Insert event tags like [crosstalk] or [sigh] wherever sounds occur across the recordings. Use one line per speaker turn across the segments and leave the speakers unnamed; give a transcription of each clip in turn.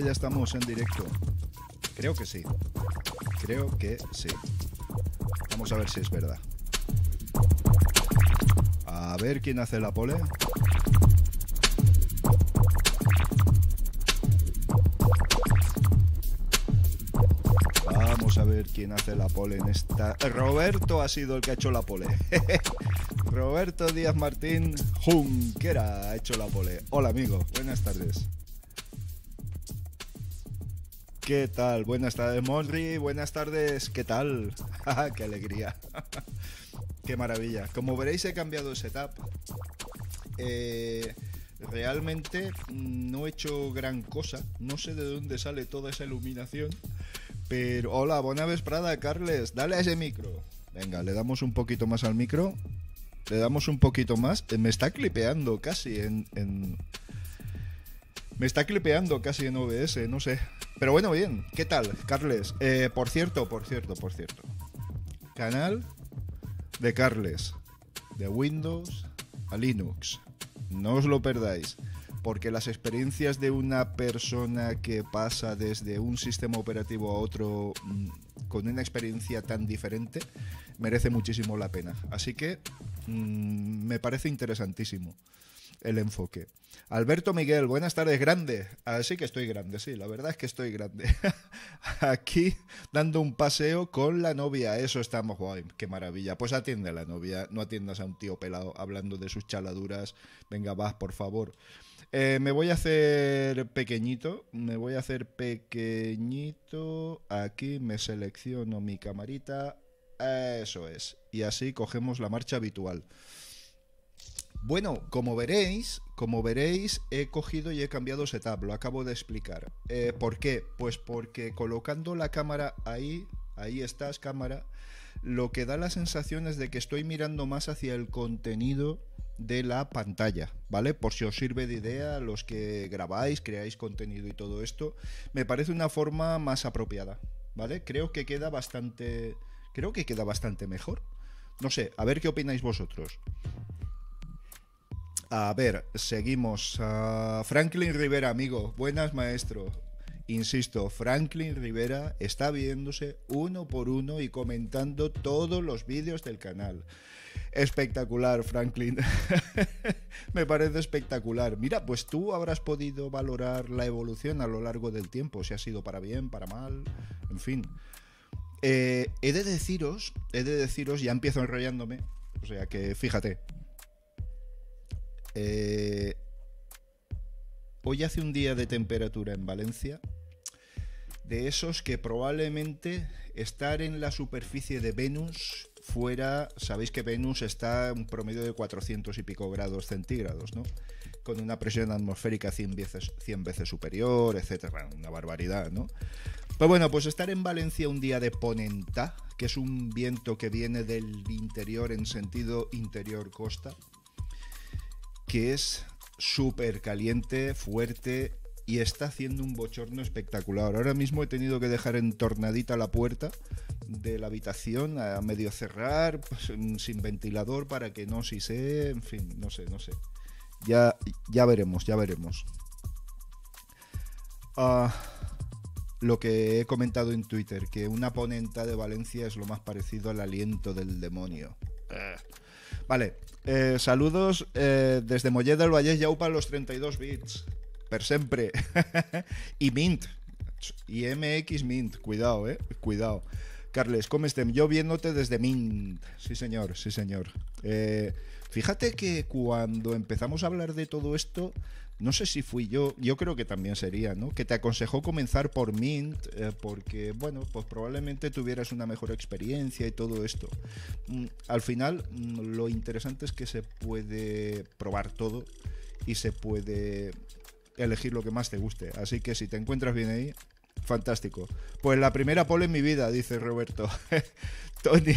ya estamos en directo. Creo que sí. Creo que sí. Vamos a ver si es verdad. A ver quién hace la pole. Vamos a ver quién hace la pole en esta. Roberto ha sido el que ha hecho la pole. [laughs] Roberto Díaz Martín Junquera ha hecho la pole. Hola amigo, buenas tardes. ¿Qué tal? Buenas tardes, Monri. Buenas tardes. ¿Qué tal? [laughs] ¡Qué alegría! [laughs] ¡Qué maravilla! Como veréis, he cambiado de setup. Eh, realmente no he hecho gran cosa. No sé de dónde sale toda esa iluminación. Pero, hola, buena vez Prada, Carles. Dale a ese micro. Venga, le damos un poquito más al micro. Le damos un poquito más. Eh, me está clipeando casi en, en... Me está clipeando casi en OBS, no sé. Pero bueno, bien. ¿Qué tal, Carles? Eh, por cierto, por cierto, por cierto. Canal de Carles. De Windows a Linux. No os lo perdáis. Porque las experiencias de una persona que pasa desde un sistema operativo a otro mm, con una experiencia tan diferente merece muchísimo la pena. Así que mm, me parece interesantísimo el enfoque. Alberto Miguel, buenas tardes, grande. Así que estoy grande, sí, la verdad es que estoy grande. [laughs] Aquí dando un paseo con la novia, eso estamos guay, qué maravilla. Pues atiende a la novia, no atiendas a un tío pelado hablando de sus chaladuras. Venga, vas, por favor. Eh, me voy a hacer pequeñito, me voy a hacer pequeñito. Aquí me selecciono mi camarita. Eso es. Y así cogemos la marcha habitual. Bueno, como veréis, como veréis, he cogido y he cambiado setup, lo acabo de explicar. Eh, ¿Por qué? Pues porque colocando la cámara ahí, ahí estás, cámara, lo que da la sensación es de que estoy mirando más hacia el contenido de la pantalla, ¿vale? Por si os sirve de idea, los que grabáis, creáis contenido y todo esto, me parece una forma más apropiada, ¿vale? Creo que queda bastante, creo que queda bastante mejor. No sé, a ver qué opináis vosotros. A ver, seguimos. Uh, Franklin Rivera, amigo. Buenas, maestro. Insisto, Franklin Rivera está viéndose uno por uno y comentando todos los vídeos del canal. Espectacular, Franklin. [laughs] Me parece espectacular. Mira, pues tú habrás podido valorar la evolución a lo largo del tiempo, si ha sido para bien, para mal, en fin. Eh, he de deciros, he de deciros, ya empiezo enrollándome, o sea que fíjate, eh, hoy hace un día de temperatura en Valencia, de esos que probablemente estar en la superficie de Venus fuera, sabéis que Venus está un promedio de 400 y pico grados centígrados, ¿no? Con una presión atmosférica 100 veces, 100 veces superior, etcétera, una barbaridad, ¿no? Pues bueno, pues estar en Valencia un día de ponenta, que es un viento que viene del interior en sentido interior costa, que es súper caliente, fuerte y está haciendo un bochorno espectacular. Ahora mismo he tenido que dejar entornadita la puerta de la habitación a medio cerrar, pues, sin ventilador para que no si sé, en fin, no sé, no sé. Ya, ya veremos, ya veremos. Ah, lo que he comentado en Twitter, que una ponenta de Valencia es lo más parecido al aliento del demonio. Ah. Vale, eh, saludos eh, desde Mollet del Vallès Yaupa los 32 bits. Per siempre. y [laughs] Mint. Y MX Mint. Cuidado, eh. Cuidado. Carles, ¿cómo estén? Yo viéndote desde Mint. Sí, señor, sí, señor. Eh, fíjate que cuando empezamos a hablar de todo esto, no sé si fui yo, yo creo que también sería, ¿no? Que te aconsejó comenzar por Mint, eh, porque, bueno, pues probablemente tuvieras una mejor experiencia y todo esto. Mm, al final, mm, lo interesante es que se puede probar todo y se puede elegir lo que más te guste. Así que si te encuentras bien ahí, fantástico. Pues la primera pole en mi vida, dice Roberto. [laughs] Tony,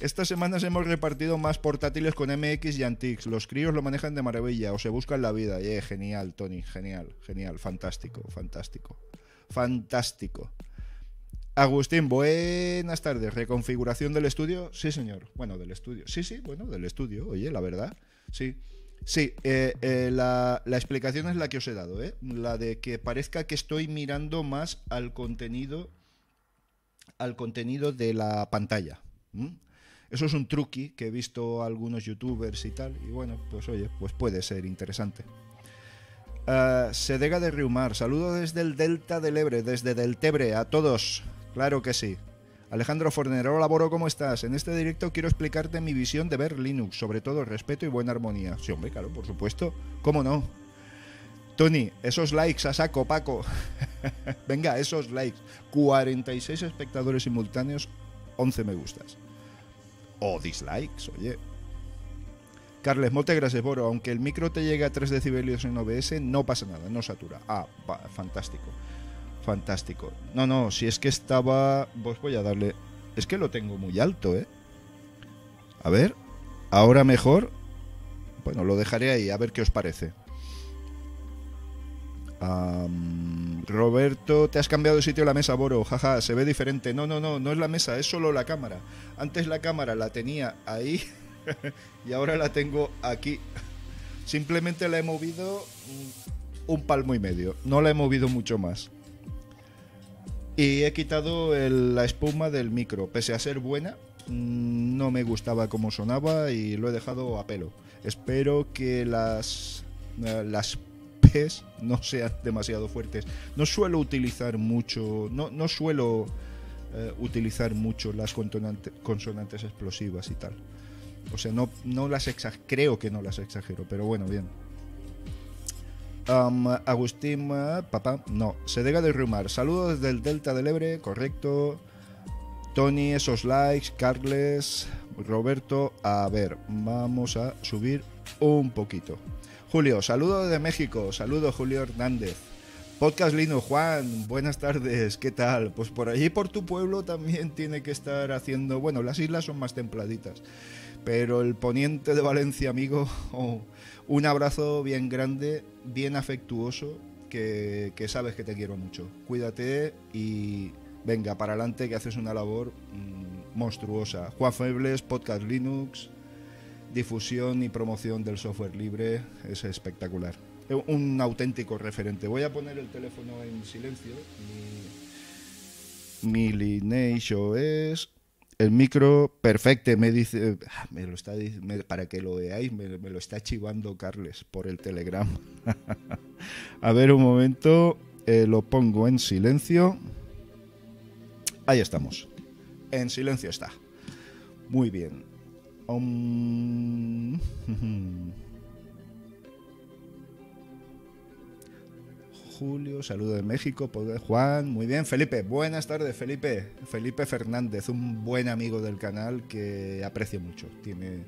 estas semanas hemos repartido más portátiles con MX y Antix. Los críos lo manejan de maravilla o se buscan la vida. Eh, genial, Tony, genial, genial, fantástico, fantástico, fantástico. Agustín, buenas tardes. ¿Reconfiguración del estudio? Sí, señor. Bueno, del estudio. Sí, sí, bueno, del estudio. Oye, la verdad, sí. Sí, eh, eh, la, la explicación es la que os he dado, ¿eh? La de que parezca que estoy mirando más al contenido al contenido de la pantalla. Eso es un truqui que he visto a algunos youtubers y tal, y bueno, pues oye, pues puede ser interesante. Uh, Sedega de Riumar, saludo desde el Delta del Ebre, desde Deltebre, a todos, claro que sí. Alejandro Fornero, hola Boro, ¿cómo estás? En este directo quiero explicarte mi visión de ver Linux, sobre todo respeto y buena armonía. Sí, hombre, claro, por supuesto, ¿cómo no? Tony, esos likes a saco, Paco. [laughs] Venga, esos likes. 46 espectadores simultáneos, 11 me gustas. O dislikes, oye. Carles, molte gracias, Boro. Aunque el micro te llegue a 3 decibelios en OBS, no pasa nada, no satura. Ah, fantástico. Fantástico. No, no, si es que estaba... Pues voy a darle... Es que lo tengo muy alto, ¿eh? A ver. Ahora mejor. Bueno, lo dejaré ahí, a ver qué os parece. Roberto, te has cambiado de sitio la mesa, Boro. Jaja, se ve diferente. No, no, no, no es la mesa, es solo la cámara. Antes la cámara la tenía ahí [laughs] y ahora la tengo aquí. Simplemente la he movido un palmo y medio. No la he movido mucho más. Y he quitado el, la espuma del micro. Pese a ser buena, no me gustaba cómo sonaba y lo he dejado a pelo. Espero que las, las P's no sean demasiado fuertes. No suelo utilizar mucho, no, no suelo eh, utilizar mucho las consonantes, consonantes explosivas y tal. O sea, no, no las exagero, creo que no las exagero, pero bueno, bien. Agustín, uh, papá, no, se deja de rumar. Saludos desde el Delta del Ebre, correcto. Tony, esos likes, Carles, Roberto. A ver, vamos a subir un poquito. Julio, saludo de México, saludo Julio Hernández. Podcast Lino, Juan, buenas tardes, ¿qué tal? Pues por allí, por tu pueblo, también tiene que estar haciendo. Bueno, las islas son más templaditas, pero el poniente de Valencia, amigo, [laughs] un abrazo bien grande, bien afectuoso, que, que, sabes que te quiero mucho. Cuídate y venga, para adelante, que haces una labor mmm, monstruosa. Juan Febles, Podcast Linux, difusión y promoción del software libre, es espectacular. Un auténtico referente. Voy a poner el teléfono en silencio. Mi, mi Lineage es el micro perfecto, me dice, me lo está para que lo veáis, me, lo está chivando Carles por el Telegram. [laughs] a ver un momento, eh, lo pongo en silencio. Ahí estamos. En silencio está. Muy bien. [laughs] Julio, saludo de México, Juan, muy bien, Felipe, buenas tardes, Felipe, Felipe Fernández, un buen amigo del canal que aprecio mucho, tiene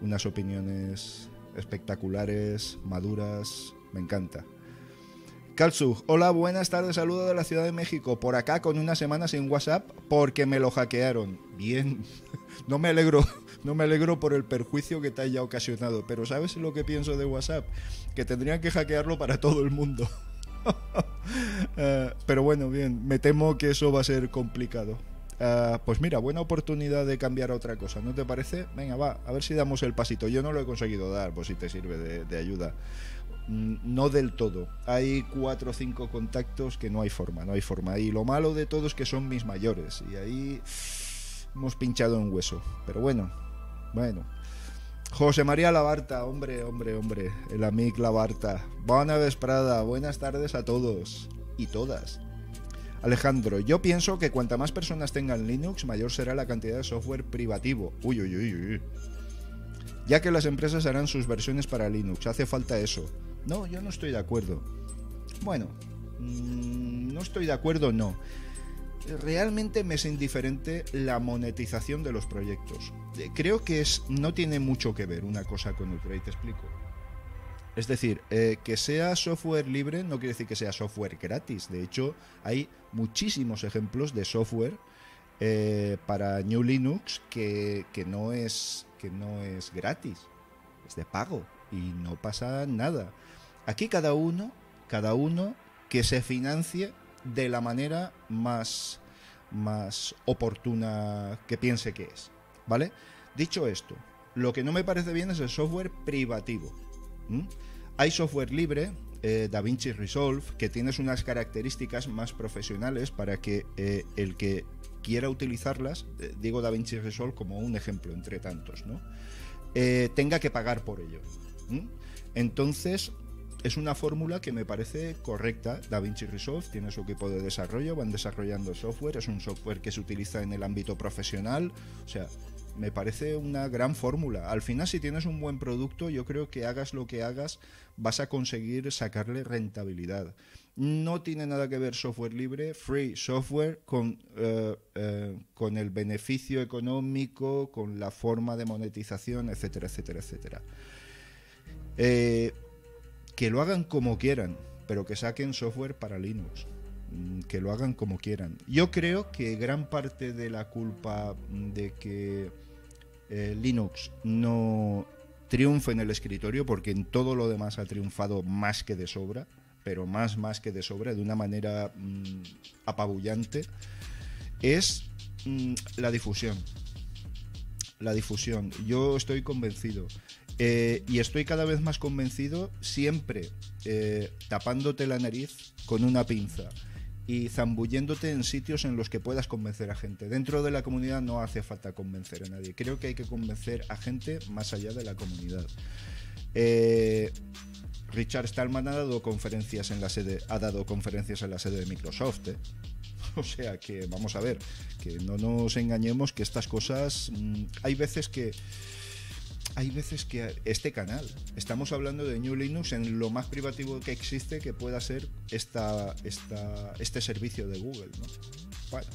unas opiniones espectaculares, maduras, me encanta. Kalsug, hola, buenas tardes, saludo de la Ciudad de México, por acá con una semana sin WhatsApp porque me lo hackearon. Bien, [laughs] no me alegro, no me alegro por el perjuicio que te haya ocasionado, pero ¿sabes lo que pienso de WhatsApp? Que tendrían que hackearlo para todo el mundo. Uh, [laughs] pero bueno, bien, me temo que eso va a ser complicado. Uh, pues mira, buena oportunidad de cambiar a otra cosa, ¿no te parece? Venga, va, a ver si damos el pasito. Yo no lo he conseguido dar, pues si te sirve de, de ayuda. Mm, no del todo. Hay cuatro o cinco contactos que no hay forma, no hay forma. Y lo malo de todo es que son mis mayores. Y ahí hemos pinchado en hueso. Pero bueno, bueno. José María Labarta, hombre, hombre, hombre, el amic Labarta. Buena vesprada, buenas tardes a todos y todas. Alejandro, yo pienso que cuanta más personas tengan Linux, mayor será la cantidad de software privativo. Uy, uy, uy, uy. Ya que las empresas harán sus versiones para Linux, hace falta eso. No, yo no estoy de acuerdo. Bueno, mmm, no estoy de acuerdo, no realmente me es indiferente la monetización de los proyectos. Creo que es, no tiene mucho que ver una cosa con otra y te explico. Es decir, eh, que sea software libre no quiere decir que sea software gratis. De hecho, hay muchísimos ejemplos de software eh, para New Linux que, que, no es, que no es gratis. Es de pago y no pasa nada. Aquí cada uno, cada uno que se financie de la manera más, más oportuna que piense que es. ¿Vale? Dicho esto, lo que no me parece bien es el software privativo. Hay software libre, eh, DaVinci Resolve, que tienes unas características más profesionales para que eh, el que quiera utilizarlas, eh, digo DaVinci Resolve como un ejemplo entre tantos, ¿no? tenga que pagar por ello. Entonces, es una fórmula que me parece correcta. DaVinci Resolve tiene su equipo de desarrollo, van desarrollando software, es un software que se utiliza en el ámbito profesional, o sea, me parece una gran fórmula. Al final, si tienes un buen producto, yo creo que hagas lo que hagas, vas a conseguir sacarle rentabilidad. No tiene nada que ver software libre, free software, con, eh, eh, con el beneficio económico, con la forma de monetización, etcétera, etcétera, etcétera. Eh, que lo hagan como quieran, pero que saquen software para Linux. Mm, que lo hagan como quieran. Yo creo que gran parte de la culpa de que eh, Linux no triunfe en el escritorio, porque en todo lo demás ha triunfado más que de sobra, pero más, más que de sobra, de una manera mm, apabullante, es mm, la difusión. La difusión. Yo estoy convencido. Eh, y estoy cada vez más convencido, siempre eh, tapándote la nariz con una pinza y zambulléndote en sitios en los que puedas convencer a gente. Dentro de la comunidad no hace falta convencer a nadie. Creo que hay que convencer a gente más allá de la comunidad. Eh, Richard Stallman ha dado conferencias en la sede, ha dado conferencias en la sede de Microsoft. [laughs] O sea que vamos a ver, que no nos engañemos que estas cosas mm, hay veces que hay veces que este canal, estamos hablando de New Linux en lo más privativo que existe que pueda ser esta, esta, este servicio de Google. ¿no? Bueno.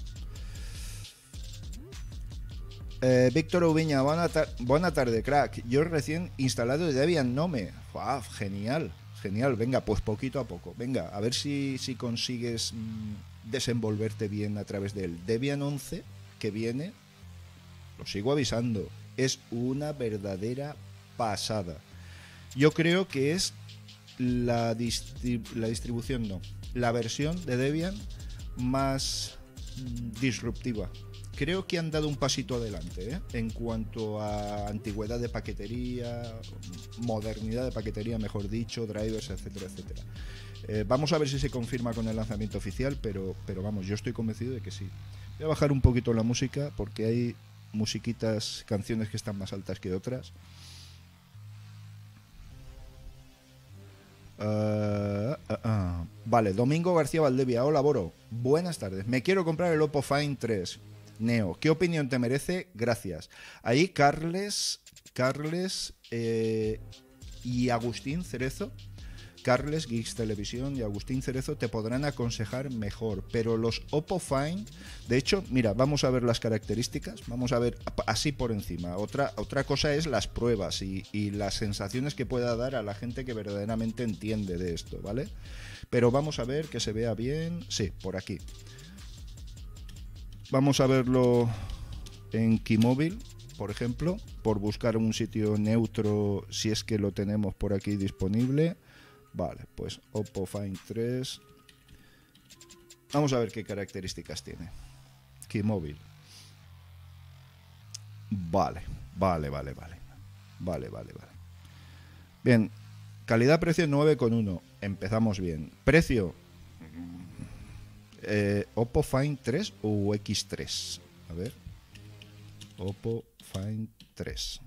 Eh, Víctor Ubiña, buena, tarde, crack. Yo recién instalado Debian Nome. Wow, genial, genial. Venga, pues poquito a poco. Venga, a ver si, si consigues mm, desenvolverte bien a través del Debian 11 que viene. Lo sigo avisando es una verdadera pasada. Yo creo que es la, la distribución, no, la versión de Debian más disruptiva. Creo que han dado un pasito adelante ¿eh? en cuanto a antigüedad de paquetería, modernidad de paquetería, mejor dicho, drivers, etcétera, etcétera. Eh, vamos a ver si se confirma con el lanzamiento oficial, pero, pero vamos, yo estoy convencido de que sí. Voy a bajar un poquito la música porque hay musiquitas, canciones que están más altas que otras. Ah, ah, ah. Vale, Domingo García Valdevia. Hola, Boro. Buenas tardes. Me quiero comprar el Oppo Find 3 Neo. ¿Qué opinión te merece? Gracias. Ahí Carles, Carles eh, y Agustín Cerezo Carles, Geeks Televisión y Agustín Cerezo te podrán aconsejar mejor, pero los Oppo Find, de hecho, mira, vamos a ver las características, vamos a ver así por encima. Otra, otra cosa es las pruebas y, las sensaciones que pueda dar a la gente que verdaderamente entiende de esto, ¿vale? Pero vamos a ver que se vea bien, sí, por aquí. Vamos a verlo en Keymobile, por ejemplo, por buscar un sitio neutro si es que lo tenemos por aquí disponible. Vale, pues Oppo Find 3. Vamos a ver qué características tiene. Keymobile. Vale, vale, vale, vale. Vale, vale, vale. Bien, calidad-precio 9,1. Empezamos bien. Precio. Eh, Oppo Find 3 o X3. A ver. Oppo Find 3.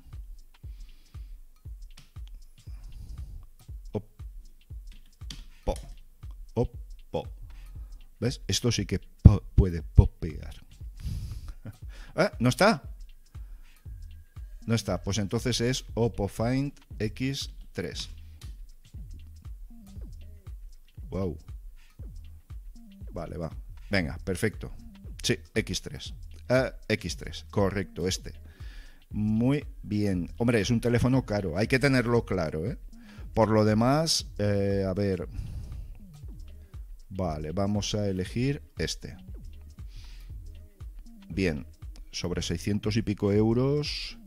¿Ves? Esto sí que puede popear. ¿Eh? [laughs] ¿No está? No está. Pues entonces es Oppo Find X3. Wow. Vale, va. Venga, perfecto. Sí, X3. Eh, X3, correcto, este. Muy bien. Hombre, es un teléfono caro, hay que tenerlo claro, ¿eh? Por lo demás, eh, a ver, Vale, vamos a elegir este. Bien, sobre 600 y pico euros.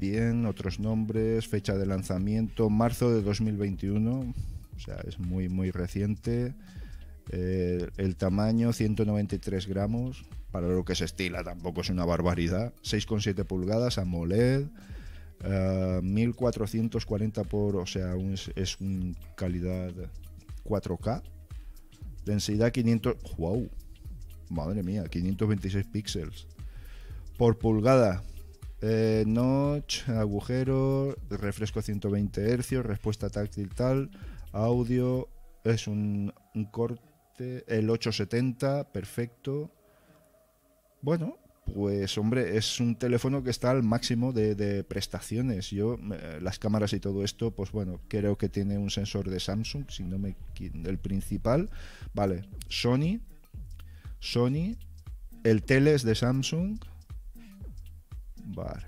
Bien, otros nombres, fecha de lanzamiento, marzo de 2021. O sea, es muy, muy reciente. Eh, el tamaño, 193 gramos. Para lo que se estila tampoco es una barbaridad. 6,7 pulgadas, AMOLED. 1440 por, o sea, es un calidad 4K. Densidad 500, wow, madre mía, 526 píxeles por pulgada. Eh, notch, agujero, refresco 120 Hz, respuesta táctil tal, audio, es un, corte, el 870, perfecto. Bueno, pues hombre, es un teléfono que está al máximo de, prestaciones. Yo, las cámaras y todo esto, pues bueno, creo que tiene un sensor de Samsung, si no me el principal. Vale, Sony, Sony, el tele es de Samsung. Vale,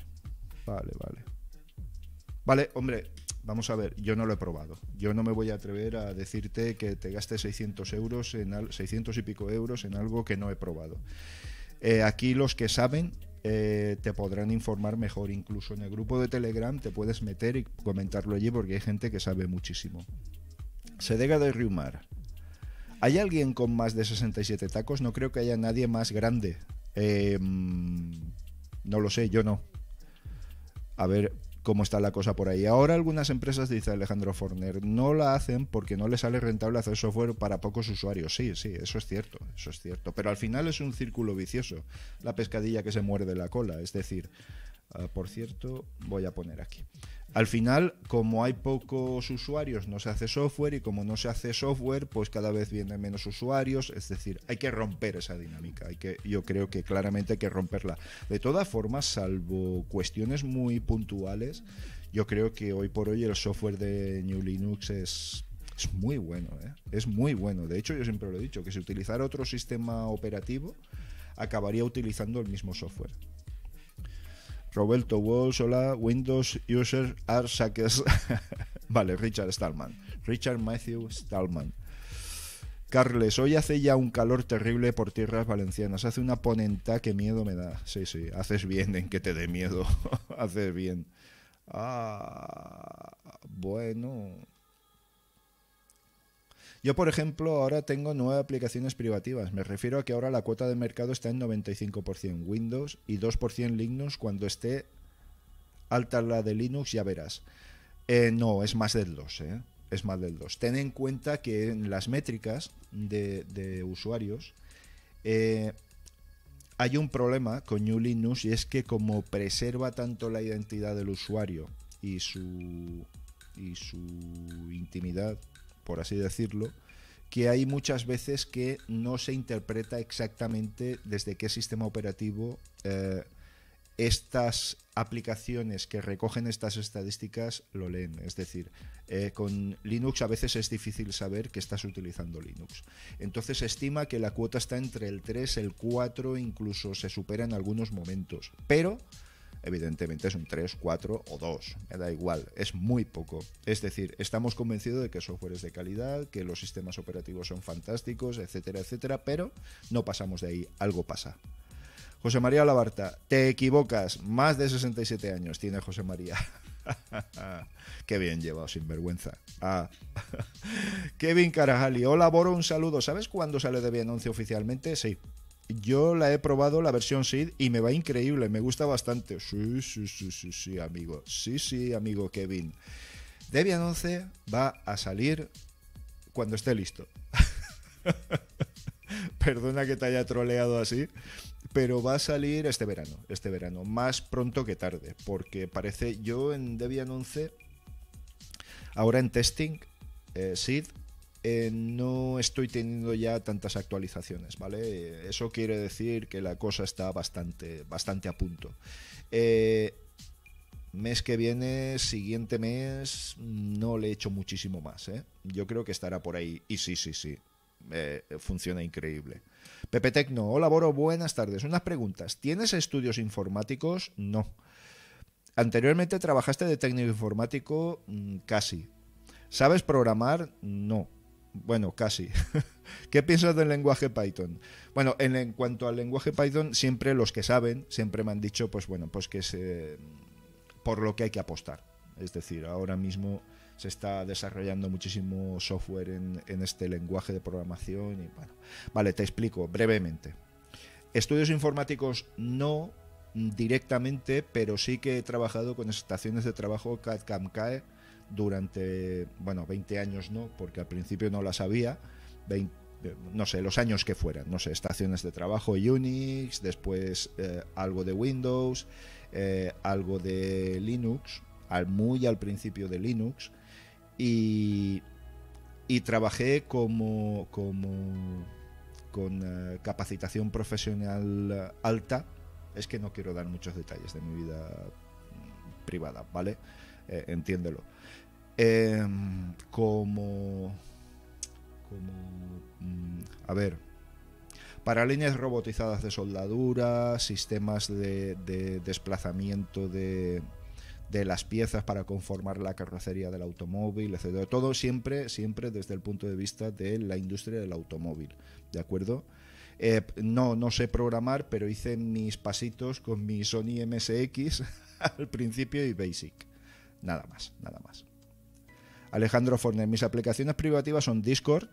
vale, vale. Vale, hombre, vamos a ver, yo no lo he probado. Yo no me voy a atrever a decirte que te gastes 600 euros en 600 y pico euros en algo que no he probado. Eh, aquí los que saben eh, te podrán informar mejor. Incluso en el grupo de Telegram te puedes meter y comentarlo allí porque hay gente que sabe muchísimo. Sedega de Riumar. ¿Hay alguien con más de 67 tacos? No creo que haya nadie más grande. Em, no lo sé, yo no. A ver, cómo está la cosa por ahí. Ahora algunas empresas, dice Alejandro Forner, no la hacen porque no les sale rentable hacer software para pocos usuarios. Sí, sí, eso es cierto, eso es cierto. Pero al final es un círculo vicioso, la pescadilla que se muerde la cola. Es decir, ah, por cierto, voy a poner aquí. Al final, como hay pocos usuarios, no se hace software y como no se hace software, pues cada vez vienen menos usuarios. Es decir, hay que romper esa dinámica. Hay que, yo creo que claramente hay que romperla. De todas formas, salvo cuestiones muy puntuales, yo creo que hoy por hoy el software de New Linux es, es muy bueno. ¿eh? Es muy bueno. De hecho, yo siempre lo he dicho, que si utilizara otro sistema operativo, acabaría utilizando el mismo software. Roberto Walsh, hola, Windows User are Sackers. [laughs] vale, Richard Stallman. Richard Matthew Stallman. Carles, hoy hace ya un calor terrible por tierras valencianas. Hace una ponenta que miedo me da. Sí, sí, haces bien en que te dé miedo. [laughs] haces bien. Ah, bueno. Yo, por ejemplo, ahora tengo nueve aplicaciones privativas. Me refiero a que ahora la cuota de mercado está en 95% Windows y 2% Linux. Cuando esté alta la de Linux, ya verás. Eh, no, es más del 2, ¿eh? Es más del 2. Ten en cuenta que en las métricas de, usuarios eh, hay un problema con New Linux y es que como preserva tanto la identidad del usuario y su, y su intimidad por así decirlo, que hay muchas veces que no se interpreta exactamente desde qué sistema operativo eh, estas aplicaciones que recogen estas estadísticas lo leen. Es decir, eh, con Linux a veces es difícil saber que estás utilizando Linux. Entonces se estima que la cuota está entre el 3, el 4, incluso se supera en algunos momentos. Pero evidentemente es un 3, 4 o 2, me da igual, es muy poco. Es decir, estamos convencidos de que el software es de calidad, que los sistemas operativos son fantásticos, etcétera, etcétera, pero no pasamos de ahí, algo pasa. José María Labarta, te equivocas, más de 67 años tiene José María. [laughs] Qué bien llevado, sin vergüenza. Ah. [laughs] Kevin Carajali, hola Boro, un saludo. ¿Sabes cuándo sale de anuncio oficialmente? Sí, yo la he probado la versión SID y me va increíble, me gusta bastante. Sí, sí, sí, sí, sí, amigo. Sí, sí, amigo Kevin. Debian 11 va a salir cuando esté listo. [laughs] Perdona que te haya troleado así, pero va a salir este verano, este verano, más pronto que tarde, porque parece yo en Debian 11 ahora en testing eh, SID eh, no estoy teniendo ya tantas actualizaciones, ¿vale? Eso quiere decir que la cosa está bastante, bastante a punto. Eh, mes que viene, siguiente mes, no le he hecho muchísimo más, ¿eh? Yo creo que estará por ahí. Y sí, sí, sí. funciona increíble. Pepe Tecno, hola Boro, buenas tardes. Unas preguntas. ¿Tienes estudios informáticos? No. Anteriormente trabajaste de técnico informático, mm, casi. ¿Sabes programar? No. Bueno, casi. [laughs] ¿Qué piensas del lenguaje Python? Bueno, en, cuanto al lenguaje Python, siempre los que saben, siempre me han dicho, pues bueno, pues que es por lo que hay que apostar. Es decir, ahora mismo se está desarrollando muchísimo software en, en este lenguaje de programación y bueno. Vale, te explico brevemente. Estudios informáticos no, directamente, pero sí que he trabajado con estaciones de trabajo CAD-CAM-CAE durante, bueno, 20 años no, porque al principio no las había, no sé, los años que fueran, no sé, estaciones de trabajo Unix, después eh, algo de Windows, eh, algo de Linux, al, muy al principio de Linux, y, trabajé como, como con eh, capacitación profesional alta. Es que no quiero dar muchos detalles de mi vida privada, ¿vale? entiéndelo. Em, como, mm, a ver, para líneas robotizadas de soldadura, sistemas de, desplazamiento de, las piezas para conformar la carrocería del automóvil, etcétera. Todo siempre, siempre desde el punto de vista de la industria del automóvil, ¿de acuerdo? Eh, no, no sé programar, pero hice mis pasitos con mi Sony MSX [laughs] al principio y Basic. Nada más, nada más. Alejandro Forner. Mis aplicaciones privativas son Discord,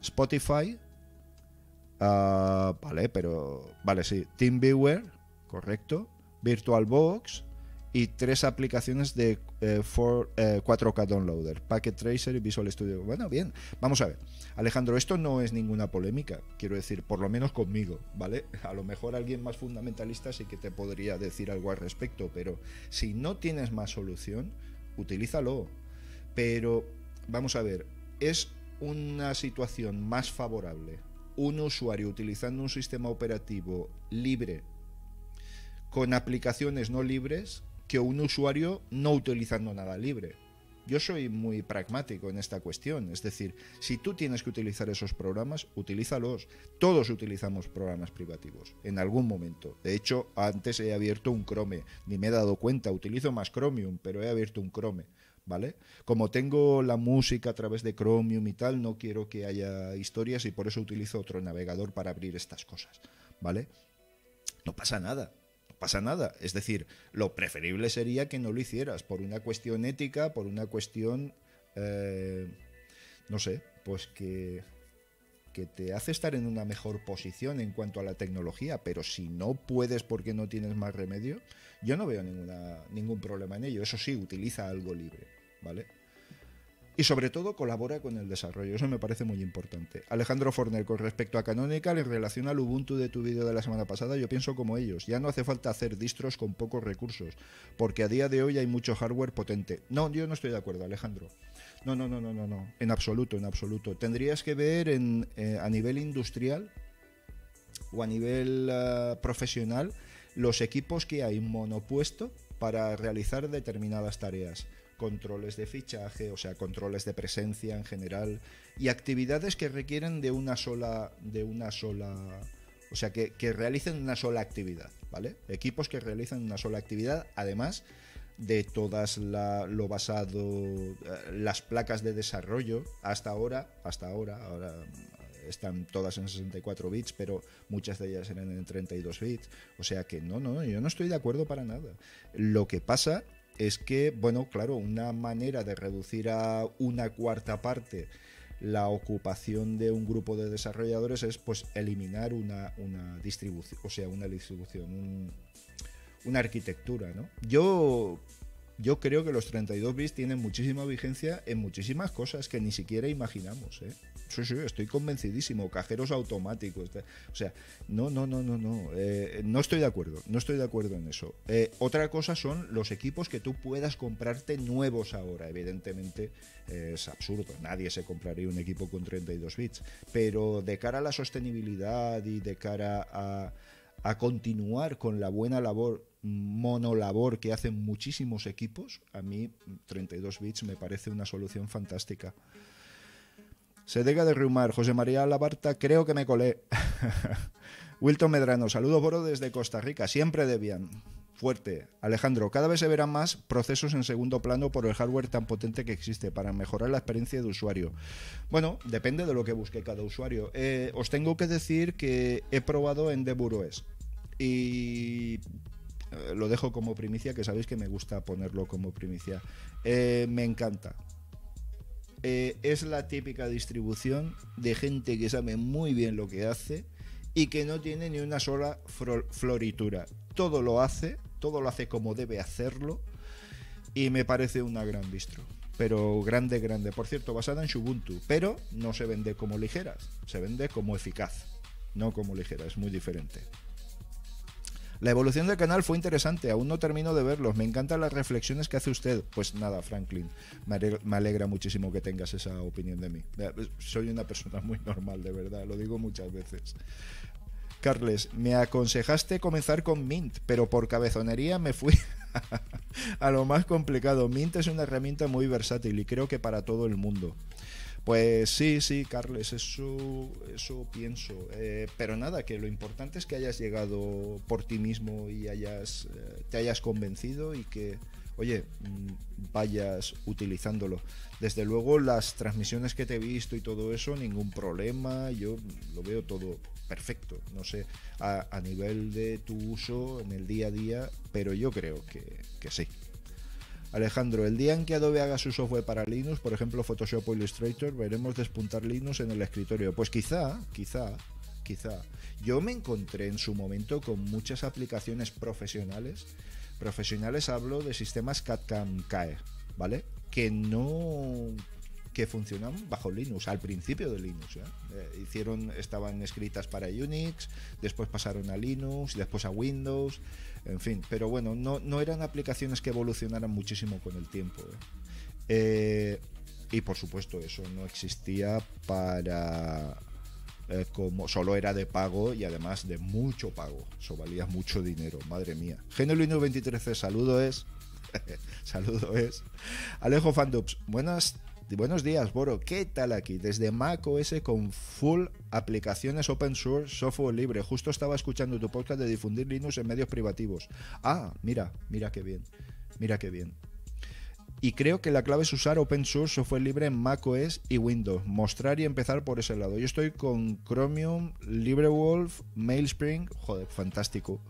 Spotify, ah, vale, pero vale, sí, TeamViewer, correcto, VirtualBox y tres aplicaciones de 4K eh, eh, Downloader, Packet Tracer y Visual Studio. Bueno, bien, vamos a ver. Alejandro, esto no es ninguna polémica, quiero decir, por lo menos conmigo, ¿vale? A lo mejor alguien más fundamentalista sí que te podría decir algo al respecto, pero si no tienes más solución, utilízalo pero, vamos a ver, es una situación más favorable un usuario utilizando un sistema operativo libre con aplicaciones no libres que un usuario no utilizando nada libre. Yo soy muy pragmático en esta cuestión, es decir, si tú tienes que utilizar esos programas, utilízalos. Todos utilizamos programas privativos en algún momento. De hecho, antes he abierto un Chrome, ni me he dado cuenta, utilizo más Chromium, pero he abierto un Chrome. ¿Vale? Como tengo la música a través de Chromium y tal, no quiero que haya historias y por eso utilizo otro navegador para abrir estas cosas, ¿vale? No pasa nada, no pasa nada. Es decir, lo preferible sería que no lo hicieras por una cuestión ética, por una cuestión, eh, no sé, pues que que te hace estar en una mejor posición en cuanto a la tecnología, pero si no puedes porque no tienes más remedio, yo no veo ninguna, ningún problema en ello. Eso sí, utiliza algo libre. Y sobre todo colabora con el desarrollo, eso me parece muy importante. Alejandro Forner, con respecto a Canonical, en relación al Ubuntu de tu vídeo de la semana pasada, yo pienso como ellos, ya no hace falta hacer distros con pocos recursos, porque a día de hoy hay mucho hardware potente. No, yo no estoy de acuerdo, Alejandro. No, no, no, no, no, no, en absoluto, en absoluto. Tendrías que ver en, eh, a nivel industrial o a nivel eh, profesional los equipos que hay monopuesto para realizar determinadas tareas controles de fichaje, o sea, controles de presencia en general y actividades que requieren de una sola, de una sola, o sea, que, realicen una sola actividad, ¿vale? Equipos que realicen una sola actividad, además de todas lo basado, eh, las placas de desarrollo hasta ahora, hasta ahora, ahora están todas en 64 bits, pero muchas de ellas eran en 32 bits. O sea que no, no, yo no estoy de acuerdo para nada. Lo que pasa es que, bueno, claro, una manera de reducir a una cuarta parte la ocupación de un grupo de desarrolladores es pues eliminar una, distribución, o sea, una distribución, una arquitectura, ¿no? Yo yo creo que los 32 bits tienen muchísima vigencia en muchísimas cosas que ni siquiera imaginamos. ¿eh? Sí, sí, estoy convencidísimo. Cajeros automáticos. O sea, no, no, no, no, no. Eh, no estoy de acuerdo. No estoy de acuerdo en eso. Eh, otra cosa son los equipos que tú puedas comprarte nuevos ahora. Evidentemente es absurdo. Nadie se compraría un equipo con 32 bits. Pero de cara a la sostenibilidad y de cara a, a continuar con la buena labor monolabor que hacen muchísimos equipos, a mí 32 bits me parece una solución fantástica. Se deja de rumar. José María Labarta, creo que me colé. [laughs] Wilton Medrano, saludos Boro desde Costa Rica, siempre de bien. Fuerte. Alejandro, cada vez se verán más procesos en segundo plano por el hardware tan potente que existe para mejorar la experiencia de usuario. Bueno, depende de lo que busque cada usuario. Eh, os tengo que decir que he probado en DeburOS y lo dejo como primicia, que sabéis que me gusta ponerlo como primicia. Eh, me encanta. Eh, es la típica distribución de gente que sabe muy bien lo que hace y que no tiene ni una sola floritura. todo lo hace, todo lo hace como debe hacerlo y me parece una gran distro. Pero grande, grande. Por cierto, basada en Ubuntu. Pero no se vende como ligeras, se vende como eficaz, no como ligera, es muy diferente. La evolución del canal fue interesante, aún no termino de verlos. Me encantan las reflexiones que hace usted. Pues nada, Franklin, me alegra, muchísimo que tengas esa opinión de mí. Soy una persona muy normal, de verdad, lo digo muchas veces. Carles, me aconsejaste comenzar con Mint, pero por cabezonería me fui [laughs] a lo más complicado. Mint es una herramienta muy versátil y creo que para todo el mundo. Pues sí, sí, Carles, eso, eso pienso. Eh, pero nada, que lo importante es que hayas llegado por ti mismo y hayas, eh, te hayas convencido y que, oye, mm, vayas utilizándolo. Desde luego, las transmisiones que te he visto y todo eso, ningún problema. Yo lo veo todo perfecto. No sé, a, nivel de tu uso en el día a día, pero yo creo que, que sí. Alejandro, el día en que Adobe haga su software para Linux, por ejemplo Photoshop o Illustrator, veremos despuntar Linux en el escritorio. Pues quizá, quizá, quizá. Yo me encontré en su momento con muchas aplicaciones profesionales. Profesionales hablo de sistemas CAD-CAM CAE, ¿vale? Que no que funcionan bajo Linux, al principio de Linux. ¿eh? Eh, hicieron, estaban escritas para Unix, después pasaron a Linux, después a Windows, en fin, pero bueno, no, no eran aplicaciones que evolucionaran muchísimo con el tiempo. ¿eh? y por supuesto, eso no existía para como solo era de pago y además de mucho pago. Eso valía mucho dinero, madre mía. Linux 23 saludo es. saludo es. Alejo Fandups, buenas Buenos días, Boro. ¿Qué tal aquí? Desde Mac OS con full aplicaciones open source, software libre. Justo estaba escuchando tu podcast de difundir Linux en medios privativos. Ah, mira, mira qué bien. Mira qué bien. Y creo que la clave es usar open source, software libre en Mac OS y Windows. Mostrar y empezar por ese lado. Yo estoy con Chromium, LibreWolf, Mailspring. Joder, fantástico.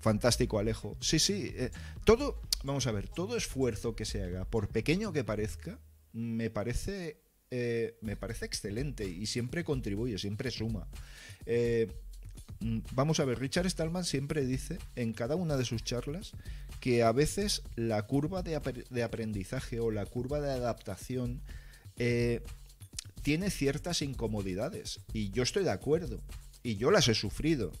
Fantástico, Alejo. Sí, sí. Eh, todo, vamos a ver, todo esfuerzo que se haga, por pequeño que parezca, me parece, eh, me parece excelente y siempre contribuye, siempre suma. Eh, mm, vamos a ver, Richard Stallman siempre dice en cada una de sus charlas que a veces la curva de, aprendizaje o la curva de adaptación eh, tiene ciertas incomodidades y yo estoy de acuerdo y yo las he sufrido.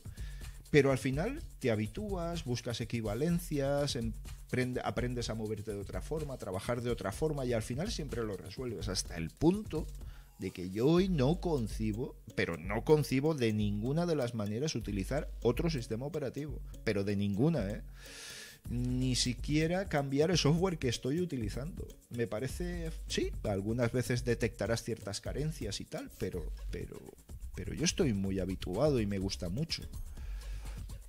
Pero al final te habitúas, buscas equivalencias, aprendes a moverte de otra forma, a trabajar de otra forma y al final siempre lo resuelves hasta el punto de que yo hoy no concibo, pero no concibo de ninguna de las maneras utilizar otro sistema operativo, pero de ninguna, ¿eh? Ni siquiera cambiar el software que estoy utilizando. Me parece, sí, algunas veces detectarás ciertas carencias y tal, pero, pero, pero yo estoy muy habituado y me gusta mucho.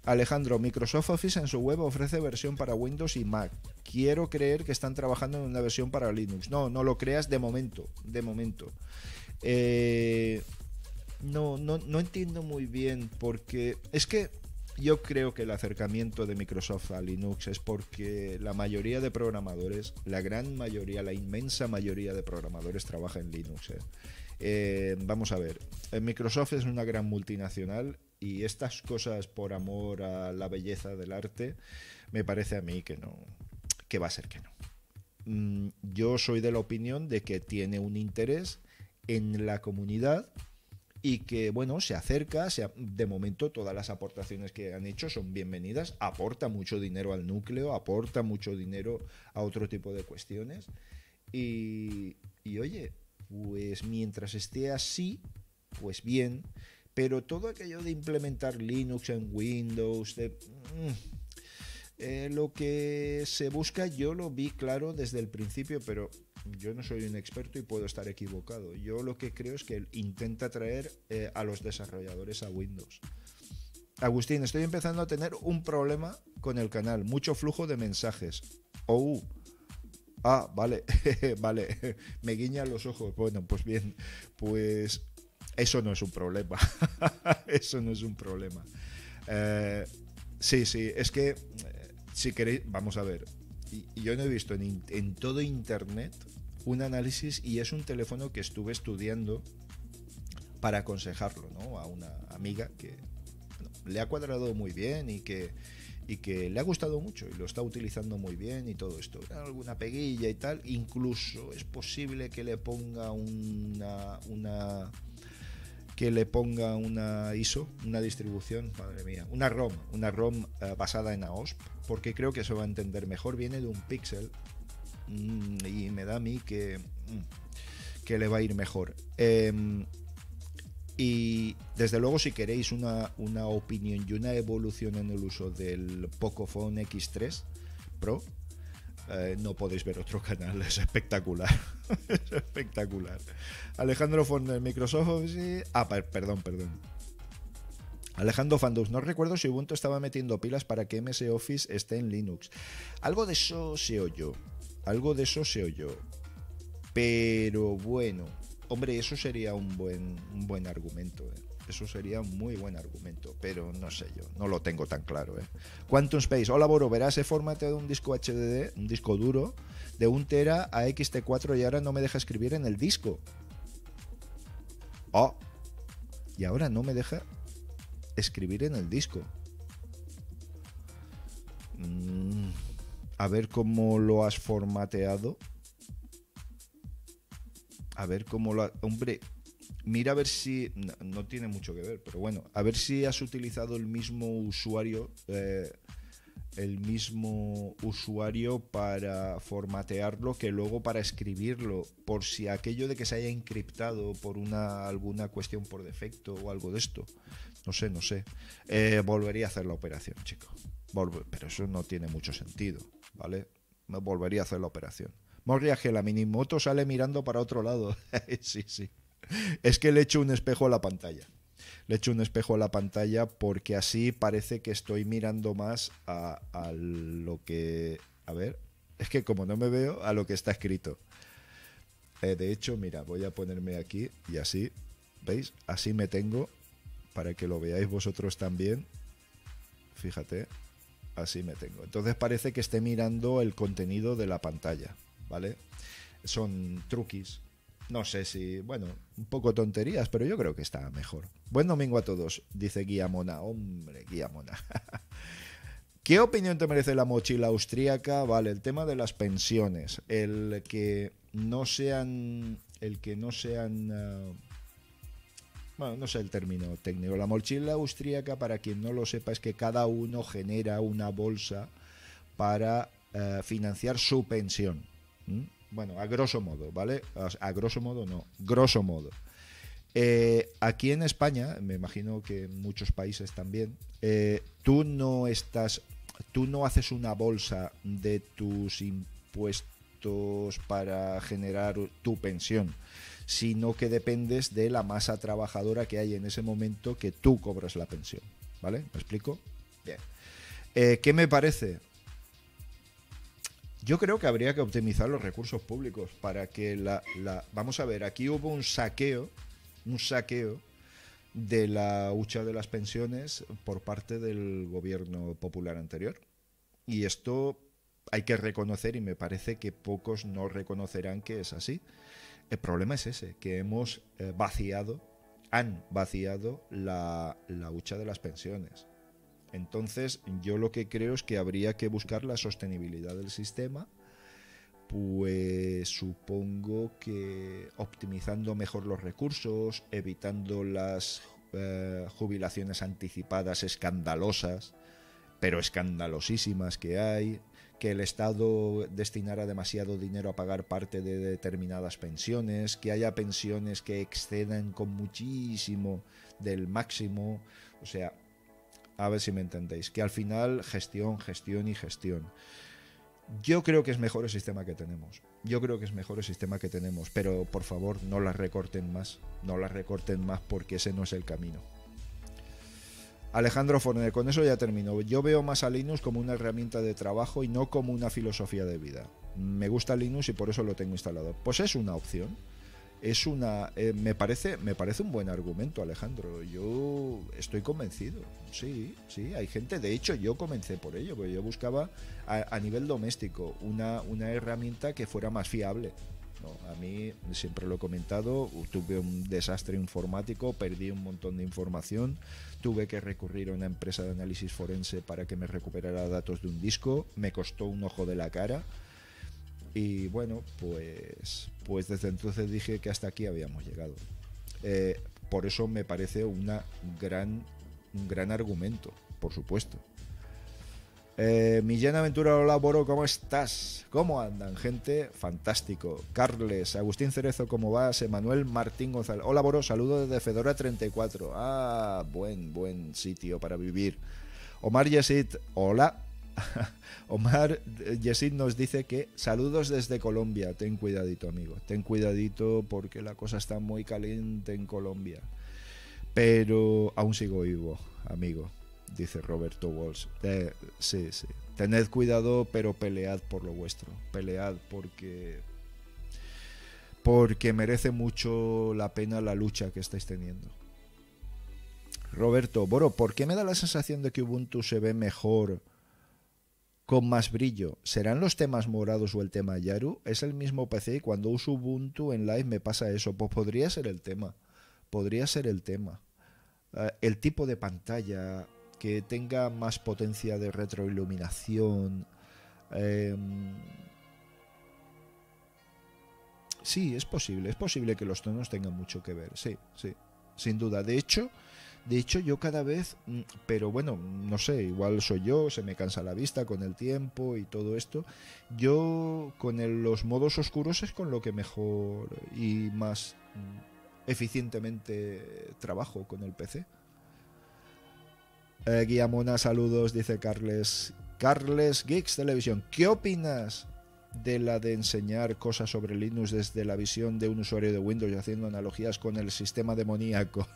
Alejandro, Microsoft Office en su web ofrece versión para Windows y Mac. Quiero creer que están trabajando en una versión para Linux. No, no lo creas de momento. De momento. Eh, no, no, no entiendo muy bien porque es que yo creo que el acercamiento de Microsoft a Linux es porque la mayoría de programadores, la gran mayoría, la inmensa mayoría de programadores trabaja en Linux. ¿eh? Eh, vamos a ver, Microsoft es una gran multinacional y estas cosas por amor a la belleza del arte, me parece a mí que no, que va a ser que no. Mm, yo soy de la opinión de que tiene un interés en la comunidad y que bueno, se acerca, de momento todas las aportaciones que han hecho son bienvenidas, aporta mucho dinero al núcleo, aporta mucho dinero a otro tipo de cuestiones y, y oye, pues mientras esté así, pues bien, pero todo aquello de implementar Linux en Windows, de, mm, eh, lo que se busca yo lo vi claro desde el principio, pero yo no soy un experto y puedo estar equivocado. Yo lo que creo es que intenta traer eh, a los desarrolladores a Windows. Agustín, estoy empezando a tener un problema con el canal, mucho flujo de mensajes. Oh, ah, vale, [laughs] vale, [laughs] me guiñan los ojos. Bueno, pues bien, pues eso no es un problema. [laughs] Eso no es un problema. Eh, sí, sí, es que eh, si queréis, vamos a ver. Yo no he visto en, todo Internet un análisis y es un teléfono que estuve estudiando para aconsejarlo ¿no? a una amiga que le ha cuadrado muy bien y que, y que le ha gustado mucho y lo está utilizando muy bien y todo esto. Alguna peguilla y tal, incluso es posible que le ponga una, una que le ponga una ISO, una distribución, madre mía, una ROM, una ROM eh, basada en AOSP, porque creo que se va a entender mejor. Viene de un Pixel mm, y me da a mí que, mm, que le va a ir mejor. Em, y desde luego, si queréis una, una, opinión y una evolución en el uso del Pocophone X3 Pro, eh, no podéis ver otro canal, [laughs] es espectacular. [laughs] es espectacular. Alejandro Forner, Microsoft. Ah, perdón, perdón. Alejandro Fandus, no recuerdo si Ubuntu estaba metiendo pilas para que MS Office esté en Linux. Algo de eso se oyó. Algo de eso se oyó. Pero bueno, hombre, eso sería un buen, un buen argumento. ¿eh? Eso sería un muy buen argumento, pero no sé yo, no lo tengo tan claro. ¿eh? Quantum Space, hola Boro, verás, he formateado un disco HDD, un disco duro, de un tera a XT4 y ahora no me deja escribir en el disco. Oh, y ahora no me deja escribir en el disco. Mm, a ver cómo lo has formateado. A ver cómo lo... Ha... Hombre, mira a ver si, no, tiene mucho que ver, pero bueno, a ver si has utilizado el mismo usuario, eh, el mismo usuario para formatearlo que luego para escribirlo, por si aquello de que se haya encriptado por una alguna cuestión por defecto o algo de esto. No sé, no sé. Eh, volvería a hacer la operación, chico. pero eso no tiene mucho sentido, ¿vale? Me volvería a hacer la operación. que la minimoto sale mirando para otro lado. [laughs] sí, sí [laughs] es que le echo un espejo a la pantalla. Le echo un espejo a la pantalla porque así parece que estoy mirando más a, lo que... A ver, es que como no me veo, a lo que está escrito. Eh, de hecho, mira, voy a ponerme aquí y así, ¿veis? Así me tengo para que lo veáis vosotros también. Fíjate, así me tengo. Entonces parece que esté mirando el contenido de la pantalla, ¿vale? Son truquis no sé si, bueno, un poco tonterías, pero yo creo que está mejor. Buen domingo a todos, dice Guía Mona. Hombre, Guía Mona. [laughs] ¿Qué opinión te merece la mochila austríaca? Vale, el tema de las pensiones. El que no sean. El que no sean. Uh, bueno, no sé el término técnico. La mochila austríaca, para quien no lo sepa, es que cada uno genera una bolsa para uh, financiar su pensión. Bueno, a grosso modo, ¿vale? A grosso modo no, grosso modo. Eh, aquí en España, me imagino que en muchos países también, eh, tú no estás, tú no haces una bolsa de tus impuestos para generar tu pensión, sino que dependes de la masa trabajadora que hay en ese momento que tú cobras la pensión, ¿vale? ¿Me explico? Bien. Eh, ¿Qué me parece? Yo creo que habría que optimizar los recursos públicos para que la, Vamos a ver, aquí hubo un saqueo, un saqueo de la hucha de las pensiones por parte del gobierno popular anterior. Y esto hay que reconocer y me parece que pocos no reconocerán que es así. El problema es ese, que hemos eh, vaciado, han vaciado la, la hucha de las pensiones. Entonces, yo lo que creo es que habría que buscar la sostenibilidad del sistema, pues supongo que optimizando mejor los recursos, evitando las eh, jubilaciones anticipadas escandalosas, pero escandalosísimas que hay, que el Estado destinara demasiado dinero a pagar parte de determinadas pensiones, que haya pensiones que excedan con muchísimo del máximo, o sea, a ver si me entendéis. Que al final gestión, gestión y gestión. Yo creo que es mejor el sistema que tenemos. Yo creo que es mejor el sistema que tenemos. Pero por favor, no las recorten más. No las recorten más porque ese no es el camino. Alejandro Forner, con eso ya termino. Yo veo más a Linux como una herramienta de trabajo y no como una filosofía de vida. Me gusta Linux y por eso lo tengo instalado. Pues es una opción es una eh, me parece me parece un buen argumento Alejandro. Yo estoy convencido. Sí sí hay gente de hecho yo comencé por ello porque yo buscaba a, nivel doméstico una, una herramienta que fuera más fiable A mí, siempre lo he comentado, tuve un desastre informático, perdí un montón de información, tuve que recurrir a una empresa de análisis forense para que me recuperara datos de un disco, me costó un ojo de la cara y bueno, pues, pues desde entonces dije que hasta aquí habíamos llegado. Eh, por eso me parece una gran, un gran argumento, por supuesto. Eh, Millán Aventura, hola Boro, ¿cómo estás? ¿Cómo andan, gente? Fantástico. Carles, Agustín Cerezo, ¿cómo vas? Emanuel Martín González. Hola Boro, saludo desde Fedora 34. Ah, buen, buen sitio para vivir. Omar Yesid, hola. [laughs] Omar Yesid nos dice que saludos desde Colombia. Ten cuidadito, amigo. Ten cuidadito porque la cosa está muy caliente en Colombia. Pero aún sigo vivo, amigo dice Roberto Walsh. sí, sí. Tened cuidado, pero pelead por lo vuestro. Pelead porque. Porque merece mucho la pena la lucha que estáis teniendo. Roberto, Boro, ¿por qué me da la sensación de que Ubuntu se ve mejor con más brillo? ¿Serán los temas morados o el tema Yaru? Es el mismo PC y cuando uso Ubuntu en live me pasa eso. Pues podría ser el tema. Podría ser el tema. Eh, el tipo de pantalla, que tenga más potencia de retroiluminación. Em, sí, es posible, es posible que los tonos tengan mucho que ver, sí, sí, sin duda. De hecho, de hecho yo cada vez, mm, pero bueno, no sé, igual soy yo, se me cansa la vista con el tiempo y todo esto. Yo con los modos oscuros es con lo que mejor y más mm, eficientemente trabajo con el PC. Eh, Guillamona, saludos, dice Carles. Carles Geeks Televisión, ¿qué opinas de la de enseñar cosas sobre Linux desde la visión de un usuario de Windows y haciendo analogías con el sistema demoníaco?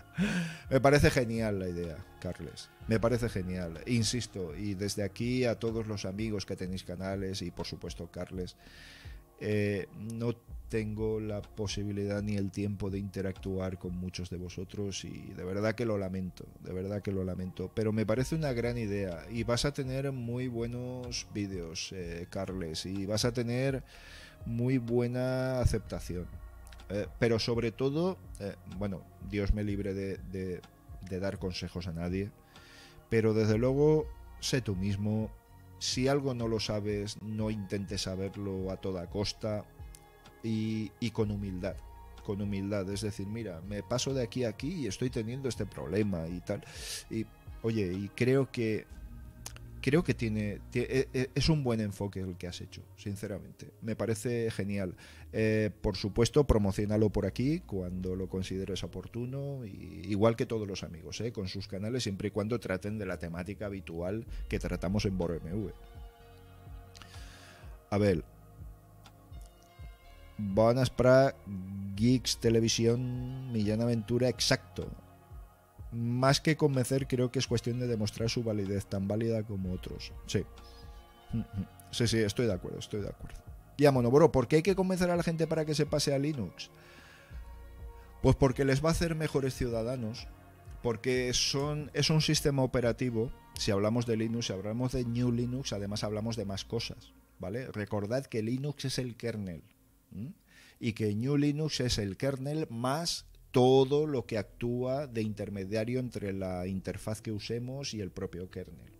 [laughs] Me parece genial la idea, Carles. Me parece genial. Insisto, y desde aquí a todos los amigos que tenéis canales y por supuesto Carles, eh, no tengo la posibilidad ni el tiempo de interactuar con muchos de vosotros y de verdad que lo lamento, de verdad que lo lamento, pero me parece una gran idea y vas a tener muy buenos vídeos, eh, Carles, y vas a tener muy buena aceptación. Eh, pero sobre todo, eh, bueno, Dios me libre de, de dar consejos a nadie, pero desde luego, sé tú mismo, si algo no lo sabes, no intentes saberlo a toda costa y, con humildad con humildad, es decir, mira, me paso de aquí a aquí y estoy teniendo este problema y tal. Y oye, y creo que creo que tiene, e, e, es un buen enfoque el que has hecho, sinceramente. Me parece genial. Eh, por supuesto, promocionalo por aquí cuando lo consideres oportuno, y, igual que todos los amigos, eh, con sus canales, siempre y cuando traten de la temática habitual que tratamos en BorMV. A ver, Bones para Geeks Televisión Millán Aventura exacto. Más que convencer, creo que es cuestión de demostrar su validez, tan válida como otros. Sí. [laughs] Sí, sí, estoy de acuerdo, estoy de acuerdo. Y a Monoboro, ¿por qué hay que convencer a la gente para que se pase a Linux? Pues porque les va a hacer mejores ciudadanos, porque son, es un sistema operativo. Si hablamos de Linux, si hablamos de New Linux, además hablamos de más cosas. ¿vale? Recordad que Linux es el kernel y que New Linux es el kernel más todo lo que actúa de intermediario entre la interfaz que usemos y el propio kernel.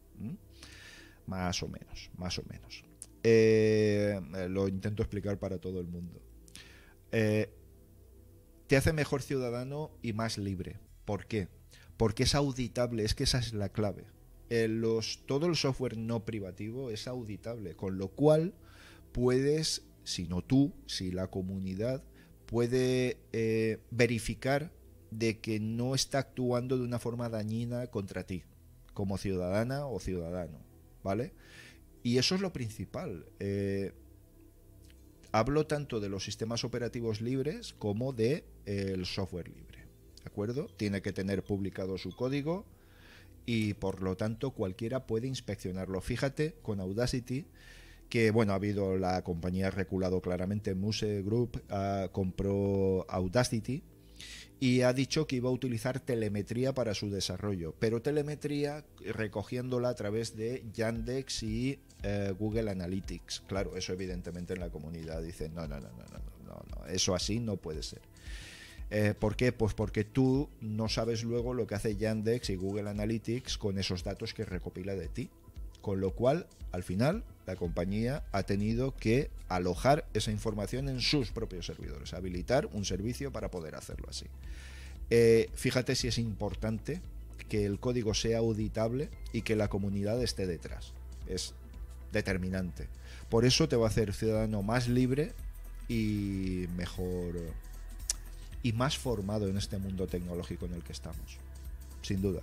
Más o menos, más o menos. Eh, lo intento explicar para todo el mundo. Eh, te hace mejor ciudadano y más libre. ¿Por qué? Porque es auditable, es que esa es la clave. Eh, los, todo el software no privativo es auditable, con lo cual puedes sino tú, si la comunidad puede eh, verificar de que no está actuando de una forma dañina contra ti, como ciudadana o ciudadano, ¿vale? Y eso es lo principal. Eh, hablo tanto de los sistemas operativos libres como de eh, el software libre, ¿de acuerdo? Tiene que tener publicado su código y por lo tanto cualquiera puede inspeccionarlo. Fíjate, con Audacity que bueno, ha habido la compañía ha reculado claramente, Muse Group compró Audacity y ha dicho que iba a utilizar telemetría para su desarrollo, pero telemetría recogiéndola a través de Yandex y eh, Google Analytics. Claro, eso evidentemente en la comunidad dice, no, no, no, no, no, no, no eso así no puede ser. Eh, ¿Por qué? Pues porque tú no sabes luego lo que hace Yandex y Google Analytics con esos datos que recopila de ti. Con lo cual, al final, la compañía ha tenido que alojar esa información en sus propios servidores, habilitar un servicio para poder hacerlo así. Eh, fíjate si es importante que el código sea auditable y que la comunidad esté detrás. Es determinante. Por eso te va a hacer ciudadano más libre y mejor y más formado en este mundo tecnológico en el que estamos. Sin duda.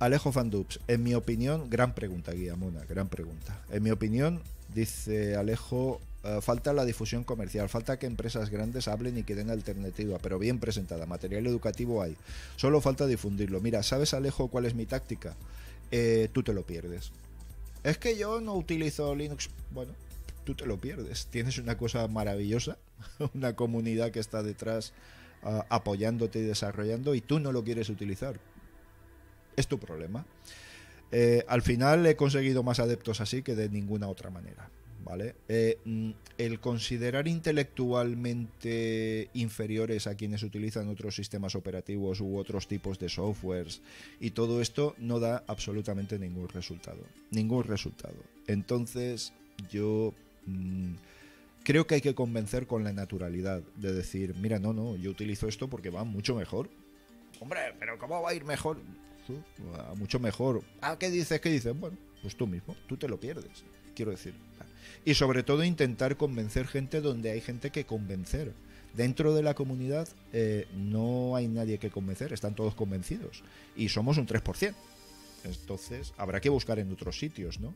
Alejo Fandubs, en mi opinión, gran pregunta, Guillamona, gran pregunta. En mi opinión, dice Alejo, eh, falta la difusión comercial, falta que empresas grandes hablen y que den alternativa, pero bien presentada. Material educativo hay, solo falta difundirlo. Mira, ¿sabes, Alejo, cuál es mi táctica? Eh, tú te lo pierdes. Es que yo no utilizo Linux. Bueno, tú te lo pierdes. Tienes una cosa maravillosa, [laughs] una comunidad que está detrás ah, apoyándote y desarrollando y tú no lo quieres utilizar es tu problema. Eh, al final he conseguido más adeptos así que de ninguna otra manera. ¿Vale? Eh, mm, el considerar intelectualmente inferiores a quienes utilizan otros sistemas operativos u otros tipos de softwares y todo esto no da absolutamente ningún resultado. Ningún resultado. Entonces, yo mm, creo que hay que convencer con la naturalidad de decir, mira, no, no, yo utilizo esto porque va mucho mejor. Hombre, pero ¿cómo va a ir mejor? Mucho mejor. Ah, ¿qué dices? ¿Qué dices? Bueno, pues tú mismo, tú te lo pierdes, quiero decir. Y sobre todo intentar convencer gente donde hay gente que convencer. Dentro de la comunidad eh, no hay nadie que convencer, están todos convencidos. Y somos un 3%. Entonces habrá que buscar en otros sitios, ¿no?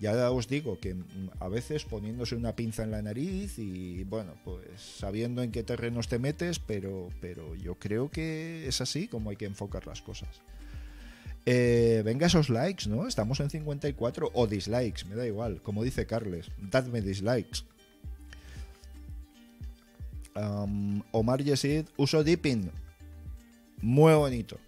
Ya os digo que mm, a veces poniéndose una pinza en la nariz y bueno, pues sabiendo en qué terrenos te metes, pero, pero yo creo que es así como hay que enfocar las cosas. Eh, venga esos likes, ¿no? Estamos en 54 o dislikes, me da igual. Como dice Carles, dadme dislikes. Omar Yesid, uso Dipping. Muy bonito.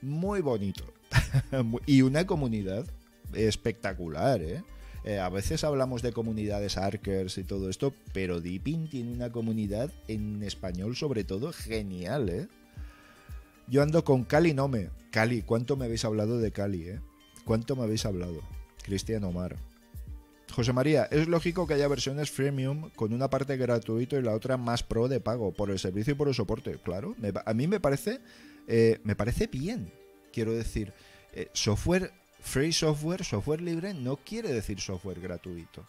Muy bonito. [laughs] y una comunidad espectacular, ¿eh? ¿eh? A veces hablamos de comunidades archers y todo esto, pero Deepin tiene una comunidad en español sobre todo genial, ¿eh? Yo ando con Cali Nome. Cali, ¿cuánto me habéis hablado de Cali, eh? ¿Cuánto me habéis hablado? Cristian Omar. José María, es lógico que haya versiones freemium con una parte gratuito y la otra más pro de pago por el servicio y por el soporte. Claro, a mí me parece, eh, me parece bien. Quiero decir, eh, software, free software, software libre no quiere decir software gratuito.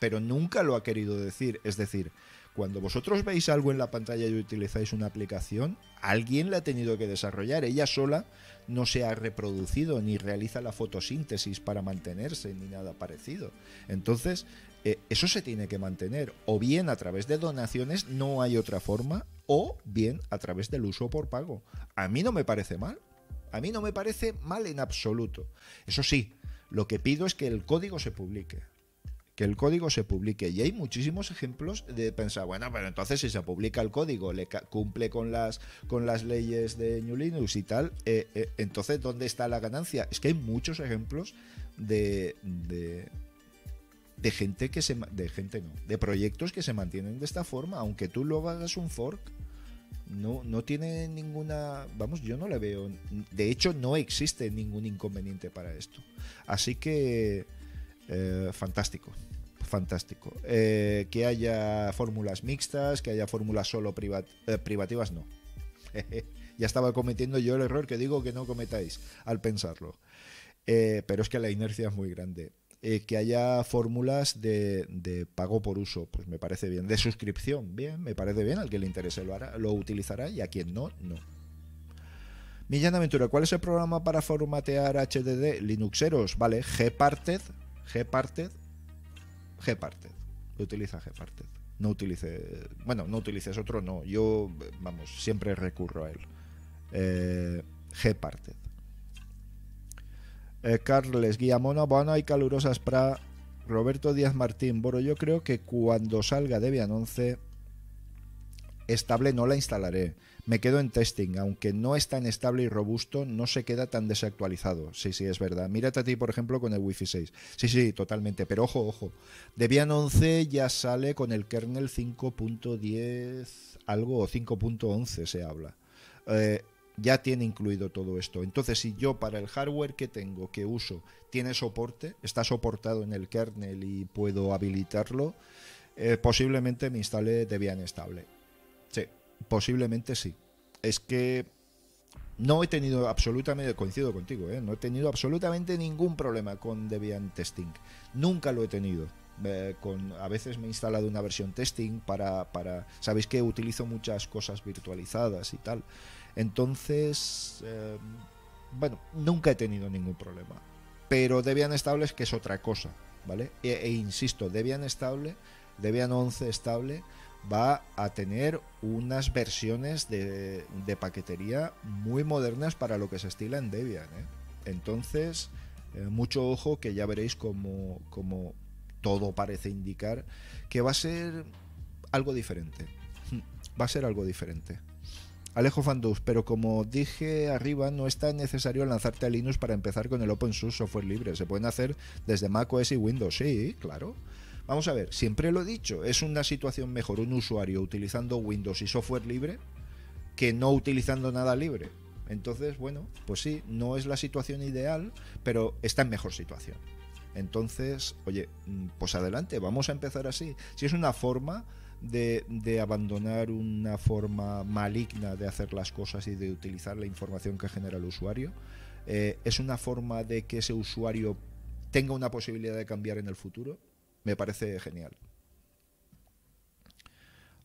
Pero nunca lo ha querido decir. Es decir, cuando vosotros veis algo en la pantalla y utilizáis una aplicación, alguien la ha tenido que desarrollar. Ella sola no se ha reproducido ni realiza la fotosíntesis para mantenerse ni nada parecido. Entonces, eh, eso se tiene que mantener. O bien a través de donaciones, no hay otra forma, o bien a través del uso por pago. A mí no me parece mal. A mí no me parece mal en absoluto. Eso sí, lo que pido es que el código se publique que el código se publique. Y hay muchísimos ejemplos de pensar, bueno, pero entonces si se publica el código, le cumple con las, con las leyes de New Linux y tal, eh, eh, entonces ¿dónde está la ganancia? Es que hay muchos ejemplos de, de, gente que se... de gente no, de proyectos que se mantienen de esta forma, aunque tú luego hagas un fork. No, no tiene ninguna. Vamos, yo no le veo. De hecho, no existe ningún inconveniente para esto. Así que. Eh, fantástico fantástico. Eh, que haya fórmulas mixtas, que haya fórmulas solo eh, privativas, no. [laughs] ya estaba cometiendo yo el error que digo que no cometáis al pensarlo. Pero es que la inercia es muy grande. que haya fórmulas de, pago por uso, pues me parece bien. De suscripción, bien, me parece bien. Al que le interese lo, hará, lo utilizará y a quien no, no. Millán Aventura, ¿cuál es el programa para formatear HDD? Linuxeros, vale, Gparted, Gparted Gparted. Utiliza Gparted. No utilice. Bueno, no utilices otro, no. Yo, vamos, siempre recurro a él. Eh, Gparted. Eh, Carles Guillamona, bueno, hay calurosas para Roberto Díaz Martín. Bueno, yo creo que cuando salga Debian 11 estable no la instalaré. Me quedo en testing, aunque no es tan estable y robusto, no se queda tan desactualizado. Sí, sí, es verdad. Mírate a ti, por ejemplo, con el Wi-Fi 6. Sí, sí, totalmente. Pero ojo, ojo. Debian 11 ya sale con el kernel 5.10 algo o 5.11 se habla. Eh, ya tiene incluido todo esto. Entonces, si yo para el hardware que tengo, que uso, tiene soporte, está soportado en el kernel y puedo habilitarlo, eh, posiblemente me instale Debian estable. Posiblemente sí. Es que no he tenido absolutamente, coincido contigo, ¿eh? no he tenido absolutamente ningún problema con Debian Testing. Nunca lo he tenido. Eh, a veces me he instalado una versión testing para, para, sabéis que utilizo muchas cosas virtualizadas y tal. Entonces, eh, bueno, nunca he tenido ningún problema. Pero Debian estable es que es otra cosa, ¿vale? E, e insisto, Debian estable, Debian 11 estable va a tener unas versiones de, paquetería muy modernas para lo que se estila en Debian. ¿eh? Entonces, eh, mucho ojo que ya veréis como, como todo parece indicar que va a ser algo diferente. Va a ser algo diferente. Alejo Fandus, pero como dije arriba, no es tan necesario lanzarte a Linux para empezar con el open source software libre. Se pueden hacer desde macOS y Windows. Sí, claro. Vamos a ver, siempre lo he dicho, es una situación mejor un usuario utilizando Windows y software libre que no utilizando nada libre. Entonces, bueno, pues sí, no es la situación ideal, pero está en mejor situación. Entonces, oye, mm, pues adelante, vamos a empezar así. Si es una forma de, abandonar una forma maligna de hacer las cosas y de utilizar la información que genera el usuario, eh, es una forma de que ese usuario tenga una posibilidad de cambiar en el futuro, me parece genial.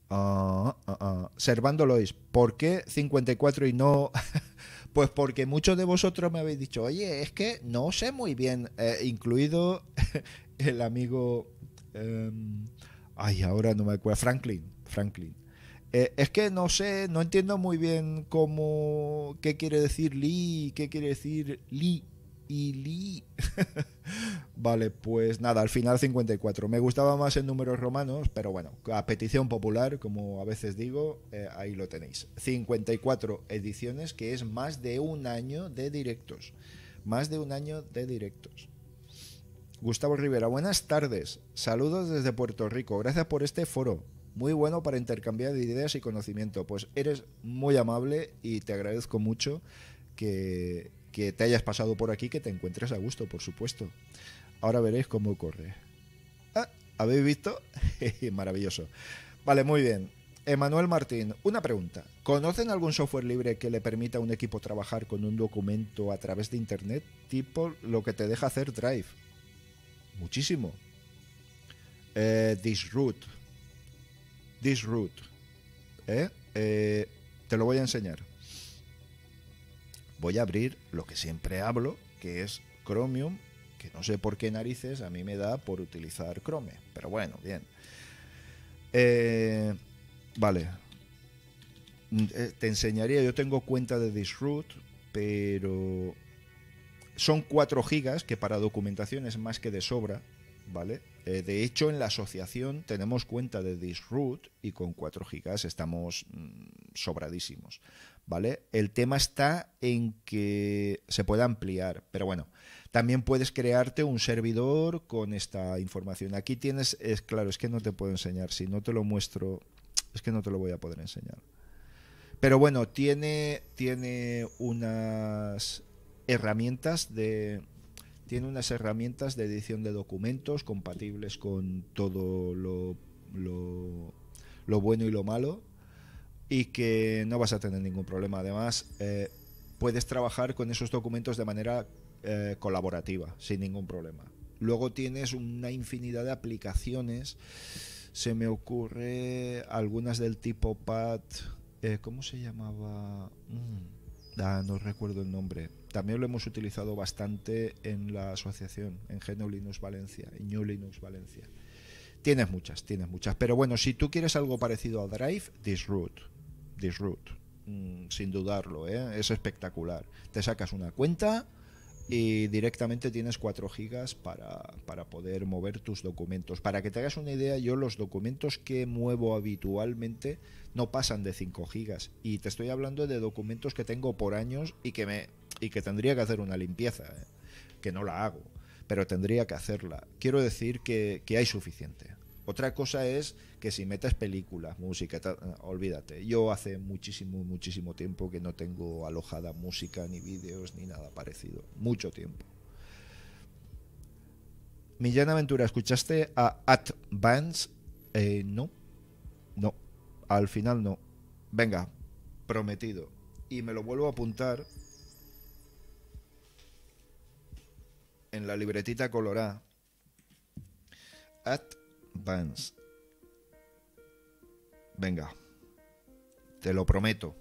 Ah, ah. Servando Lois, ¿por qué 54 y no? [laughs] pues porque muchos de vosotros me habéis dicho, oye, es que no sé muy bien, eh, incluido [laughs] el amigo, em, ay, ahora no me acuerdo, Franklin, Franklin. Eh, es que no sé, no entiendo muy bien cómo, qué quiere decir Li, qué quiere decir Li [laughs] vale, pues nada, al final 54. Me gustaba más en números romanos, pero bueno, a petición popular, como a veces digo, eh, ahí lo tenéis. 54 ediciones, que es más de un año de directos. Más de un año de directos. Gustavo Rivera, buenas tardes. Saludos desde Puerto Rico. Gracias por este foro. Muy bueno para intercambiar ideas y conocimiento. Pues eres muy amable y te agradezco mucho que, que te hayas pasado por aquí, que te encuentres a gusto, por supuesto. Ahora veréis cómo ocurre. Ah, ¿Habéis visto? [laughs] Maravilloso. Vale, muy bien. Emanuel Martín, una pregunta. ¿Conocen algún software libre que le permita a un equipo trabajar con un documento a través de Internet, tipo lo que te deja hacer Drive? Muchísimo. Eh, Disroot. Disroot. ¿Eh? ¿Eh? Te lo voy a enseñar voy a abrir lo que siempre hablo, que es Chromium, que no sé por qué narices a mí me da por utilizar Chrome. Pero bueno, bien. Eh, vale. Mm, eh, te enseñaría, yo tengo cuenta de Disroot, pero son 4 gigas, que para documentación es más que de sobra, ¿vale? Eh, de hecho, en la asociación tenemos cuenta de Disroot y con 4 gigas estamos mm, sobradísimos. ¿Vale? El tema está en que se puede ampliar, pero bueno, también puedes crearte un servidor con esta información. Aquí tienes, es claro, es que no te puedo enseñar, si no te lo muestro, es que no te lo voy a poder enseñar. Pero bueno, tiene, tiene unas herramientas de tiene unas herramientas de edición de documentos compatibles con todo lo, lo bueno y lo malo y que no vas a tener ningún problema. Además, eh, puedes trabajar con esos documentos de manera eh, colaborativa, sin ningún problema. Luego tienes una infinidad de aplicaciones. Se me ocurre algunas del tipo PAD. Eh, ¿Cómo se llamaba? Mm, ah, no recuerdo el nombre. También lo hemos utilizado bastante en la asociación, en GNU Linux Valencia, en New Linux Valencia. Tienes muchas, tienes muchas. Pero bueno, si tú quieres algo parecido a Drive, Disroot. Disroot. Mm, sin dudarlo, ¿eh? es espectacular. Te sacas una cuenta y directamente tienes 4 gigas para, para, poder mover tus documentos. Para que te hagas una idea, yo los documentos que muevo habitualmente no pasan de 5 gigas. Y te estoy hablando de documentos que tengo por años y que, me, y que tendría que hacer una limpieza, ¿eh? que no la hago, pero tendría que hacerla. Quiero decir que, que hay suficiente. Otra cosa es que si metes películas, música, olvídate. Yo hace muchísimo, muchísimo tiempo que no tengo alojada música, ni vídeos, ni nada parecido. Mucho tiempo. Millán Aventura, ¿escuchaste a At Bands? Eh, no, no, al final no. Venga, prometido. Y me lo vuelvo a apuntar en la libretita colorada. At Vans. Venga, te lo prometo.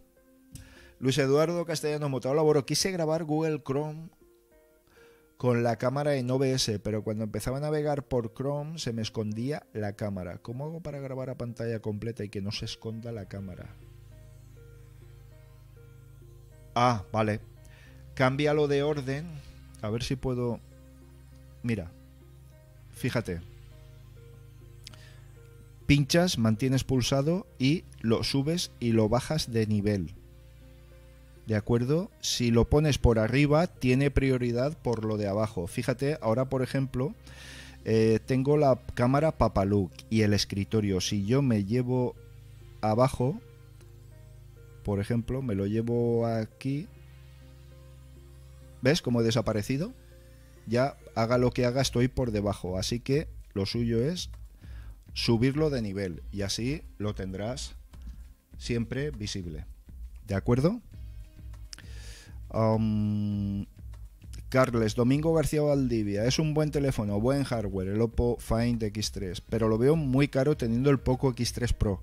Luis Eduardo Castellano Laboro. Quise grabar Google Chrome con la cámara en OBS, pero cuando empezaba a navegar por Chrome se me escondía la cámara. ¿Cómo hago para grabar a pantalla completa y que no se esconda la cámara? Ah, vale. Cámbialo de orden. A ver si puedo... Mira, fíjate pinchas, mantienes pulsado y lo subes y lo bajas de nivel. ¿De acuerdo? Si lo pones por arriba, tiene prioridad por lo de abajo. Fíjate, ahora por ejemplo, eh, tengo la cámara Papalook y el escritorio. Si yo me llevo abajo, por ejemplo, me lo llevo aquí. ¿Ves cómo he desaparecido? Ya haga lo que haga, estoy por debajo. Así que lo suyo es subirlo de nivel y así lo tendrás siempre visible. ¿De acuerdo? Um, Carles, Domingo García Valdivia, es un buen teléfono, buen hardware, el Oppo Find X3, pero lo veo muy caro teniendo el Poco X3 Pro.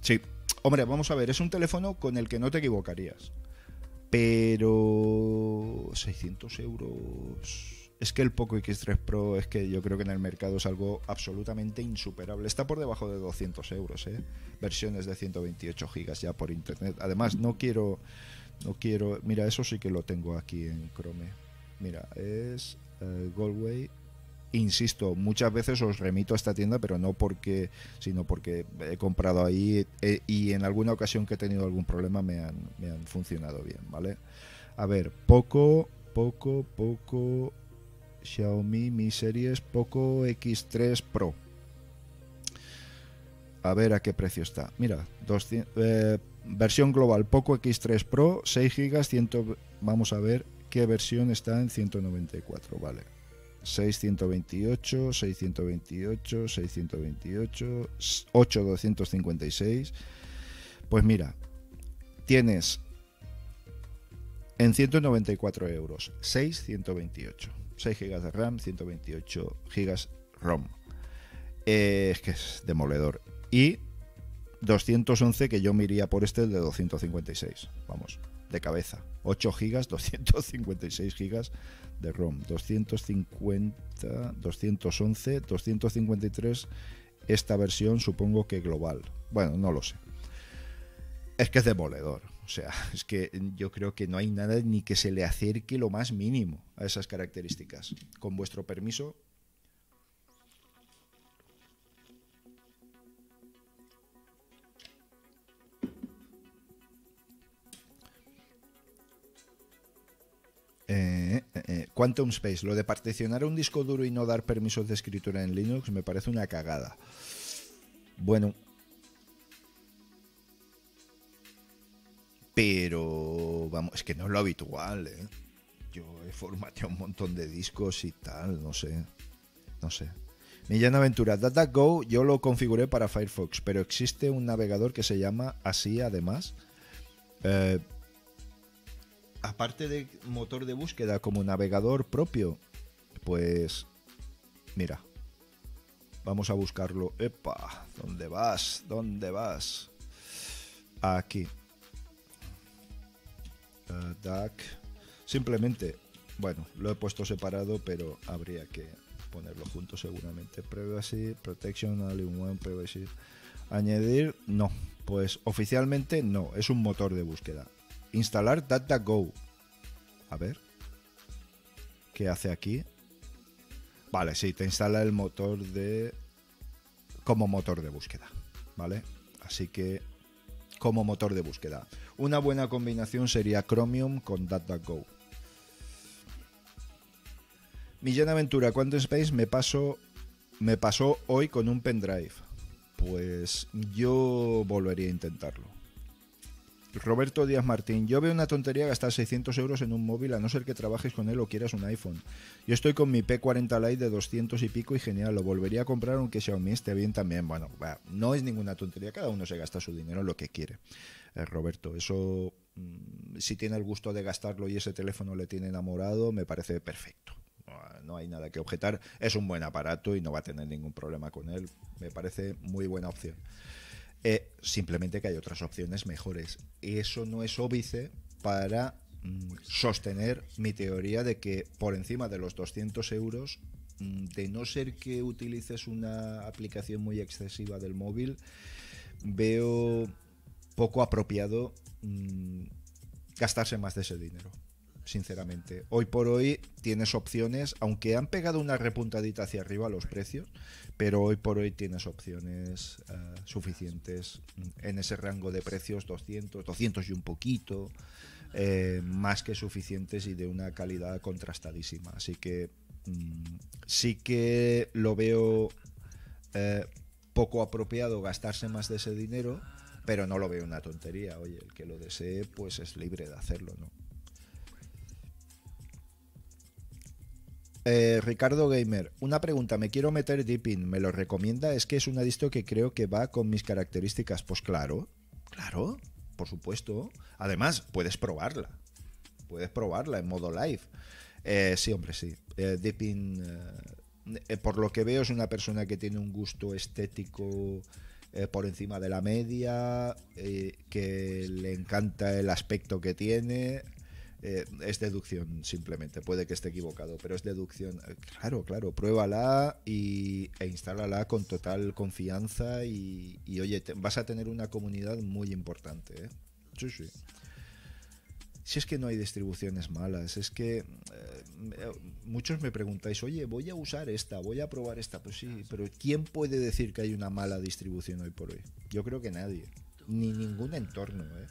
Sí, hombre, vamos a ver, es un teléfono con el que no te equivocarías, pero 600 euros es que el Poco X3 Pro es que yo creo que en el mercado es algo absolutamente insuperable. Está por debajo de 200 euros, ¿eh? Versiones de 128 gigas ya por internet. Además, no quiero, no quiero, mira, eso sí que lo tengo aquí en Chrome. Mira, es uh, Goldway. Insisto, muchas veces os remito a esta tienda, pero no porque, sino porque he comprado ahí eh, y en alguna ocasión que he tenido algún problema me han, me han funcionado bien, ¿vale? A ver, poco, poco, poco, Xiaomi Mi Series Poco X3 Pro. A ver a qué precio está. Mira, eh, versión global Poco X3 Pro, 6 GB, vamos a ver qué versión está en 194, vale. 628, 628, 628, 8256. Pues mira, tienes en 194 euros, 628. 6 GB de RAM, 128 GB ROM. Eh, es que es demoledor. Y 211 que yo me iría por este de 256. Vamos, de cabeza. 8 GB, 256 GB de ROM. 250, 211, 253 esta versión supongo que global. Bueno, no lo sé. Es que es demoledor. O sea, [laughs] es que yo creo que no hay nada ni que se le acerque lo más mínimo a esas características. Con vuestro permiso. Eh, eh, eh, Quantum Space, lo de particionar un disco duro y no dar permisos de escritura en Linux me parece una cagada. Bueno, Pero, vamos, es que no es lo habitual, ¿eh? Yo he formateado un montón de discos y tal, no sé. No sé. Millán Aventura, DataGo yo lo configuré para Firefox, pero existe un navegador que se llama así además. Eh, aparte de motor de búsqueda como navegador propio, pues mira, vamos a buscarlo. Epa, ¿dónde vas? ¿Dónde vas? Aquí. DAC. Simplemente, bueno, lo he puesto separado, pero habría que ponerlo junto seguramente. Privacy, Protection, All in One, Privacy. Añadir, no. Pues oficialmente no, es un motor de búsqueda. Instalar DataGo. A ver. ¿Qué hace aquí? Vale, sí, te instala el motor de... como motor de búsqueda. ¿Vale? Así que como motor de búsqueda. Una buena combinación sería Chromium con DuckDuckGo. Millán Aventura, ¿cuánto Space me pasó, me pasó hoy con un pendrive? Pues yo volvería a intentarlo. Roberto Díaz Martín, yo veo una tontería gastar 600 euros en un móvil a no ser que trabajes con él o quieras un iPhone. Yo estoy con mi P40 Lite de 200 y pico y genial, lo volvería a comprar aunque Xiaomi esté bien también. Bueno, no es ninguna tontería, cada uno se gasta su dinero en lo que quiere. Eh, Roberto, eso, mm, si tiene el gusto de gastarlo y ese teléfono le tiene enamorado, me parece perfecto. No hay nada que objetar, es un buen aparato y no va a tener ningún problema con él. Me parece muy buena opción. Eh, simplemente que hay otras opciones mejores. Eso no es óbice para mm, sostener mi teoría de que por encima de los 200 euros, mm, de no ser que utilices una aplicación muy excesiva del móvil, veo poco apropiado mm, gastarse más de ese dinero sinceramente. Hoy por hoy tienes opciones, aunque han pegado una repuntadita hacia arriba los precios, pero hoy por hoy tienes opciones eh, suficientes en ese rango de precios 200, 200 y un poquito, eh, más que suficientes y de una calidad contrastadísima. Así que mm, sí que lo veo eh, poco apropiado gastarse más de ese dinero, pero no lo veo una tontería. Oye, el que lo desee, pues es libre de hacerlo, ¿no? Eh, Ricardo Gamer, una pregunta, me quiero meter Deepin, ¿me lo recomienda? Es que es una distro que creo que va con mis características. Pues claro, claro, por supuesto. Además, puedes probarla. Puedes probarla en modo live. Eh, sí, hombre, sí. Eh, Deepin, por lo que veo, es una persona que tiene un gusto estético por encima de la media, que le encanta el aspecto que tiene. Eh, es deducción simplemente, puede que esté equivocado, pero es deducción. Eh, claro, claro, pruébala y, e instálala con total confianza y, oye, vas a tener una comunidad muy importante. ¿eh? Sí, sí. Si es que no hay distribuciones malas, es que muchos me preguntáis, oye, voy a usar esta, voy a probar esta, pues sí, pero ¿quién puede decir que hay una mala distribución hoy por hoy? Yo creo que nadie, ni ningún entorno, ¿eh?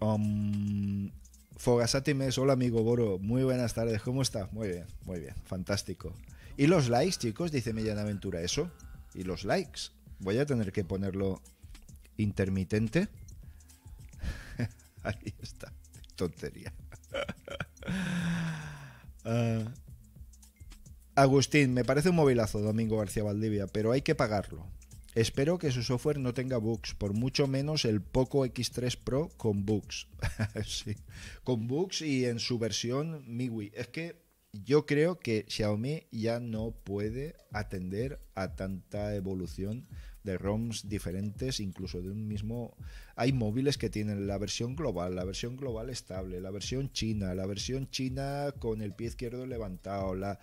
Um, Fogasati Mes, hola amigo Boro, muy buenas tardes, ¿cómo está? Muy bien, muy bien, fantástico. ¿Y los likes, chicos? Dice Millán Aventura, ¿eso? ¿Y los likes? Voy a tener que ponerlo intermitente. Ahí está, tontería. [laughs] Ah, Agustín, me parece un movilazo Domingo García Valdivia, pero hay que pagarlo. Espero que su software no tenga bugs, por mucho menos el Poco X3 Pro con bugs. [laughs] sí, con bugs y en su versión MIUI. Es que yo creo que Xiaomi ya no puede atender a tanta evolución de ROMs diferentes, incluso de un mismo... Hay móviles que tienen la versión global, la versión global estable, la versión china, la versión china con el pie izquierdo levantado, la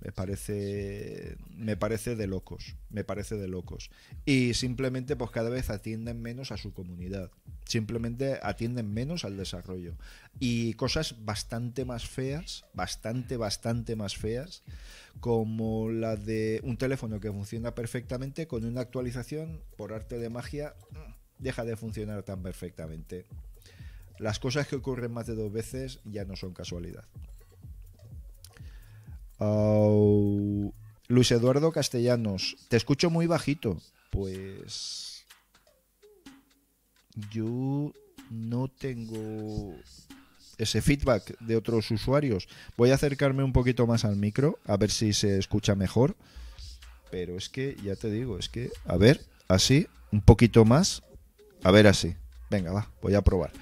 me parece me parece de locos me parece de locos. Y simplemente pues cada vez atienden menos a su comunidad simplemente atienden menos al desarrollo. Y cosas bastante más feas bastante bastante más feas como la de un teléfono que funciona perfectamente con una actualización por arte de magia deja de funcionar tan perfectamente. Las cosas que ocurren más de dos veces ya no son casualidad Luis Eduardo Castellanos, te escucho muy bajito. Pues yo no tengo ese feedback de otros usuarios. Voy a acercarme un poquito más al micro, a ver si se escucha mejor. Pero es que, ya te digo, es que, a ver, así, un poquito más. A ver, así. Venga, va, voy a probar.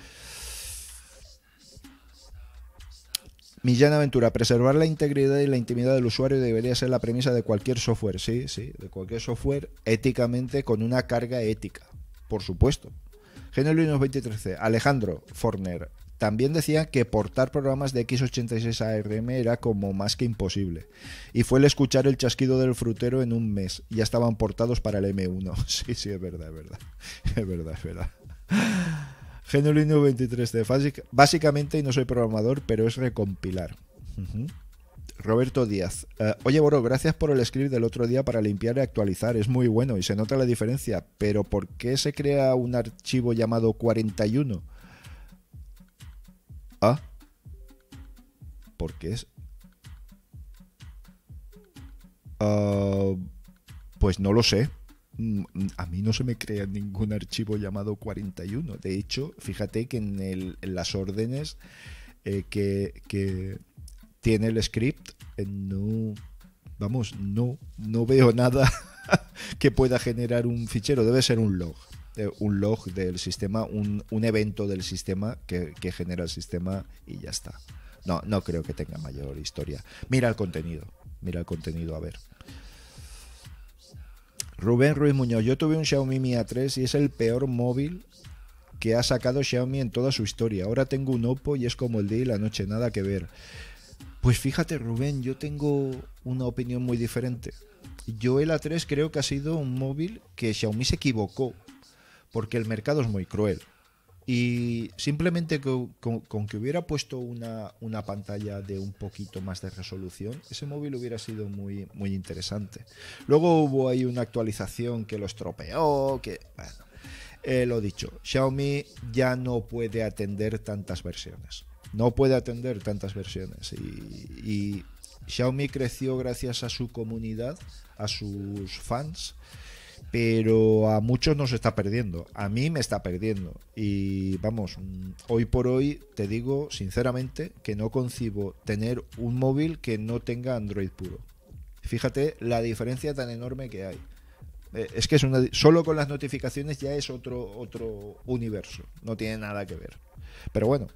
Millán Aventura, preservar la integridad y la intimidad del usuario debería ser la premisa de cualquier software, sí, sí, de cualquier software éticamente con una carga ética, por supuesto. Genuino 2013, Alejandro Forner, también decía que portar programas de X86 a ARM era como más que imposible. Y fue el escuchar el chasquido del frutero en un mes. Ya estaban portados para el M1. [laughs] Sí, sí, es verdad, es verdad. Es verdad, es verdad. Genolino 23C. Básicamente, y no soy programador, pero es recompilar. Roberto Díaz. Eh, Oye, Boro, gracias por el script del otro día para limpiar y actualizar. Es muy bueno y se nota la diferencia. Pero ¿por qué se crea un archivo llamado 41? Ah. Porque es. Ah, pues no lo sé. Mm, a mí no se me crea ningún archivo llamado 41. De hecho, fíjate que en, las órdenes eh, que, tiene el script, eh, no, vamos, no, no veo nada [laughs] que pueda generar un fichero. Debe ser un log. Eh, un log del sistema, un, evento del sistema que, que genera el sistema y ya está. No, no creo que tenga mayor historia. Mira el contenido. Mira el contenido, a ver. Rubén Ruiz Muñoz, yo tuve un Xiaomi Mi A3 y es el peor móvil que ha sacado Xiaomi en toda su historia. Ahora tengo un Oppo y es como el día y la noche, nada que ver. Pues fíjate Rubén, yo tengo una opinión muy diferente. Yo el A3 creo que ha sido un móvil que Xiaomi se equivocó, porque el mercado es muy cruel. Y simplemente con, que hubiera puesto una, pantalla de un poquito más de resolución, ese móvil hubiera sido muy, muy interesante. Luego hubo ahí una actualización que lo estropeó, que... Eh, lo dicho, Xiaomi ya no puede atender tantas versiones. No puede atender tantas versiones. y Xiaomi creció gracias a su comunidad, a sus fans pero a muchos nos está perdiendo. A mí me está perdiendo. Y vamos, hoy por hoy te digo sinceramente que no concibo tener un móvil que no tenga Android puro. Fíjate la diferencia tan enorme que hay. Eh, es que es una, solo con las notificaciones ya es otro, otro universo. No tiene nada que ver. Pero bueno.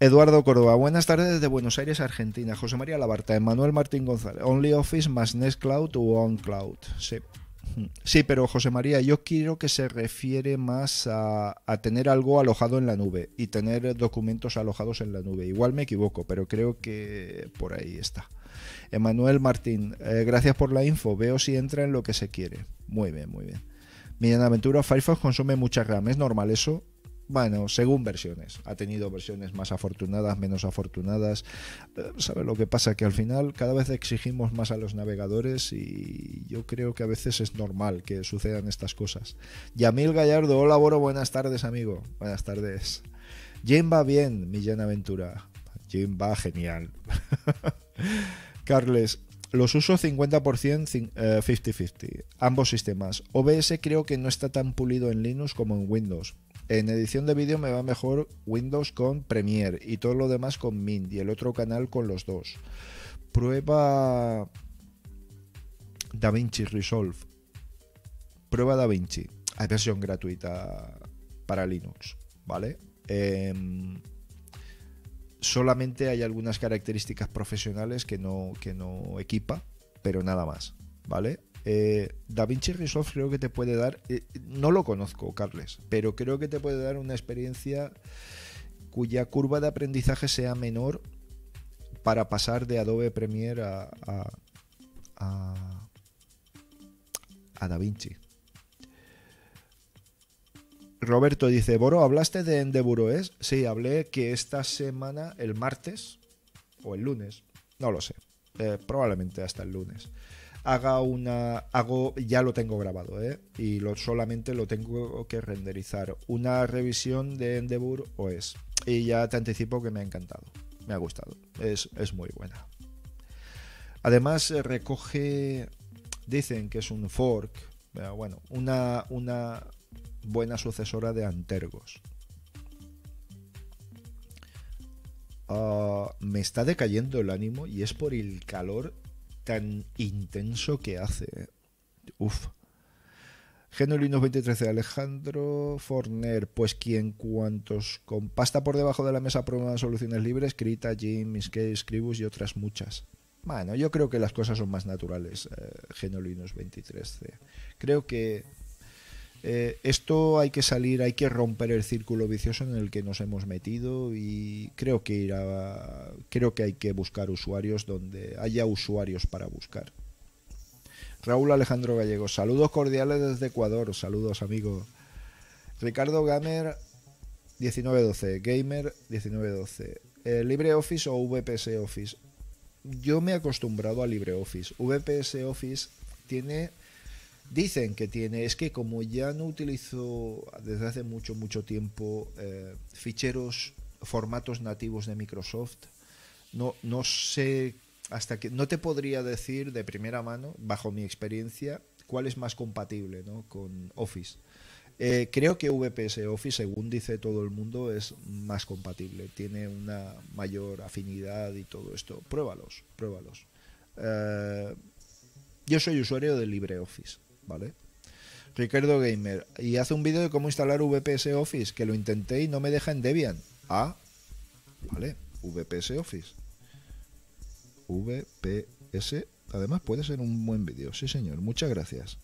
Eduardo Córdoba, buenas tardes desde Buenos Aires, Argentina. José María Labarta, Emanuel Martín González, Only Office más Nextcloud o OnCloud. Sí. Sí, pero José María, yo quiero que se refiere más a, tener algo alojado en la nube y tener documentos alojados en la nube. Igual me equivoco, pero creo que por ahí está. Emanuel Martín, eh, gracias por la info. Veo si entra en lo que se quiere. Muy bien, muy bien. Mi aventura Firefox consume mucha RAM. ¿Es normal eso? Bueno, según versiones. Ha tenido versiones más afortunadas, menos afortunadas. Eh, ¿Sabe lo que pasa? Que al final cada vez exigimos más a los navegadores y yo creo que a veces es normal que sucedan estas cosas. Yamil Gallardo, hola Boro, buenas tardes amigo. Buenas tardes. Jim va bien, Millán Aventura. Jim va genial. [laughs] Carles, los uso 50% 50-50, ambos sistemas. OBS creo que no está tan pulido en Linux como en Windows. En edición de vídeo me va mejor Windows con Premiere y todo lo demás con Mint y el otro canal con los dos. Prueba DaVinci Resolve. Prueba DaVinci. Hay versión gratuita para Linux, ¿vale? Em, solamente hay algunas características profesionales que no, que no equipa, pero nada más, ¿vale? Eh, DaVinci Resolve creo que te puede dar, eh, no lo conozco, Carles, pero creo que te puede dar una experiencia cuya curva de aprendizaje sea menor para pasar de Adobe Premiere a, a, a, DaVinci. Roberto dice, Boro, ¿hablaste de Endeburoes? Sí, hablé que esta semana, el martes o el lunes, no lo sé, eh, probablemente hasta el lunes haga una hago ya lo tengo grabado ¿eh? y lo solamente lo tengo que renderizar. Una revisión de Endeavour OS y ya te anticipo que me ha encantado me ha gustado. Es, muy buena. Además eh, recoge dicen que es un fork bueno una una buena sucesora de Antergos. Ah, me está decayendo el ánimo y es por el calor tan intenso que hace. Uf. Genolinos 23 de Alejandro Forner, pues quien cuantos con pasta por debajo de la mesa prueban soluciones libres, Krita, Jim, Miskey, Scribus y otras muchas. Bueno, yo creo que las cosas son más naturales, eh, Genolinos 23C. Creo que eh, esto hay que salir, hay que romper el círculo vicioso en el que nos hemos metido y creo que ir creo que hay que buscar usuarios donde haya usuarios para buscar. Raúl Alejandro Gallego, saludos cordiales desde Ecuador, saludos amigo. Ricardo Gamer 1912, Gamer 1912. Eh, ¿LibreOffice o VPS Office? Yo me he acostumbrado a LibreOffice. VPS Office tiene Dicen que tiene, es que como ya no utilizo desde hace mucho, mucho tiempo eh, ficheros, formatos nativos de Microsoft, no, no sé hasta que, no te podría decir de primera mano, bajo mi experiencia, cuál es más compatible ¿no? con Office. Eh, creo que VPS Office, según dice todo el mundo, es más compatible, tiene una mayor afinidad y todo esto. Pruébalos, pruébalos. Eh, yo soy usuario de LibreOffice. ¿Vale? Ricardo Gamer, y hace un vídeo de cómo instalar VPS Office, que lo intenté y no me deja en Debian. Ah, vale, VPS Office. VPS, además puede ser un buen vídeo, sí señor, muchas gracias.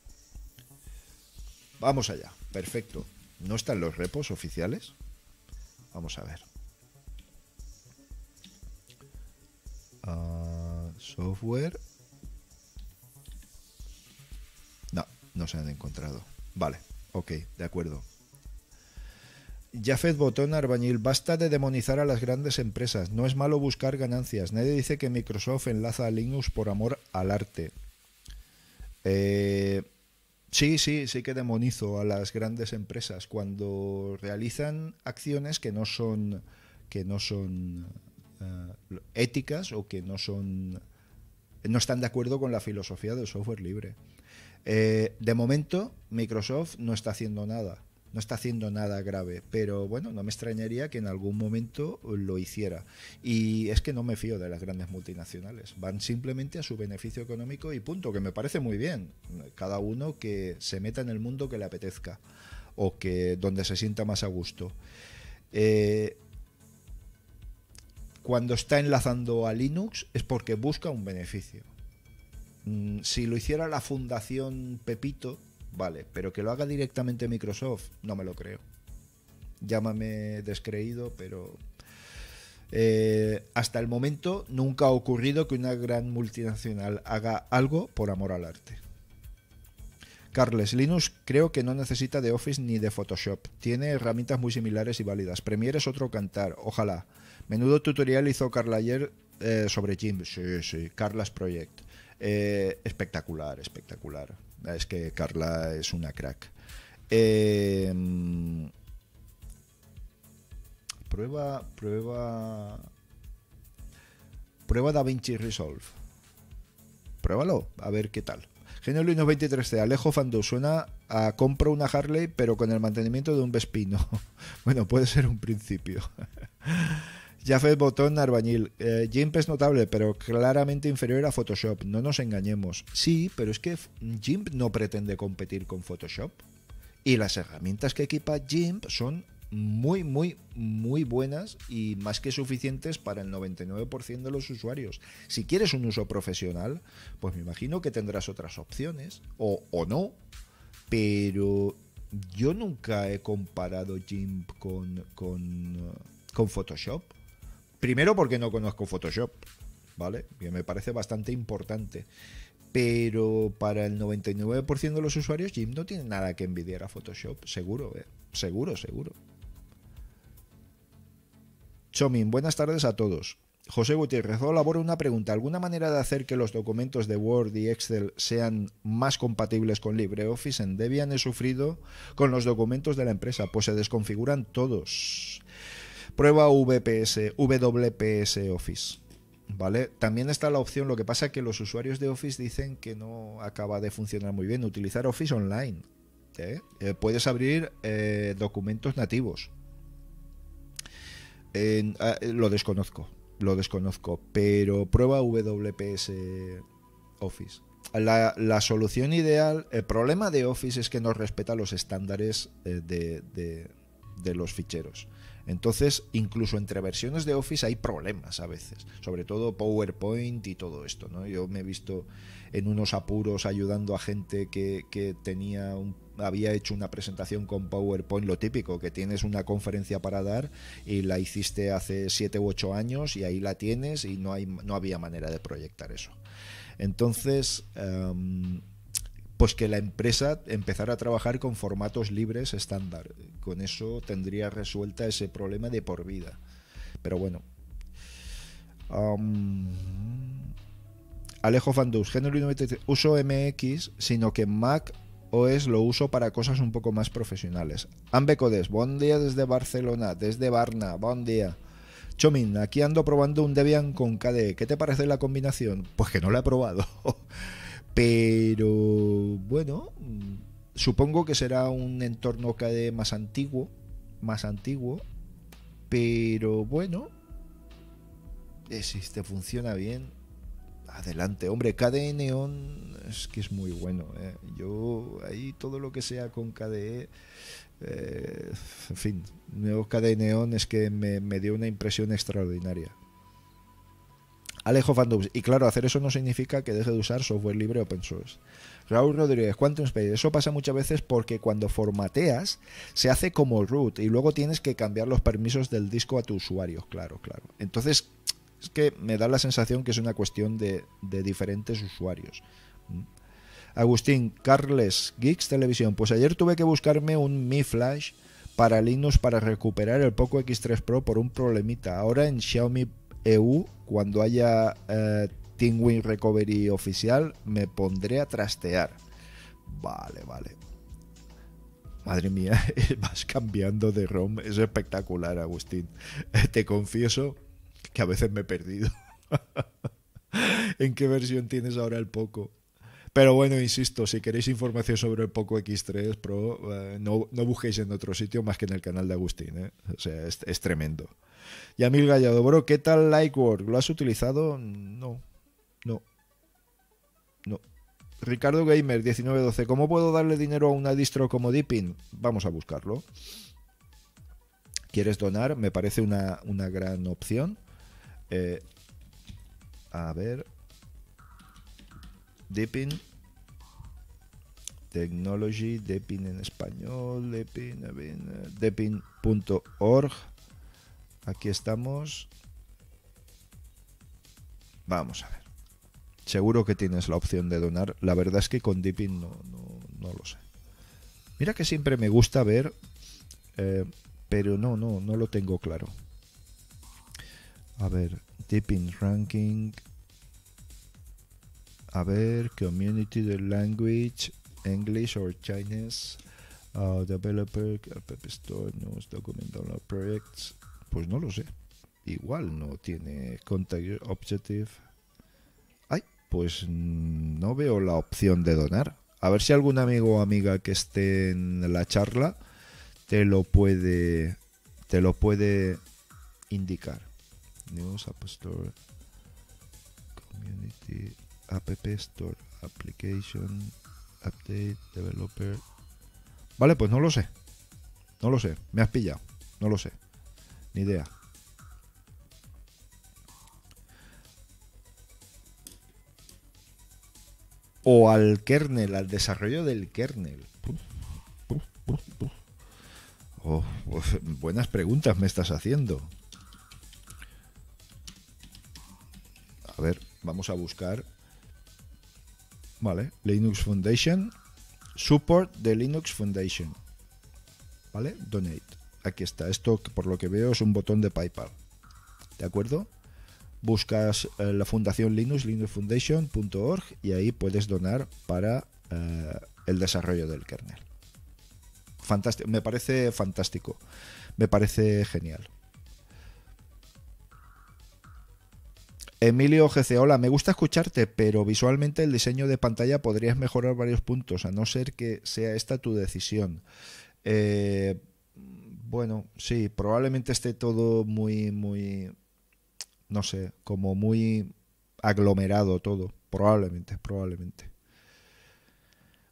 Vamos allá, perfecto. ¿No están los repos oficiales? Vamos a ver. Ah, software no se han encontrado. Vale, ok, de acuerdo. Jafet Botón Arbañil, basta de demonizar a las grandes empresas. No es malo buscar ganancias. Nadie dice que Microsoft enlaza a Linux por amor al arte. Eh, sí, sí, sí que demonizo a las grandes empresas cuando realizan acciones que no son que no son eh, éticas o que no son no están de acuerdo con la filosofía del software libre. Eh, de momento, Microsoft no está haciendo nada. No está haciendo nada grave, pero bueno, no me extrañaría que en algún momento lo hiciera. Y es que no me fío de las grandes multinacionales. Van simplemente a su beneficio económico y punto, que me parece muy bien. Cada uno que se meta en el mundo que le apetezca o que donde se sienta más a gusto. Eh, cuando está enlazando a Linux es porque busca un beneficio. Mm, si lo hiciera la fundación Pepito, vale, pero que lo haga directamente Microsoft, no me lo creo. Llámame descreído, pero eh, hasta el momento nunca ha ocurrido que una gran multinacional haga algo por amor al arte. Carles, Linux creo que no necesita de Office ni de Photoshop. Tiene herramientas muy similares y válidas. Premiere es otro cantar, ojalá. Menudo tutorial hizo Carla ayer eh, sobre Jim. Sí, sí, Carlas Project. Eh, espectacular, espectacular. Es que Carla es una crack. Eh, prueba, prueba, prueba DaVinci Resolve. Pruébalo, a ver qué tal. Genio 23C, Alejo Fandú, suena a compro una Harley pero con el mantenimiento de un Vespino. [laughs] bueno, puede ser un principio. [laughs] Jafet Botón Arbañil. Eh, es notable, pero claramente inferior a Photoshop. No nos engañemos. Sí, pero es que GIMP no pretende competir con Photoshop. Y las herramientas que equipa GIMP son muy, muy, muy buenas y más que suficientes para el 99% de los usuarios. Si quieres un uso profesional, pues me imagino que tendrás otras opciones, o, o no, pero yo nunca he comparado GIMP con, con, con Photoshop. Primero porque no conozco Photoshop, ¿vale? Que me parece bastante importante. Pero para el 99% de los usuarios, Jim no tiene nada que envidiar a Photoshop, seguro, ¿eh? Seguro, seguro. Chomin, buenas tardes a todos. José Gutiérrez, elabora una pregunta. ¿Alguna manera de hacer que los documentos de Word y Excel sean más compatibles con LibreOffice? En Debian he sufrido con los documentos de la empresa, pues se desconfiguran todos. Prueba VPS, WPS Office. ¿Vale? También está la opción, lo que pasa es que los usuarios de Office dicen que no acaba de funcionar muy bien, utilizar Office Online. ¿eh? Eh, puedes abrir eh, documentos nativos. Ah, lo desconozco, lo desconozco, pero prueba WPS Office. La, solución ideal, el problema de Office es que no respeta los estándares de, de los ficheros. Entonces, incluso entre versiones de Office hay problemas a veces, sobre todo PowerPoint y todo esto. ¿no? Yo me he visto en unos apuros ayudando a gente que, tenía había hecho una presentación con PowerPoint, lo típico, que tienes una conferencia para dar y la hiciste hace 7 u 8 años y ahí la tienes y no, hay, no había manera de proyectar eso. Entonces, em, pues que la empresa empezara a trabajar con formatos libres estándar. Con eso tendría resuelta ese problema de por vida. Pero bueno. Alejo Fandus, género uso MX, sino que Mac OS lo uso para cosas un poco más profesionales. Ambecodes, buen día desde Barcelona, desde Varna, buen día. Chomin, aquí ando probando un Debian con KDE. ¿Qué te parece la combinación? Pues que no la he probado. [laughs] Pero bueno, supongo que será un entorno KDE más antiguo, más antiguo. Pero bueno, eh, si te funciona bien, adelante. Hombre, KDE Neon es que es muy bueno. ¿eh? Yo ahí todo lo que sea con KDE eh, en fin, nuevo KDE Neon es que me, dio una impresión extraordinaria. Alejo Fandubs. Y claro, hacer eso no significa que deje de usar software libre open source. Raúl Rodríguez, Quantum Space. Eso pasa muchas veces porque cuando formateas se hace como root y luego tienes que cambiar los permisos del disco a tu usuario. Claro, claro. Entonces, es que me da la sensación que es una cuestión de, de diferentes usuarios. ¿Mm? Agustín, Carles, Geeks Televisión. Pues ayer tuve que buscarme un Mi Flash para Linux para recuperar el Poco X3 Pro por un problemita. Ahora en Xiaomi EU, cuando haya eh, Recovery oficial, me pondré a trastear. Vale, vale. Madre mía, [laughs] vas cambiando de ROM. Es espectacular, Agustín. Te confieso que a veces me he perdido. [laughs] ¿En qué versión tienes ahora el Poco? Pero bueno, insisto, si queréis información sobre el Poco X3 Pro, eh, no, busquéis en otro sitio más que en el canal de Agustín. ¿eh? O sea, es, tremendo. Yamil Gallado, bro, ¿qué tal Lightwork? ¿Lo has utilizado? No, no, no. Ricardo Gamer 1912, ¿cómo puedo darle dinero a una distro como Deepin? Vamos a buscarlo. ¿Quieres donar? Me parece una, una gran opción. Eh, a ver, Deepin. Technology, Depin en español, Depin, Depin.org. Aquí estamos. Vamos a ver. Seguro que tienes la opción de donar. La verdad es que con Deepin no, no, lo sé. Mira que siempre me gusta ver, eh, pero no, no, no lo tengo claro. A ver, Deepin Ranking. A ver, Community the Language, English or Chinese, uh, Developer, App Store, News, Document Download Projects. Pues no lo sé. Igual no tiene Contact Objective. Ay, pues no veo la opción de donar. A ver si algún amigo o amiga que esté en la charla te lo puede te lo puede indicar. News App Store Community App Store, Application, Update, Developer. Vale, pues no lo sé. No lo sé. Me has pillado. No lo sé. Ni idea. O al kernel, al desarrollo del kernel. Oh, buenas preguntas me estás haciendo. A ver, vamos a buscar ¿vale? Linux Foundation, support de Linux Foundation, ¿vale? Donate. Aquí está. Esto, por lo que veo, es un botón de PayPal. ¿De acuerdo? Buscas eh, la fundación Linux, linuxfoundation.org, y ahí puedes donar para eh, el desarrollo del kernel. Fantástico. Me parece fantástico. Me parece genial. Emilio GC, hola, me gusta escucharte, pero visualmente el diseño de pantalla podrías mejorar varios puntos, a no ser que sea esta tu decisión. Eh, bueno, sí, probablemente esté todo muy, muy, no sé, como muy aglomerado todo, probablemente, probablemente.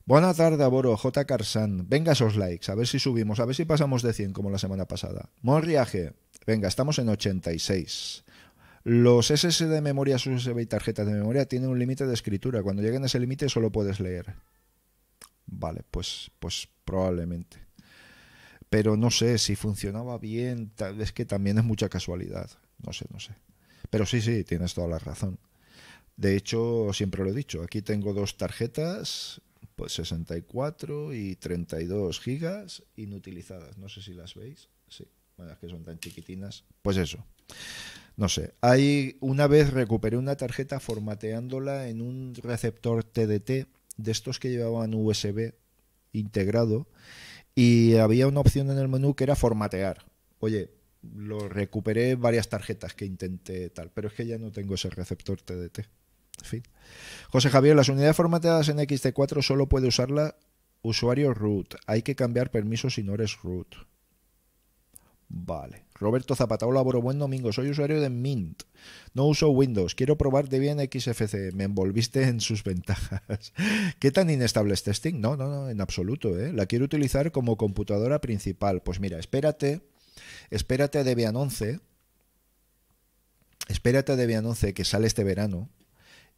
Buena tarde, Aboro, J. Carsan. Venga esos likes, a ver si subimos, a ver si pasamos de 100 como la semana pasada. Monriaje, venga, estamos en 86. Los SS de memoria, USB y tarjetas de memoria tienen un límite de escritura. Cuando lleguen a ese límite solo puedes leer. Vale, pues, pues probablemente. Pero no sé si funcionaba bien. Es que también es mucha casualidad. No sé, no sé. Pero sí, sí, tienes toda la razón. De hecho, siempre lo he dicho. Aquí tengo dos tarjetas pues 64 y 32 gigas inutilizadas. No sé si las veis. Sí, bueno, es que son tan chiquitinas. Pues eso. No sé. Hay una vez recuperé una tarjeta formateándola en un receptor TDT de estos que llevaban USB integrado y había una opción en el menú que era formatear. Oye, lo recuperé varias tarjetas que intenté tal, pero es que ya no tengo ese receptor TDT. En fin. José Javier, las unidades formateadas en XT4 solo puede usarla usuario root. Hay que cambiar permisos si no eres root. Vale. Roberto Zapata, hola, buen domingo. Soy usuario de Mint. No uso Windows. Quiero probar Debian XFC. Me envolviste en sus ventajas. [laughs] ¿Qué tan inestable es testing? No, no, no, en absoluto. ¿eh? La quiero utilizar como computadora principal. Pues mira, espérate. Espérate a Debian 11. Espérate a Debian 11 que sale este verano.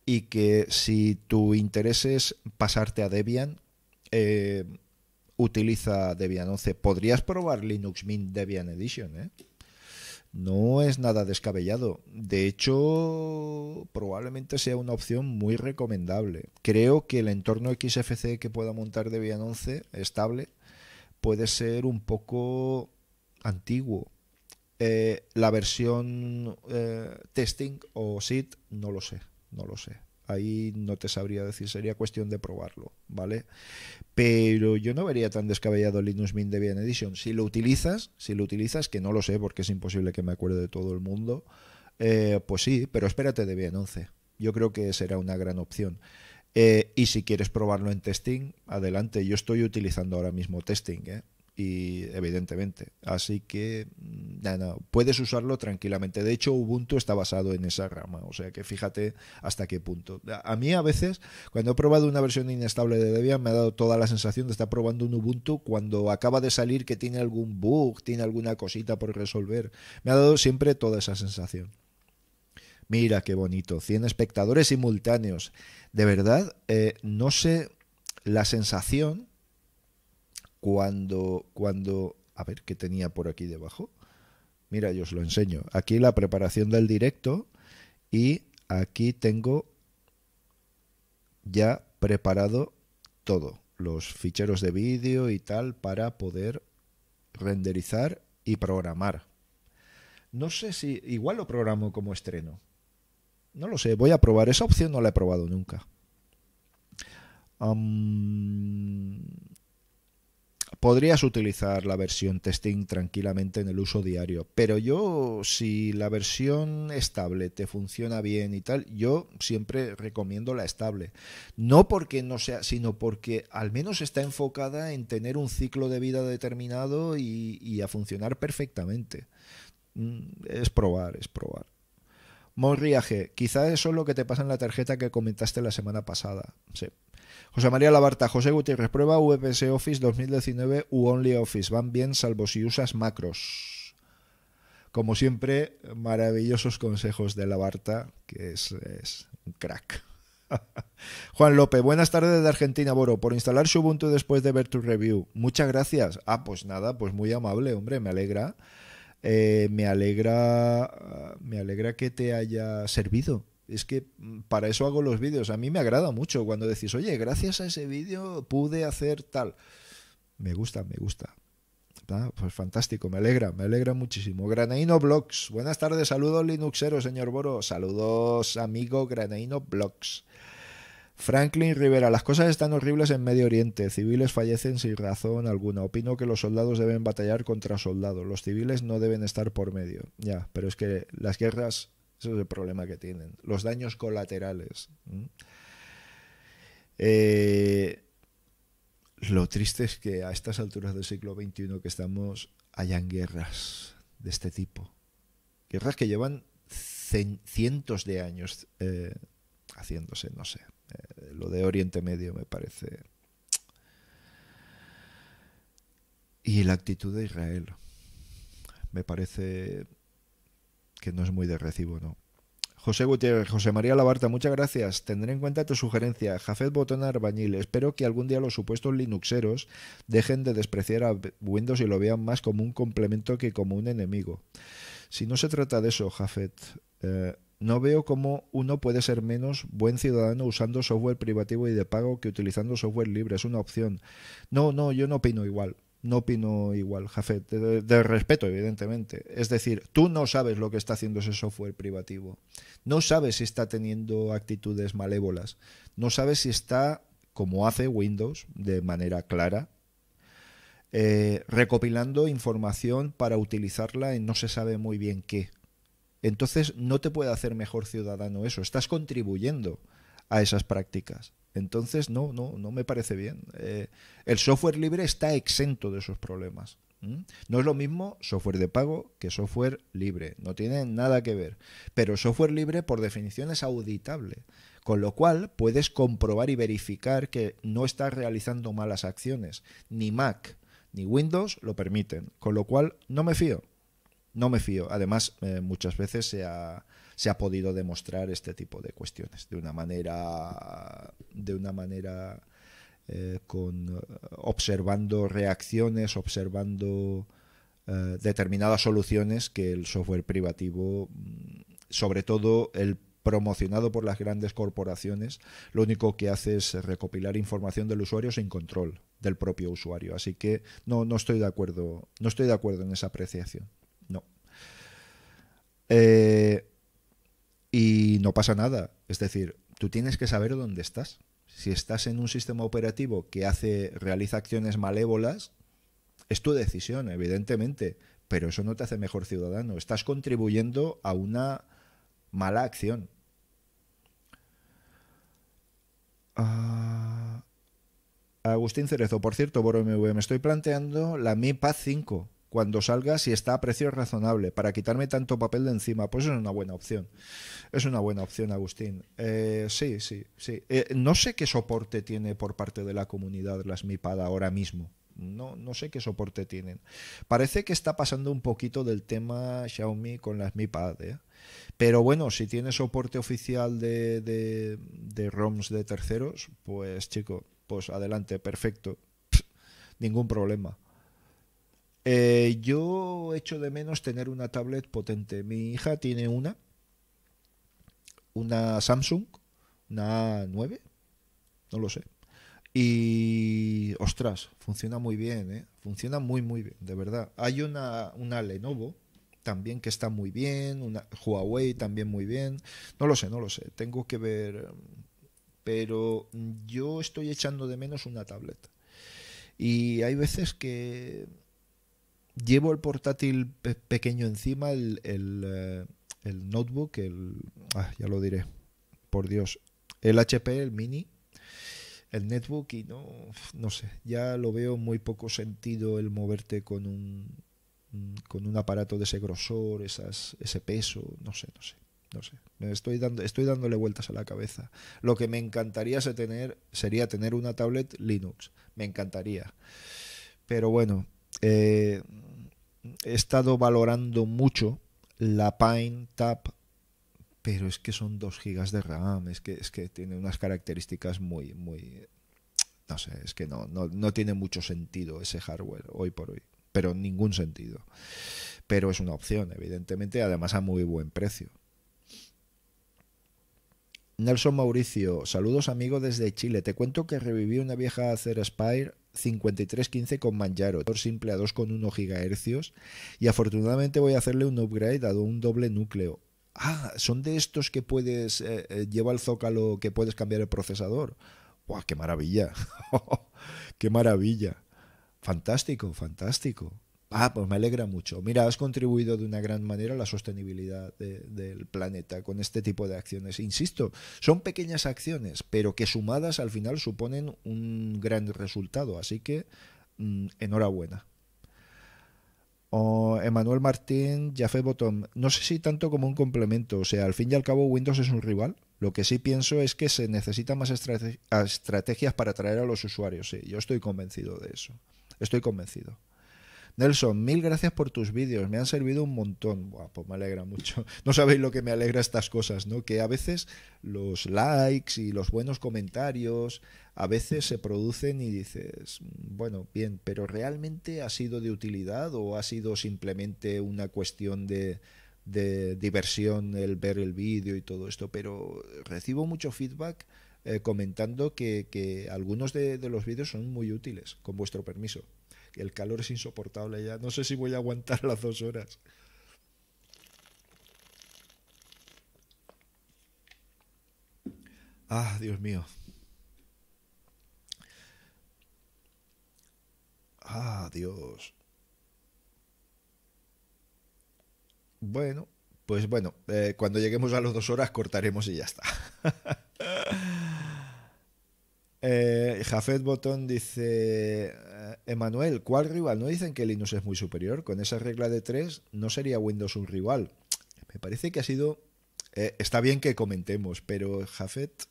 Y que si tu interés es pasarte a Debian, eh, utiliza Debian 11. Podrías probar Linux Mint Debian Edition, ¿eh? No es nada descabellado. De hecho, probablemente sea una opción muy recomendable. Creo que el entorno XFC que pueda montar Debian 11 estable puede ser un poco antiguo. Eh, la versión eh, testing o SIT no lo sé, no lo sé. Ahí no te sabría decir, sería cuestión de probarlo, ¿vale? Pero yo no vería tan descabellado Linux Mint Debian Edition. Si lo utilizas, si lo utilizas, que no lo sé porque es imposible que me acuerde de todo el mundo, eh, pues sí, pero espérate Debian 11. Yo creo que será una gran opción. Eh, y si quieres probarlo en testing, adelante. Yo estoy utilizando ahora mismo testing, ¿eh? Y evidentemente. Así que mm, puedes usarlo tranquilamente. De hecho, Ubuntu está basado en esa rama, o sea que fíjate hasta qué punto. A mí a veces, cuando he probado una versión inestable de Debian, me ha dado toda la sensación de estar probando un Ubuntu cuando acaba de salir que tiene algún bug, tiene alguna cosita por resolver. Me ha dado siempre toda esa sensación. Mira qué bonito, 100 espectadores simultáneos. De verdad, eh, no sé la sensación cuando, cuando, a ver qué tenía por aquí debajo. Mira, yo os lo enseño. Aquí la preparación del directo y aquí tengo ya preparado todo, los ficheros de vídeo y tal para poder renderizar y programar. No sé si igual lo programo como estreno. No lo sé, voy a probar. Esa opción no la he probado nunca podrías utilizar la versión testing tranquilamente en el uso diario, pero yo si la versión estable te funciona bien y tal, yo siempre recomiendo la estable. No porque no sea, sino porque al menos está enfocada en tener un ciclo de vida determinado y, a funcionar perfectamente. Mm, es probar, es probar. Morriaje, quizá eso es lo que te pasa en la tarjeta que comentaste la semana pasada. Sí. José María Labarta, José Gutiérrez, prueba VPS Office 2019 u Only Office. Van bien salvo si usas macros. Como siempre, maravillosos consejos de Labarta, que es, un crack. [laughs] Juan López, buenas tardes de Argentina, Boro. Por instalar Ubuntu después de ver tu review. Muchas gracias. Ah, pues nada, pues muy amable, hombre, me alegra. Eh, me alegra. Me alegra que te haya servido es que mm, para eso hago los vídeos. A mí me agrada mucho cuando decís, oye, gracias a ese vídeo pude hacer tal. Me gusta, me gusta. Ah, pues fantástico, me alegra, me alegra muchísimo. Granaino Blogs, buenas tardes, saludos Linuxero, señor Boro. Saludos, amigo Granaino Blogs. Franklin Rivera, las cosas están horribles en Medio Oriente, civiles fallecen sin razón alguna. Opino que los soldados deben batallar contra soldados, los civiles no deben estar por medio. Ya, pero es que las guerras ese es el problema que tienen. Los daños colaterales. Eh, lo triste es que a estas alturas del siglo XXI que estamos hayan guerras de este tipo. Guerras que llevan cientos de años eh, haciéndose, no sé. Eh, lo de Oriente Medio me parece... Y la actitud de Israel me parece que no es muy de recibo, ¿no? José Gutiérrez, José María Labarta, muchas gracias. Tendré en cuenta tu sugerencia. Jafet Botón Arbañil, espero que algún día los supuestos Linuxeros dejen de despreciar a Windows y lo vean más como un complemento que como un enemigo. Si no se trata de eso, Jafet, eh, no veo cómo uno puede ser menos buen ciudadano usando software privativo y de pago que utilizando software libre. Es una opción. No, no, yo no opino igual. No opino igual, Jafet. De, respeto, evidentemente. Es decir, tú no sabes lo que está haciendo ese software privativo. No sabes si está teniendo actitudes malévolas. No sabes si está, como hace Windows, de manera clara, eh, recopilando información para utilizarla en no se sabe muy bien qué. Entonces no te puede hacer mejor ciudadano eso. Estás contribuyendo a esas prácticas. Entonces, no, no, no me parece bien. Eh, el software libre está exento de esos problemas. No es lo mismo software de pago que software libre. No tiene nada que ver. Pero software libre, por definición, es auditable. Con lo cual, puedes comprobar y verificar que no estás realizando malas acciones. Ni Mac ni Windows lo permiten. Con lo cual, no me fío. No me fío. Además, eh, muchas veces se ha se ha podido demostrar este tipo de cuestiones de una manera de una manera eh, con observando reacciones observando eh, determinadas soluciones que el software privativo mm, sobre todo el promocionado por las grandes corporaciones, lo único que hace es recopilar información del usuario sin control del propio usuario. Así que no, no estoy de acuerdo, no estoy de acuerdo en esa apreciación. No. Eh, y no pasa nada. Es decir, tú tienes que saber dónde estás. Si estás en un sistema operativo que hace, realiza acciones malévolas, es tu decisión, evidentemente, pero eso no te hace mejor ciudadano. Estás contribuyendo a una mala acción. Ah, Agustín Cerezo, por cierto, por me estoy planteando la Mi Pad 5 cuando salga si está a precio razonable, para quitarme tanto papel de encima. Pues es una buena opción. Es una buena opción, Agustín. Eh, sí, sí, sí. Eh, no sé qué soporte tiene por parte de la comunidad las MIPAD ahora mismo. No, no sé qué soporte tienen. Parece que está pasando un poquito del tema Xiaomi con las MiPad. ¿eh? Pero bueno, si tiene soporte oficial de, de, de ROMs de terceros, pues chico, pues adelante, perfecto. ningún problema. Eh, yo echo de menos tener una tablet potente. Mi hija tiene una, una Samsung, una A9, no lo sé. Y, ostras, funciona muy bien, ¿eh? Funciona muy, muy bien, de verdad. Hay una, una Lenovo también que está muy bien, una Huawei también muy bien. No lo sé, no lo sé. Tengo que ver. Pero yo estoy echando de menos una tablet. Y hay veces que llevo el portátil pequeño encima, el, el, eh, notebook, el... Ah, ya lo diré, por Dios. El HP, el mini, el netbook y no, no sé, ya lo veo muy poco sentido el moverte con un, con un aparato de ese grosor, esas, ese peso, no sé, no sé. No sé, me estoy, dando, estoy dándole vueltas a la cabeza. Lo que me encantaría tener, sería tener una tablet Linux. Me encantaría. Pero bueno, eh, he estado valorando mucho la Pine Tap, pero es que son 2 gigas de RAM, es que, es que tiene unas características muy, muy... No sé, es que no, no, no tiene mucho sentido ese hardware hoy por hoy, pero ningún sentido. Pero es una opción, evidentemente, además a muy buen precio. Nelson Mauricio, saludos amigo desde Chile. Te cuento que reviví una vieja Acer Spire 5315 con Manjaro, simple a 2,1 GHz y afortunadamente voy a hacerle un upgrade a un doble núcleo. Ah, son de estos que puedes, eh, eh, lleva el zócalo que puedes cambiar el procesador. ¡Guau, qué maravilla! [laughs] ¡Qué maravilla! Fantástico, fantástico. Ah, pues me alegra mucho. Mira, has contribuido de una gran manera a la sostenibilidad del planeta con este tipo de acciones. Insisto, son pequeñas acciones, pero que sumadas al final suponen un gran resultado. Así que, mm, enhorabuena. Emanuel Martín, Jafé Botón. No sé si tanto como un complemento. O sea, al fin y al cabo, Windows es un rival. Lo que sí pienso es que se necesitan más estrategias para atraer a los usuarios. Sí, yo estoy convencido de eso. Estoy convencido. Nelson, mil gracias por tus vídeos, me han servido un montón. Buah, pues me alegra mucho. No sabéis lo que me alegra estas cosas, ¿no? Que a veces los likes y los buenos comentarios a veces se producen y dices, bueno, bien, pero ¿realmente ha sido de utilidad o ha sido simplemente una cuestión de, de diversión el ver el vídeo y todo esto, pero recibo mucho feedback eh, comentando que, algunos de, los vídeos son muy útiles, con vuestro permiso. El calor es insoportable ya, no sé si voy a aguantar las dos horas. Ah, Dios mío. Ah, Dios. Bueno, pues bueno, eh, cuando lleguemos a las dos horas cortaremos y ya está. [laughs] eh, Jafet Botón dice, eh, Emanuel, ¿cuál rival? ¿No dicen que Linux es muy superior? Con esa regla de tres, ¿no sería Windows un rival? Me parece que ha sido... Eh, está bien que comentemos, pero Jafet,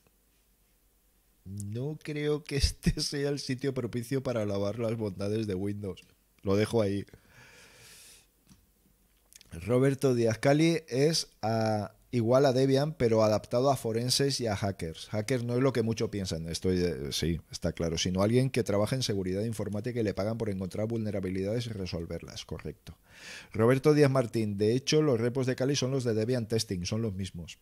no creo que este [laughs] sea el sitio propicio para alabar las bondades de Windows. Lo dejo ahí. Roberto Díaz Cali es igual a Debian, pero adaptado a forenses y a hackers. Hackers no es lo que muchos piensan, estoy sí, está claro, sino alguien que trabaja en seguridad informática y le pagan por encontrar vulnerabilidades y resolverlas, correcto. Roberto Díaz Martín, de hecho, los repos de Cali son los de Debian Testing, son los mismos.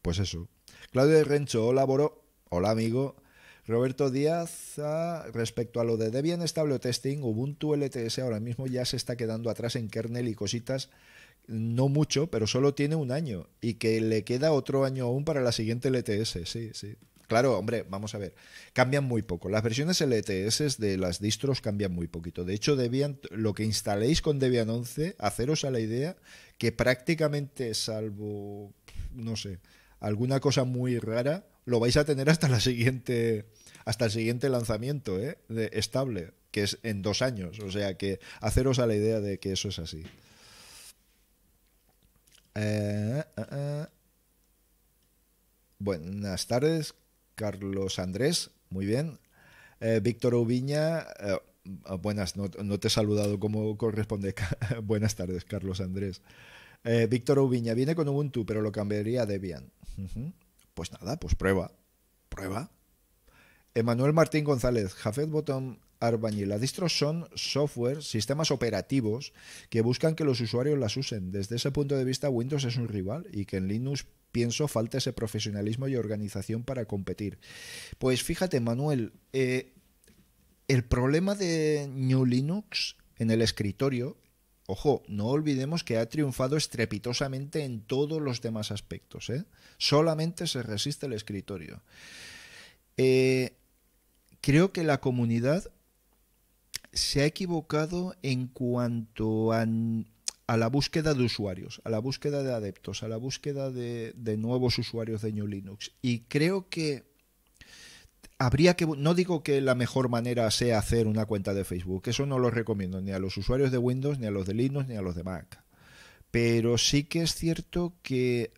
Pues eso. Claudio Rencho, hola Boro, hola amigo. Roberto Díaz, ah, respecto a lo de Debian Stable Testing, Ubuntu LTS ahora mismo ya se está quedando atrás en kernel y cositas, no mucho, pero solo tiene un año y que le queda otro año aún para la siguiente LTS, sí, sí. Claro, hombre, vamos a ver, cambian muy poco. Las versiones LTS de las distros cambian muy poquito. De hecho, Debian, lo que instaléis con Debian 11, haceros a la idea que prácticamente, salvo, no sé, alguna cosa muy rara, lo vais a tener hasta la siguiente hasta el siguiente lanzamiento ¿eh? de estable, que es en dos años. O sea que haceros a la idea de que eso es así. Eh, eh, Buenas tardes, Carlos Andrés. Muy bien. Víctor Ubiña. buenas, no, te he saludado como corresponde. [laughs] buenas tardes, Carlos Andrés. Víctor Ubiña viene con Ubuntu, pero lo cambiaría a Debian. Pues nada, pues prueba. Prueba. Emanuel Martín González, Jafet Botón Arbañil. Las distros son software, sistemas operativos que buscan que los usuarios las usen. Desde ese punto de vista, Windows es un rival y que en Linux pienso falta ese profesionalismo y organización para competir. Pues fíjate, Manuel, eh, el problema de New Linux en el escritorio, ojo, no olvidemos que ha triunfado estrepitosamente en todos los demás aspectos. ¿eh? Solamente se resiste el escritorio. Eh, creo que la comunidad se ha equivocado en cuanto a, la búsqueda de usuarios, a la búsqueda de adeptos, a la búsqueda de, nuevos usuarios de New Linux. Y creo que habría que, no digo que la mejor manera sea hacer una cuenta de Facebook, eso no lo recomiendo ni a los usuarios de Windows, ni a los de Linux, ni a los de Mac. Pero sí que es cierto que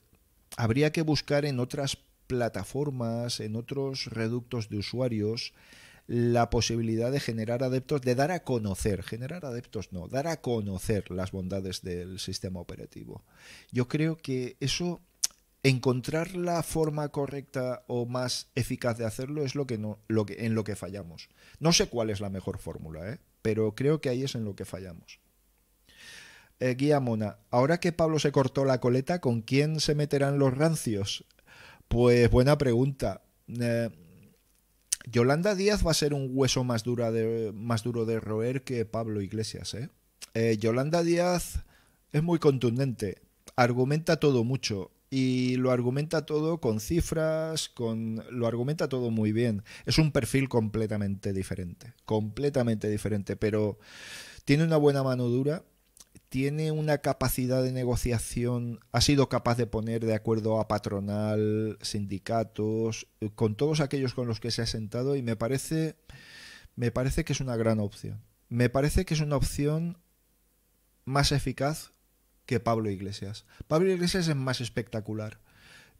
habría que buscar en otras plataformas, en otros reductos de usuarios, la posibilidad de generar adeptos, de dar a conocer, generar adeptos no, dar a conocer las bondades del sistema operativo. Yo creo que eso, encontrar la forma correcta o más eficaz de hacerlo es lo que no, lo que, en lo que fallamos. No sé cuál es la mejor fórmula, ¿eh? pero creo que ahí es en lo que fallamos. Eh, Guía Mona, ahora que Pablo se cortó la coleta, ¿con quién se meterán los rancios? Pues buena pregunta. Eh, Yolanda Díaz va a ser un hueso más, dura de, más duro de roer que Pablo Iglesias. ¿eh? ¿eh? Yolanda Díaz es muy contundente, argumenta todo mucho y lo argumenta todo con cifras, con lo argumenta todo muy bien. Es un perfil completamente diferente, completamente diferente, pero tiene una buena mano dura tiene una capacidad de negociación, ha sido capaz de poner de acuerdo a patronal, sindicatos, eh, con todos aquellos con los que se ha sentado y me parece, me parece que es una gran opción. Me parece que es una opción más eficaz que Pablo Iglesias. Pablo Iglesias es más espectacular,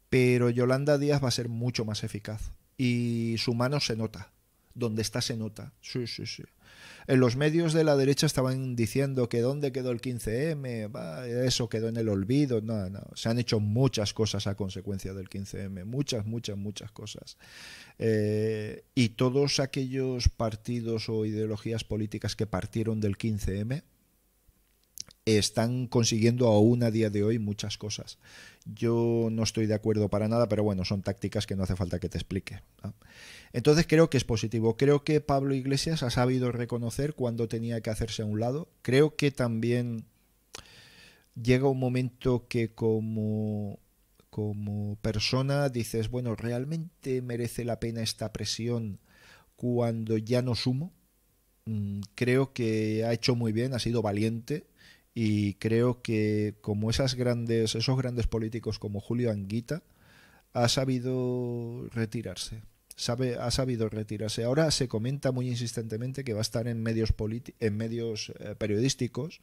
pero Yolanda Díaz va a ser mucho más eficaz y su mano se nota. Donde está se nota. Sí, sí, sí. En los medios de la derecha estaban diciendo que dónde quedó el 15M, eso quedó en el olvido. No, no, se han hecho muchas cosas a consecuencia del 15M, muchas, muchas, muchas cosas. Eh, y todos aquellos partidos o ideologías políticas que partieron del 15M están consiguiendo aún a día de hoy muchas cosas. Yo no estoy de acuerdo para nada, pero bueno, son tácticas que no hace falta que te explique. Entonces creo que es positivo. Creo que Pablo Iglesias ha sabido reconocer cuando tenía que hacerse a un lado. Creo que también llega un momento que como, como persona dices, bueno, ¿realmente merece la pena esta presión cuando ya no sumo? Mm, creo que ha hecho muy bien, ha sido valiente y creo que como esas grandes, esos grandes políticos como Julio Anguita, ha sabido retirarse. Sabe, ha sabido retirarse. Ahora se comenta muy insistentemente que va a estar en medios, en medios eh, periodísticos.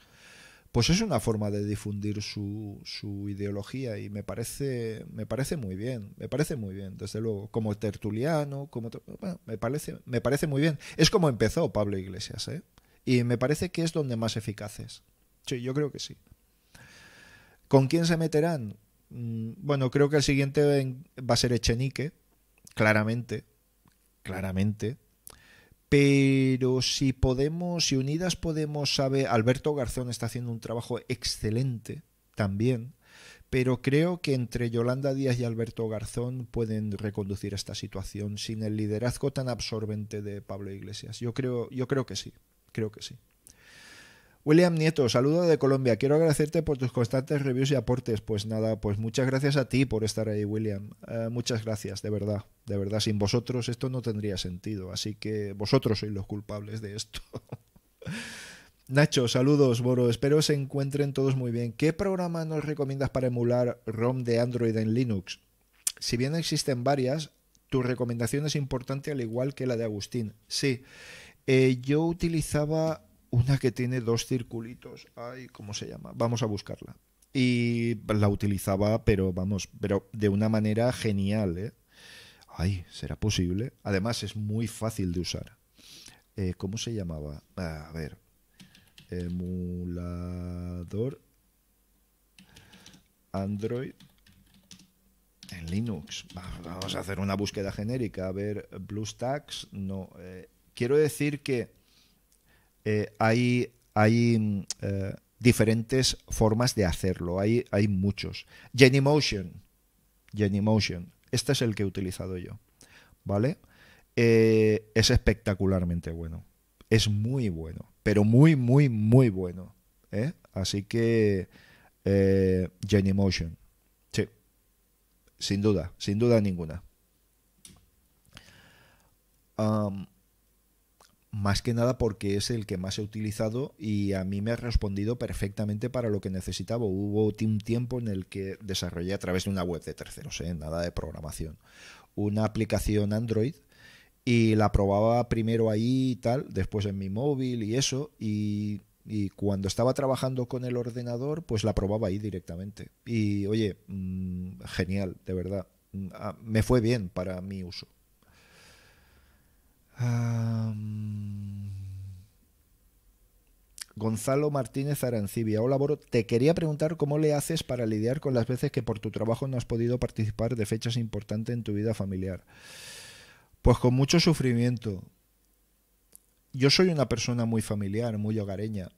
Pues es una forma de difundir su, su ideología y me parece, me parece muy bien, me parece muy bien, desde luego, como tertuliano, como me parece, me parece muy bien. Es como empezó Pablo Iglesias, ¿eh? y me parece que es donde más eficaces. Yo creo que sí. ¿Con quién se meterán? Mm, bueno, creo que el siguiente va a ser Echenique, claramente, claramente. Pero si podemos, si unidas podemos saber, Alberto Garzón está haciendo un trabajo excelente también, pero creo que entre Yolanda Díaz y Alberto Garzón pueden reconducir esta situación sin el liderazgo tan absorbente de Pablo Iglesias. Yo creo, yo creo que sí, creo que sí. William Nieto, saludo de Colombia. Quiero agradecerte por tus constantes reviews y aportes. Pues nada, pues muchas gracias a ti por estar ahí, William. Eh, muchas gracias, de verdad. De verdad, sin vosotros esto no tendría sentido. Así que vosotros sois los culpables de esto. [laughs] Nacho, saludos, Boro. Espero se encuentren todos muy bien. ¿Qué programa nos recomiendas para emular ROM de Android en Linux? Si bien existen varias, tu recomendación es importante al igual que la de Agustín. Sí, eh, yo utilizaba una que tiene dos circulitos. Ay, ¿cómo se llama? Vamos a buscarla. Y la utilizaba, pero vamos, pero de una manera genial, ¿eh? Ay, ¿será posible? Además es muy fácil de usar. Eh, ¿Cómo se llamaba? A ver. Emulador Android en Linux. Vamos a hacer una búsqueda genérica. A ver, BlueStacks. No. Eh, quiero decir que eh, hay, mm, eh, diferentes formas de hacerlo, hay, hay muchos. Genymotion, Genymotion, este es el que he utilizado yo, ¿vale? Eh, es espectacularmente bueno, es muy bueno, pero muy, muy, muy bueno. Así que Genymotion, sí, sin duda, sin duda ninguna más que nada porque es el que más he utilizado y a mí me ha respondido perfectamente para lo que necesitaba. Hubo un tiempo en el que desarrollé a través de una web de terceros, ¿eh? nada de programación, una aplicación Android y la probaba primero ahí y tal, después en mi móvil y eso, y, cuando estaba trabajando con el ordenador, pues la probaba ahí directamente. Y oye, mm, genial, de verdad, mm, ah, me fue bien para mi uso. Gonzalo Martínez Arancibia. Hola, Boro. Te quería preguntar cómo le haces para lidiar con las veces que por tu trabajo no has podido participar de fechas importantes en tu vida familiar. Pues con mucho sufrimiento. Yo soy una persona muy familiar, muy hogareña,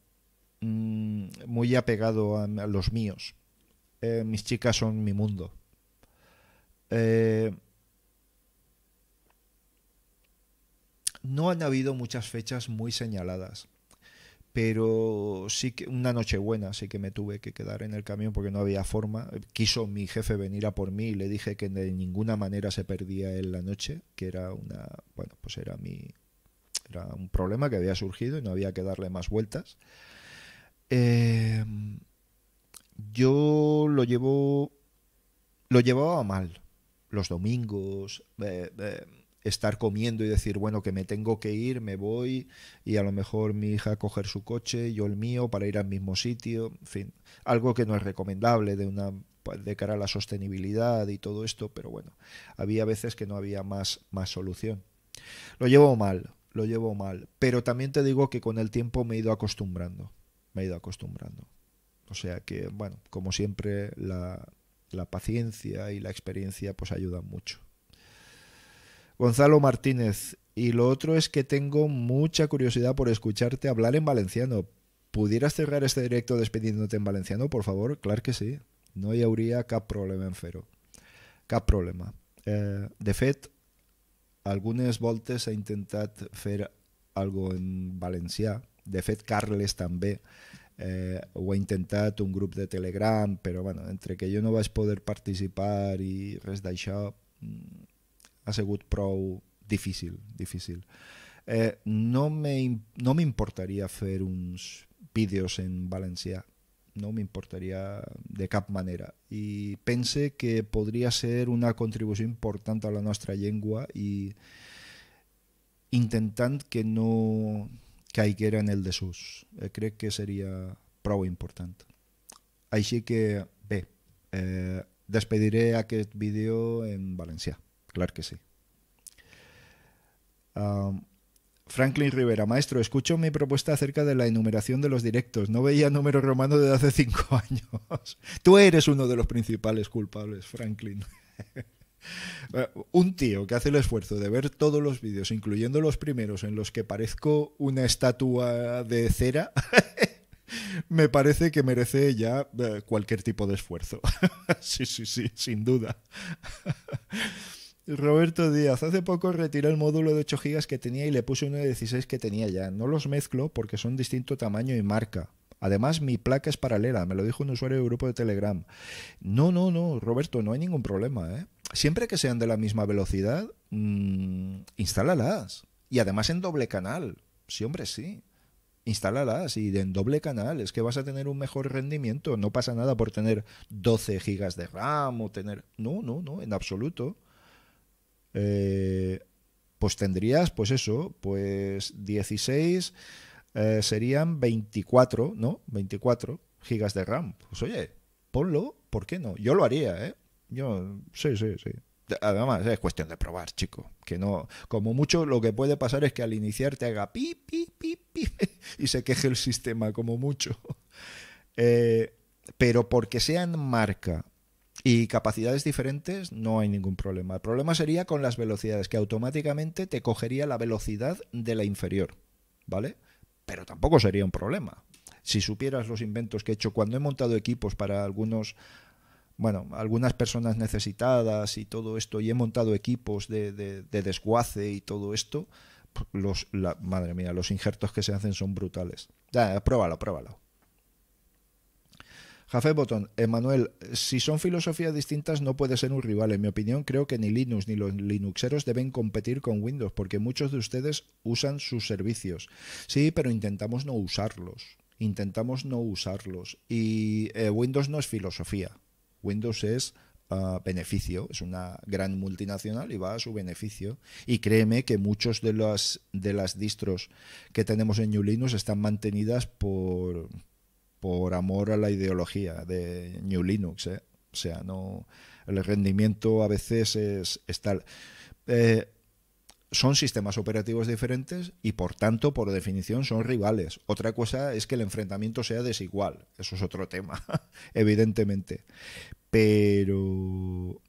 mm, muy apegado a, los míos. Eh, mis chicas son mi mundo. Eh, No han habido muchas fechas muy señaladas, pero sí que una noche buena sí que me tuve que quedar en el camión porque no había forma. Quiso mi jefe venir a por mí y le dije que de ninguna manera se perdía en la noche, que era una, bueno, pues era mi era un problema que había surgido y no había que darle más vueltas. Em, yo lo llevo lo llevaba mal los domingos eh, eh, estar comiendo y decir, bueno, que me tengo que ir, me voy y a lo mejor mi hija coger su coche, yo el mío para ir al mismo sitio, en fin, algo que no es recomendable de una de cara a la sostenibilidad y todo esto, pero bueno, había veces que no había más más solución. Lo llevo mal, lo llevo mal, pero también te digo que con el tiempo me he ido acostumbrando, me he ido acostumbrando. O sea que, bueno, como siempre la, la paciencia y la experiencia pues ayudan mucho. Gonzalo Martínez. Y lo otro es que tengo mucha curiosidad por escucharte hablar en valenciano. ¿Pudieras cerrar este directo despidiéndote en valenciano, por favor? Claro que sí. No hi hauria cap problema en fer-ho. Cap problema. Eh, de fet, algunes voltes he intentat fer algo en valencià. De fet, Carles també eh, ho ha intentat, un grup de Telegram, però bueno, entre que jo no vaig poder participar i res d'això, mm, ha sigut prou difícil, difícil. Eh, no m'importaria no fer uns vídeos en valencià, no m'importaria de cap manera. I pense que podria ser una contribució important a la nostra llengua i intentant que no caiguera en el desús. Eh, crec que seria prou important. Així que, bé, eh, despediré aquest vídeo en valencià, clar que sí. Franklin Rivera, maestro, escucho mi propuesta acerca de la enumeración de los directos. No veía número romano desde hace cinco [laughs] años. Tú eres uno de los principales culpables, Franklin. [laughs] Un tío que hace el esfuerzo de ver todos los vídeos, incluyendo los primeros en los que parezco una estatua de cera, [laughs] me parece que merece ya eh, cualquier tipo de esfuerzo. sí, sí, sí, sin duda. Roberto Díaz, hace poco retiré el módulo de 8 GB que tenía y le puse uno de 16 que tenía ya. No los mezclo porque son distinto tamaño y marca. Además, mi placa es paralela, me lo dijo un usuario del grupo de Telegram. No, no, no, Roberto, no hay ningún problema. ¿eh? Siempre que sean de la misma velocidad, mmm, instálalas. Y además en doble canal. Sí, hombre, sí. Instálalas y en doble canal. Es que vas a tener un mejor rendimiento. No pasa nada por tener 12 gigas de RAM o tener... No, no, no, en absoluto. Eh, pues tendrías, pues eso, pues 16 eh, serían 24, ¿no? 24 gigas de RAM. Pues oye, ponlo, ¿por qué no? Yo lo haría, ¿eh? Yo, sí, sí, sí. Además, es cuestión de probar, chico. Que no, como mucho, lo que puede pasar es que al iniciar te haga pi, pi, pi, pi, [laughs] y se queje el sistema, como mucho. [laughs] Eh, pero porque sean marca y capacidades diferentes no hay ningún problema. El problema sería con las velocidades, que automáticamente te cogería la velocidad de la inferior, ¿vale? Pero tampoco sería un problema. Si supieras los inventos que he hecho cuando he montado equipos para algunos, bueno, algunas personas necesitadas y todo esto, y he montado equipos de, de, de desguace y todo esto, los, la, madre mía, los injertos que se hacen son brutales. Ya, pruébalo, pruébalo. Jafé Botón, Emanuel, si son filosofías distintas no puede ser un rival. En mi opinión, creo que ni Linux ni los Linuxeros deben competir con Windows, porque muchos de ustedes usan sus servicios. Sí, pero intentamos no usarlos. Intentamos no usarlos. Y eh, Windows no es filosofía. Windows es uh, beneficio, es una gran multinacional y va a su beneficio. Y créeme que muchos de las, de las distros que tenemos en New Linux están mantenidas por por amor a la ideología de New Linux. ¿eh? O sea, no el rendimiento a veces es, tal. Eh, son sistemas operativos diferentes y por tanto, por definición, son rivales. Otra cosa es que el enfrentamiento sea desigual. Eso es otro tema, [laughs] evidentemente. Pero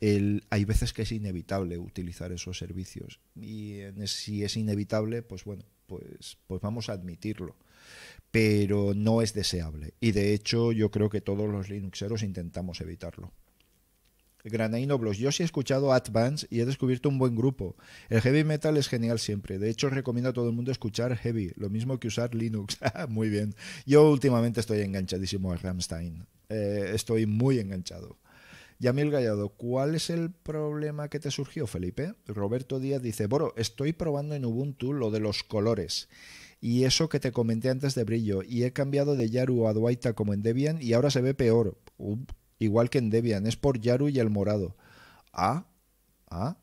el, hay veces que es inevitable utilizar esos servicios. Y si es inevitable, pues bueno, pues, pues vamos a admitirlo pero no es deseable. Y de hecho yo creo que todos los Linuxeros intentamos evitarlo. Granaino Blos, yo sí he escuchado Advance y he descubierto un buen grupo. El heavy metal es genial siempre. De hecho, recomiendo a todo el mundo escuchar heavy, lo mismo que usar Linux. [laughs] muy bien. Yo últimamente estoy enganchadísimo a Ramstein. Eh, estoy muy enganchado. Yamil Gallado, ¿cuál es el problema que te surgió, Felipe? Roberto Díaz dice, Boro, estoy probando en Ubuntu lo de los colores y eso que te comenté antes de brillo, y he cambiado de Yaru a Duaita como en Debian y ahora se ve peor, igual que en Debian, es por Yaru y el morado. Ah, ah,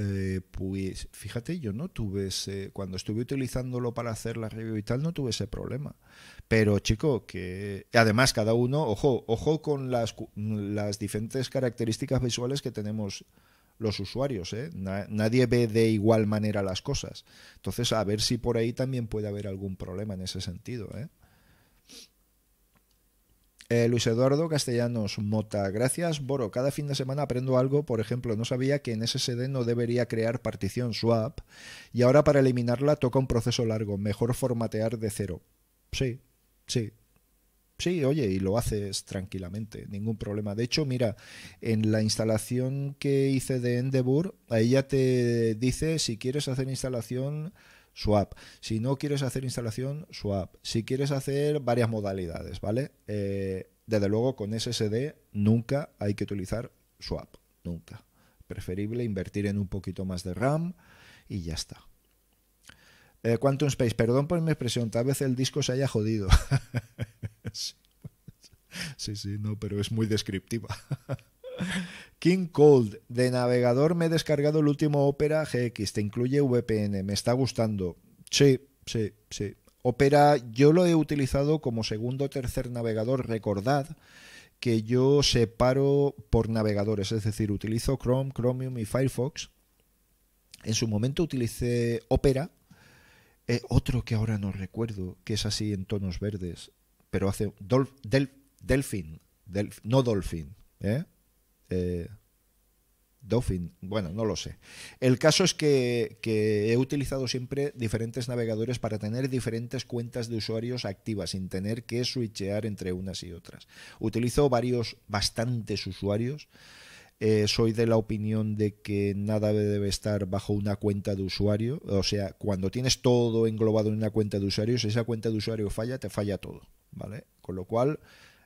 eh, pues fíjate, yo no tuve ese, cuando estuve utilizándolo para hacer la review y tal, no tuve ese problema. Pero chico, que además cada uno, ojo, ojo con las, las diferentes características visuales que tenemos los usuarios. ¿eh? nadie ve de igual manera las cosas. Entonces, a ver si por ahí también puede haber algún problema en ese sentido. ¿eh? Eh, Luis Eduardo Castellanos Mota, gracias Boro, cada fin de semana aprendo algo, por ejemplo, no sabía que en SSD no debería crear partición swap y ahora para eliminarla toca un proceso largo, mejor formatear de cero. Sí, sí. Sí, oye, y lo haces tranquilamente, ningún problema. De hecho, mira, en la instalación que hice de Endeavour, ahí ya te dice si quieres hacer instalación swap. Si no quieres hacer instalación, swap. Si quieres hacer varias modalidades, ¿vale? Eh, desde luego, con SSD nunca hay que utilizar swap, nunca. Preferible invertir en un poquito más de RAM y ya está. Eh, Quantum Space, perdón por mi expresión, tal vez el disco se haya jodido. [laughs] [laughs] sí, sí, no, pero es muy descriptiva. [laughs] King Cold, de navegador me he descargado el último Opera GX, te incluye VPN, me está gustando. Sí, sí, sí. Opera yo lo he utilizado como segundo o tercer navegador, recordad que yo separo por navegadores, es decir, utilizo Chrome, Chromium y Firefox. En su momento utilicé Opera, eh, otro que ahora no recuerdo, que es así en tonos verdes, pero hace Delfin, no Dolphin, ¿eh? ¿eh? Dolphin, bueno, no lo sé. El caso es que, que, he utilizado siempre diferentes navegadores para tener diferentes cuentas de usuarios activas sin tener que switchear entre unas y otras. Utilizo varios, bastantes usuarios. Eh, soy de la opinión de que nada debe estar bajo una cuenta de usuario. O sea, cuando tienes todo englobado en una cuenta de usuario, si esa cuenta de usuario falla, te falla todo. ¿Vale? Con lo cual,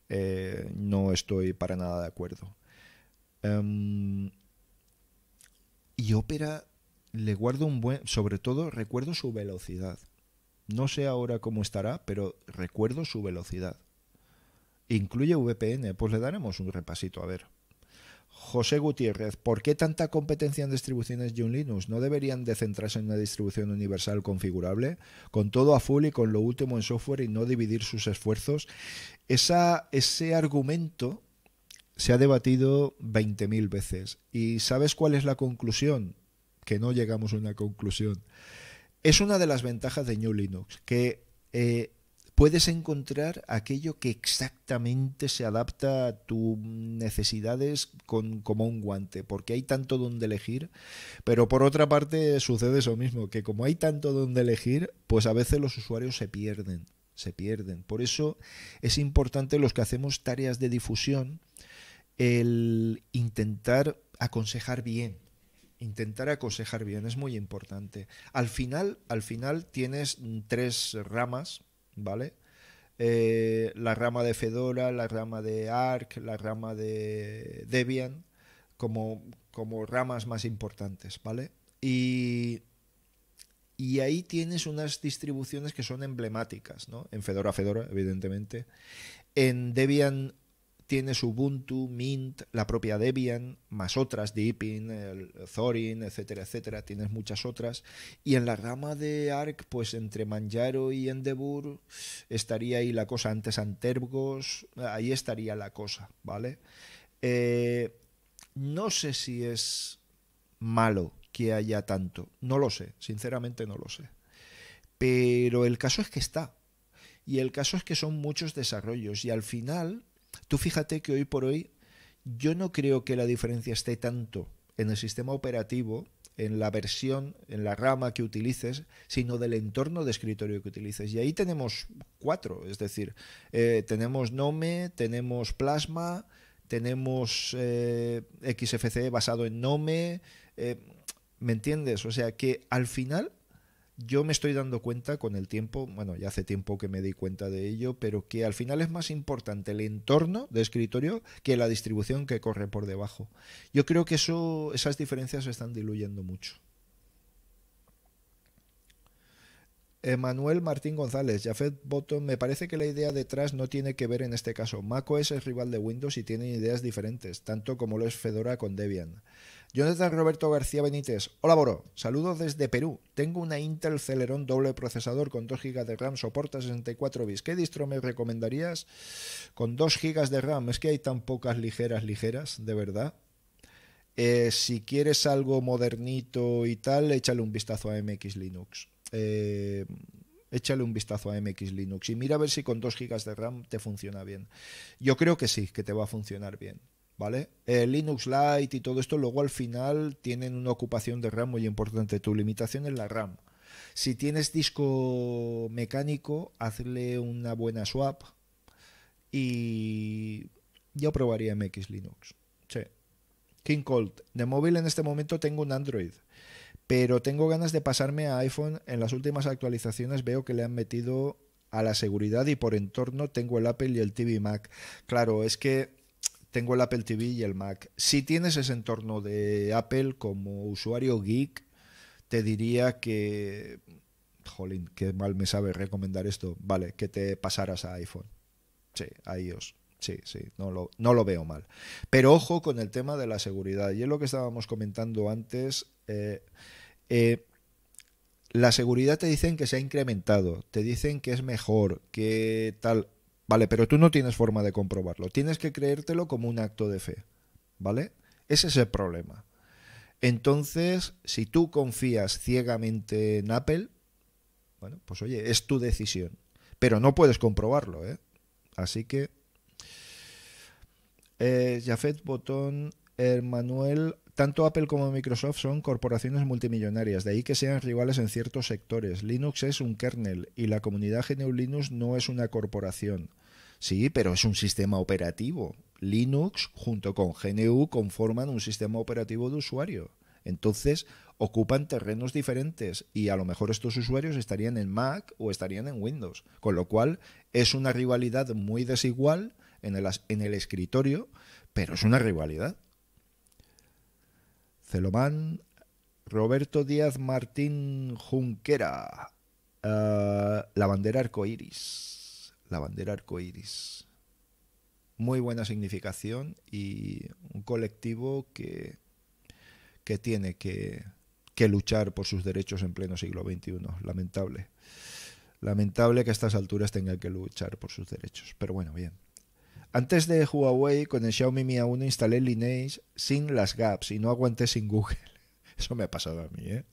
eh, no estoy para nada de acuerdo. Um, y Opera le guardo un buen, sobre todo recuerdo su velocidad. No sé ahora cómo estará, pero recuerdo su velocidad. Incluye VPN, pues le daremos un repasito a ver. José Gutiérrez, ¿por qué tanta competencia en distribuciones de un Linux? ¿No deberían de centrarse en una distribución universal configurable? Con todo a full y con lo último en software y no dividir sus esfuerzos. Esa, ese argumento se ha debatido 20.000 veces. ¿Y sabes cuál es la conclusión? Que no llegamos a una conclusión. Es una de las ventajas de New Linux, que eh, puedes encontrar aquello que exactamente se adapta a tus necesidades como un guante, porque hay tanto donde elegir, pero por otra parte sucede eso mismo, que como hay tanto donde elegir, pues a veces los usuarios se pierden, se pierden. Por eso es importante los que hacemos tareas de difusión, el intentar aconsejar bien, intentar aconsejar bien es muy importante. Al final, al final tienes tres ramas, ¿vale? Eh, la rama de Fedora, la rama de Arc, la rama de Debian, como, como ramas más importantes, ¿vale? Y, y ahí tienes unas distribuciones que son emblemáticas, ¿no? En Fedora, Fedora, evidentemente. En Debian tienes Ubuntu, Mint, la propia Debian, más otras, Deepin, el Thorin, etcétera, etcétera, tienes muchas otras. Y en la rama de Arc, pues entre Manjaro y Endeavour estaría ahí la cosa, antes Antergos, ahí estaría la cosa, ¿vale? Eh, no sé si es malo que haya tanto, no lo sé, sinceramente no lo sé. Pero el caso es que está. Y el caso es que son muchos desarrollos y al final Tú fíjate que hoy por hoy yo no creo que la diferencia esté tanto en el sistema operativo, en la versión, en la rama que utilices, sino del entorno de escritorio que utilices. Y ahí tenemos cuatro, es decir, eh, tenemos Nome, tenemos Plasma, tenemos eh, XFCE basado en Nome, eh, ¿me entiendes? O sea que al final yo me estoy dando cuenta con el tiempo, bueno, ya hace tiempo que me di cuenta de ello, pero que al final es más importante el entorno de escritorio que la distribución que corre por debajo. Yo creo que eso, esas diferencias se están diluyendo mucho. Emanuel Martín González, Jafet Bottom, me parece que la idea detrás no tiene que ver en este caso. macOS es rival de Windows y tiene ideas diferentes, tanto como lo es Fedora con Debian. Jonathan Roberto García Benítez. Hola Boro, saludos desde Perú. Tengo una Intel Celeron doble procesador con 2 GB de RAM, soporta 64 bits. ¿Qué distro me recomendarías con 2 GB de RAM? Es que hay tan pocas ligeras, ligeras, de verdad. Eh, si quieres algo modernito y tal, échale un vistazo a MX Linux. Eh, échale un vistazo a MX Linux y mira a ver si con 2 GB de RAM te funciona bien. Yo creo que sí, que te va a funcionar bien. ¿Vale? Linux Lite y todo esto luego al final tienen una ocupación de RAM muy importante. Tu limitación es la RAM. Si tienes disco mecánico, hazle una buena swap y yo probaría MX Linux. Sí. King Cold. De móvil en este momento tengo un Android, pero tengo ganas de pasarme a iPhone. En las últimas actualizaciones veo que le han metido a la seguridad y por entorno tengo el Apple y el TV Mac. Claro, es que tengo el Apple TV y el Mac. Si tienes ese entorno de Apple como usuario geek, te diría que... Jolín, qué mal me sabe recomendar esto. Vale, que te pasaras a iPhone. Sí, a iOS. Sí, sí, no lo, no lo veo mal. Pero ojo con el tema de la seguridad. Y es lo que estábamos comentando antes. Eh, eh, la seguridad te dicen que se ha incrementado, te dicen que es mejor, que tal. Vale, pero tú no tienes forma de comprobarlo. Tienes que creértelo como un acto de fe. ¿Vale? Ese es el problema. Entonces, si tú confías ciegamente en Apple, bueno, pues oye, es tu decisión. Pero no puedes comprobarlo, ¿eh? Así que eh, Jafet Botón, Manuel, tanto Apple como Microsoft son corporaciones multimillonarias, de ahí que sean rivales en ciertos sectores. Linux es un kernel y la comunidad GNU Linux no es una corporación. Sí, pero es un sistema operativo. Linux junto con GNU conforman un sistema operativo de usuario. Entonces ocupan terrenos diferentes y a lo mejor estos usuarios estarían en Mac o estarían en Windows. Con lo cual es una rivalidad muy desigual en el, en el escritorio, pero es una rivalidad. Celomán, Roberto Díaz Martín Junquera, uh, la bandera arcoiris, la bandera arcoiris. Muy buena significación y un colectivo que, que tiene que, que luchar por sus derechos en pleno siglo XXI. Lamentable. Lamentable que a estas alturas tenga que luchar por sus derechos. Pero bueno, bien. Antes de Huawei, con el Xiaomi Mi A1 instalé Lineage sin las gaps y no aguanté sin Google. [laughs] Eso me ha pasado a mí, ¿eh?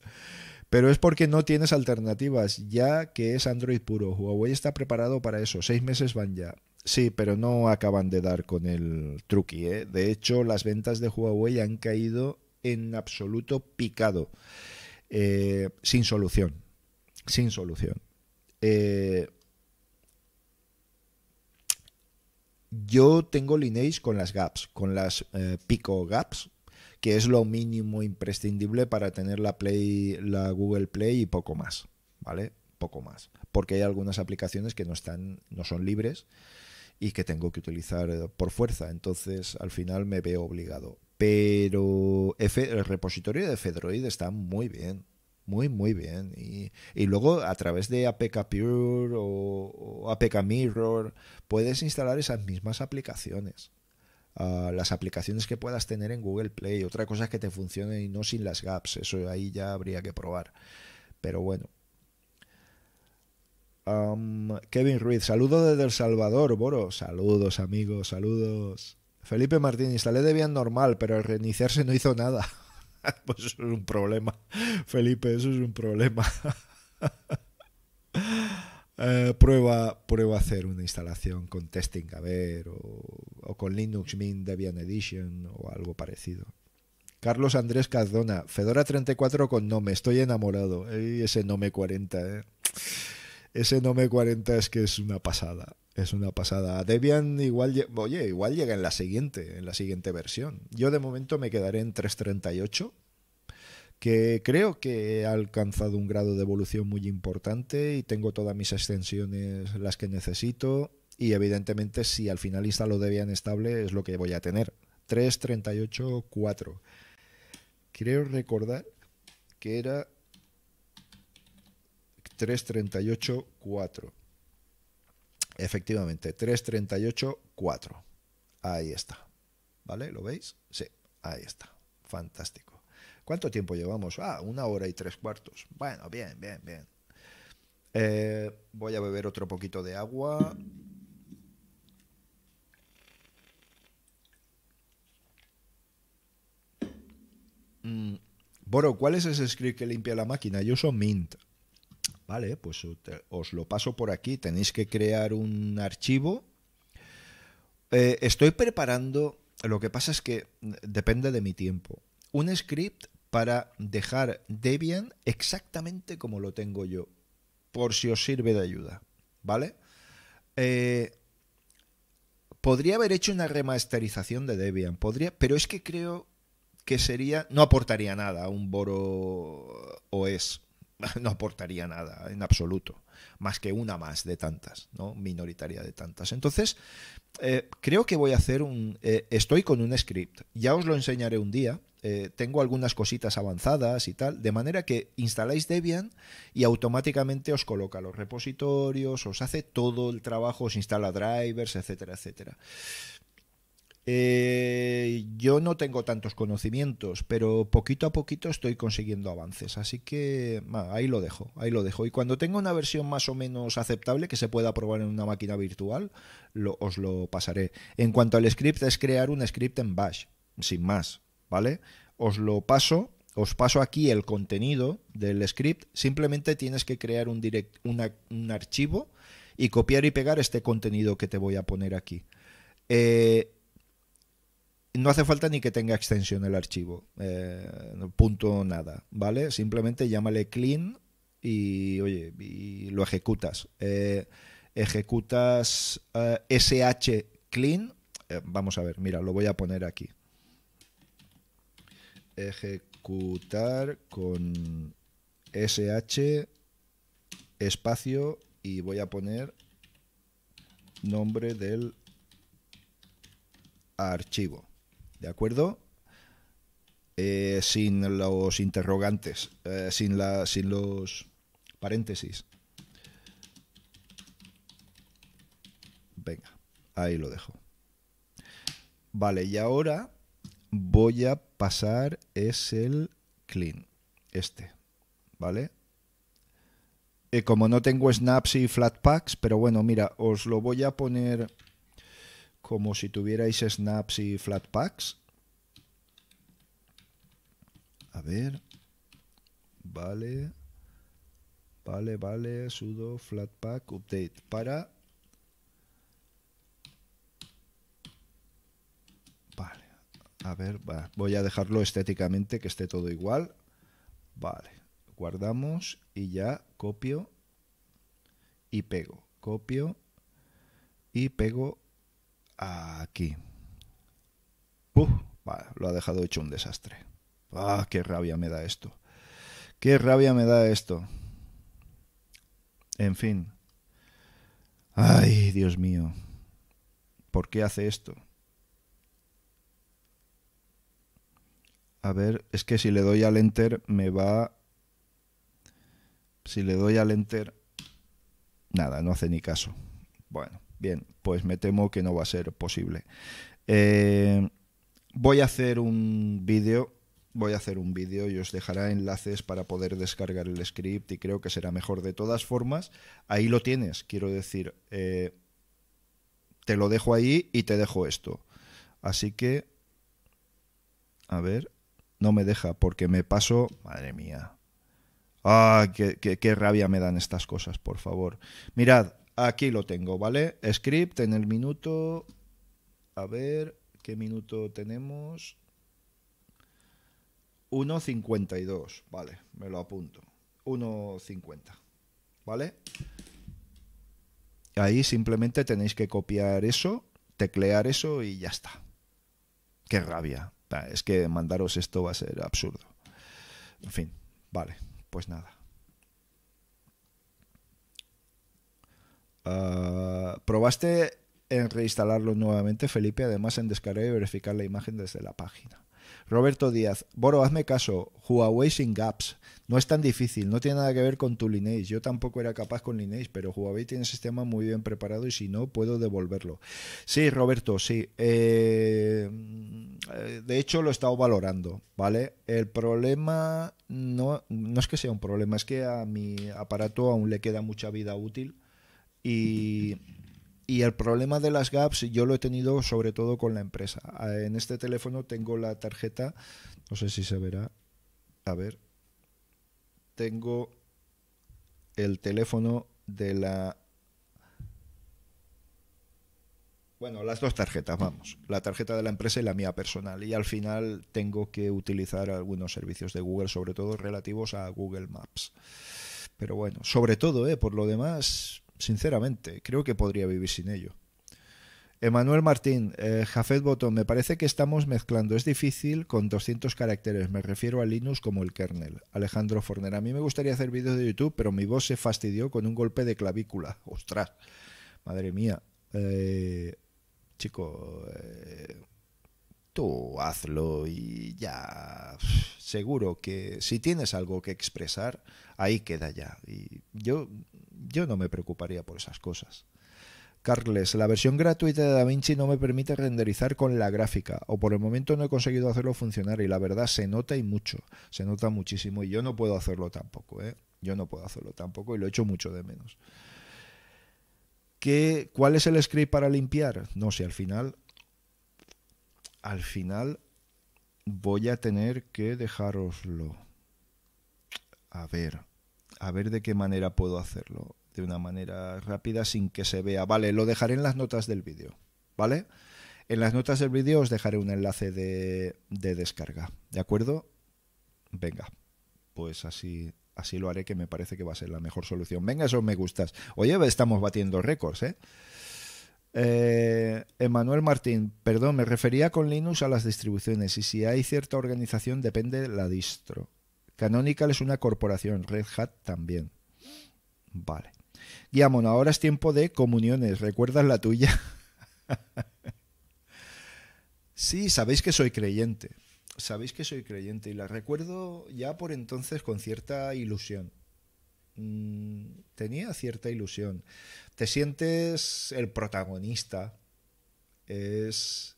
Pero es porque no tienes alternativas, ya que es Android puro. Huawei está preparado para eso. Seis meses van ya. Sí, pero no acaban de dar con el truqui. ¿eh? De hecho, las ventas de Huawei han caído en absoluto picado. Eh, sin solución. Sin solución. Eh, Yo tengo Lineage con las gaps, con las eh, Pico gaps, que es lo mínimo imprescindible para tener la Play, la Google Play y poco más, ¿vale? Poco más, porque hay algunas aplicaciones que no están, no son libres y que tengo que utilizar eh, por fuerza, entonces al final me veo obligado. Pero el repositorio de Fedroid está muy bien, muy, muy bien. Y, luego a través de APK Pure o, APK Mirror puedes instalar esas mismas aplicaciones. Ah, las aplicaciones que puedas tener en Google Play. Otra cosa es que te funcione y no sin las gaps. Eso ahí ya habría que probar. Pero bueno. Kevin Ruiz, saludo desde El Salvador, Boro. Saludos, amigos, saludos. Felipe Martín, instalé Debian normal, pero al reiniciarse no hizo nada. [laughs] [laughs] pues eso es un problema. [laughs] Felipe, eso es un problema. [laughs] Eh, prueba, prueba hacer una instalación con testing a ver o, con Linux Mint Debian Edition o algo parecido. Carlos Andrés Cardona, Fedora 34 con Nome, estoy enamorado. Ese Nome 40, ¿eh? Ese Nome 40 es que es una pasada. Es una pasada. Debian igual, oye, igual llega en la siguiente, en la siguiente versión. Yo de momento me quedaré en 338, que creo que ha alcanzado un grado de evolución muy importante y tengo todas mis extensiones las que necesito y evidentemente si al final instalo Debian estable es lo que voy a tener. 338.4. Creo recordar que era 338.4. Efectivamente, 338.4. Ahí está. ¿Vale? ¿Lo veis? Sí, ahí está. Fantástico. ¿Cuánto tiempo llevamos? Ah, una hora y tres cuartos. Bueno, bien, bien, bien. Eh, voy a beber otro poquito de agua. Mm, Boro, ¿cuál es ese script que limpia la máquina? Yo uso Mint. Vale, pues os lo paso por aquí. Tenéis que crear un archivo. Eh, estoy preparando, lo que pasa es que depende de mi tiempo. Un script para dejar Debian exactamente como lo tengo yo, por si os sirve de ayuda, ¿vale? Eh, podría haber hecho una remasterización de Debian, podría, pero es que creo que sería, no aportaría nada a un Boro OS, [laughs] no aportaría nada en absoluto, más que una más de tantas, ¿no? Minoritaria de tantas. Entonces, eh, creo que voy a hacer un, eh, estoy con un script, ya os lo enseñaré un día, eh, tengo algunas cositas avanzadas y tal, de manera que instaláis Debian y automáticamente os coloca los repositorios, os hace todo el trabajo, os instala drivers, etcétera, etcétera. Eh, yo no tengo tantos conocimientos, pero poquito a poquito estoy consiguiendo avances, así que ahí lo dejo, ahí lo dejo. Y cuando tenga una versión más o menos aceptable que se pueda probar en una máquina virtual, os lo pasaré. En cuanto al script, es crear un script en Bash, sin más. ¿vale? Os lo paso, os paso aquí el contenido del script, simplemente tienes que crear un, direct, un archivo y copiar y pegar este contenido que te voy a poner aquí. Eh, no hace falta ni que tenga extensión el archivo, eh, punto nada, ¿vale? Simplemente llámale clean y, oye, y lo ejecutas. Eh, ejecutas sh clean, vamos a ver, mira, lo voy a poner aquí ejecutar con sh espacio y voy a poner nombre del archivo. ¿De acuerdo? Eh, sin los interrogantes, eh, sin, sin los paréntesis. Venga, ahí lo dejo. Vale, y ahora voy a pasar es el clean, este, ¿vale? Eh, como no tengo snaps y flatpaks, pero bueno, mira, os lo voy a poner como si tuvierais snaps y flatpaks. A ver. Vale. Vale, vale. Sudo flatpak update para A ver, voy a dejarlo estéticamente, que esté todo igual. Vale, guardamos y ya copio y pego. Copio y pego aquí. Uf, lo ha dejado hecho un desastre. Ah, qué rabia me da esto. Qué rabia me da esto. En fin. Ay, Dios mío. ¿Por qué hace esto? A ver, es que si le doy al enter me va... Si le doy al enter... Nada, no hace ni caso. Bueno, bien, pues me temo que no va a ser posible. Eh, voy a hacer un vídeo voy a hacer un vídeo y os dejará enlaces para poder descargar el script y creo que será mejor. De todas formas, ahí lo tienes, quiero decir, eh, te lo dejo ahí y te dejo esto. Así que, a ver, no me deja porque me paso... Madre mía. Ah, qué, qué, rabia me dan estas cosas, por favor. Mirad, aquí lo tengo, ¿vale? Script en el minuto... A ver, ¿qué minuto tenemos? 1.52, vale, me lo apunto. 1.50, ¿vale? Ahí simplemente tenéis que copiar eso, teclear eso y ya está. Qué rabia. Es que mandaros esto va a ser absurdo. En fin, vale, pues nada. Ah, ¿Probaste en reinstalarlo nuevamente, Felipe? Además en descargar y verificar la imagen desde la página. Roberto Díaz, Boro, hazme caso, Huawei sin gaps. No es tan difícil, no tiene nada que ver con tu Lineage. Yo tampoco era capaz con Lineage, pero Huawei tiene un sistema muy bien preparado y si no, puedo devolverlo. Sí, Roberto, sí. Eh, de hecho, lo he estado valorando, ¿vale? El problema no, no es que sea un problema, es que a mi aparato aún le queda mucha vida útil y el problema de las gaps yo lo he tenido sobre todo con la empresa. En este teléfono tengo la tarjeta, no sé si se verá, a ver, tengo el teléfono de la bueno, las dos tarjetas, vamos, la tarjeta de la empresa y la mía personal. Y al final tengo que utilizar algunos servicios de Google, sobre todo relativos a Google Maps. Pero bueno, sobre todo, ¿eh? por lo demás, sinceramente, creo que podría vivir sin ello. Emanuel Martín, eh, Jafet Botón, me parece que estamos mezclando. Es difícil con 200 caracteres. Me refiero a Linux como el kernel. Alejandro Forner, a mí me gustaría hacer vídeos de YouTube, pero mi voz se fastidió con un golpe de clavícula. Ostras, madre mía. Eh, chico, eh, tú hazlo y ya. Seguro que si tienes algo que expresar, ahí queda ya. Y yo, yo no me preocuparía por esas cosas. Carles, la versión gratuita de DaVinci no me permite renderizar con la gráfica, o por el momento no he conseguido hacerlo funcionar, y la verdad se nota y mucho, se nota muchísimo, y yo no puedo hacerlo tampoco, ¿eh? Yo no puedo hacerlo tampoco, y lo echo mucho de menos. ¿Qué, ¿Cuál es el script para limpiar? No sé, al final. Al final voy a tener que dejároslo. A ver, a ver de qué manera puedo hacerlo de una manera rápida sin que se vea. Vale, lo dejaré en las notas del vídeo, ¿vale? En las notas del vídeo os dejaré un enlace de, de, descarga, ¿de acuerdo? Venga, pues así, así lo haré, que me parece que va a ser la mejor solución. Venga, eso me gustas. Oye, estamos batiendo récords, ¿eh? Eh, Emanuel Martín, perdón, me refería con Linux a las distribuciones y si hay cierta organización depende de la distro. Canonical es una corporación, Red Hat también. Vale. Guiamon, ahora es tiempo de comuniones. ¿Recuerdas la tuya? [laughs] sí, sabéis que soy creyente. Sabéis que soy creyente y la recuerdo ya por entonces con cierta ilusión. Mm, tenía cierta ilusión. Te sientes el protagonista. Es,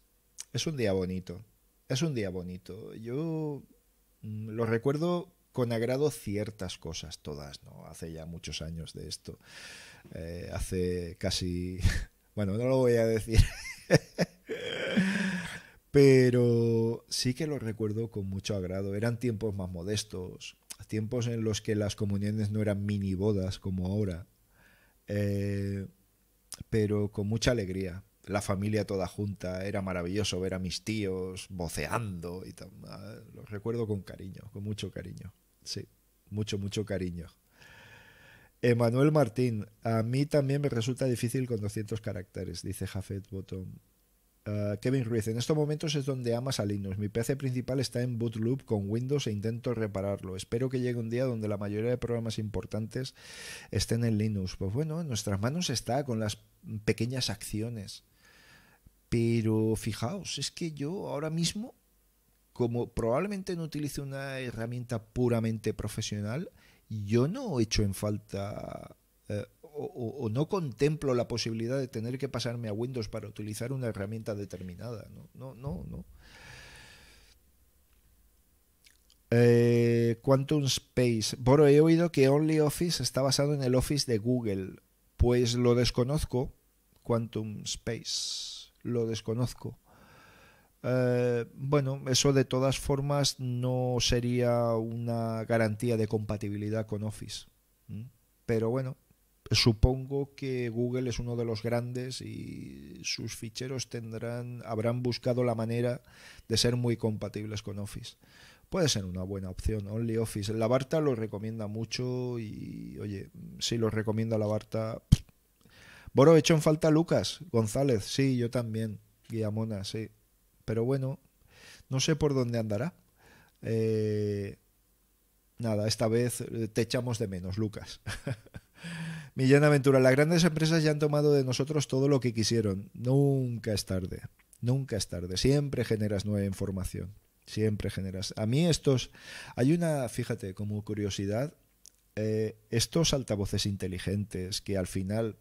es un día bonito. Es un día bonito. Yo lo recuerdo con agrado ciertas cosas, todas, ¿no? Hace ya muchos años de esto. Eh, hace casi. [laughs] Bueno, no lo voy a decir. [laughs] Pero sí que lo recuerdo con mucho agrado. Eran tiempos más modestos, tiempos en los que las comuniones no eran mini bodas como ahora, eh, pero con mucha alegría. La familia toda junta, era maravilloso ver a mis tíos voceando y tal. Ah, lo recuerdo con cariño, con mucho cariño. Sí, mucho, mucho cariño. Emanuel Martín, a mí también me resulta difícil con 200 caracteres, dice Jafet Bottom. Ah, Kevin Ruiz, en estos momentos es donde amas a Linux. Mi PC principal está en bootloop con Windows e intento repararlo. Espero que llegue un día donde la mayoría de programas importantes estén en Linux. Pues bueno, en nuestras manos está con las pequeñas acciones. Pero fijaos, es que yo ahora mismo como probablemente no utilice una herramienta puramente profesional, yo no echo en falta eh, o, no contemplo la posibilidad de tener que pasarme a Windows para utilizar una herramienta determinada. No, no, no. no. Eh, Quantum Space. Bueno, he oído que OnlyOffice está basado en el Office de Google. Pues lo desconozco. Quantum Space. Lo desconozco. Eh, bueno, eso de todas formas no sería una garantía de compatibilidad con Office. Pero bueno, supongo que Google es uno de los grandes y sus ficheros tendrán, habrán buscado la manera de ser muy compatibles con Office. Puede ser una buena opción, OnlyOffice. La Barta lo recomienda mucho y, oye, si lo recomienda la Barta. He hecho en falta Lucas González, sí, yo también. Guillamona, sí. Pero bueno, no sé por dónde andará. Eh, nada, esta vez eh, te echamos de menos, Lucas. [laughs] Millán Aventura, las grandes empresas ya han tomado de nosotros todo lo que quisieron. Nunca es tarde, nunca es tarde. Siempre generas nueva información, siempre generas. A mí estos, hay una, fíjate, como curiosidad, eh, estos altavoces inteligentes que al final,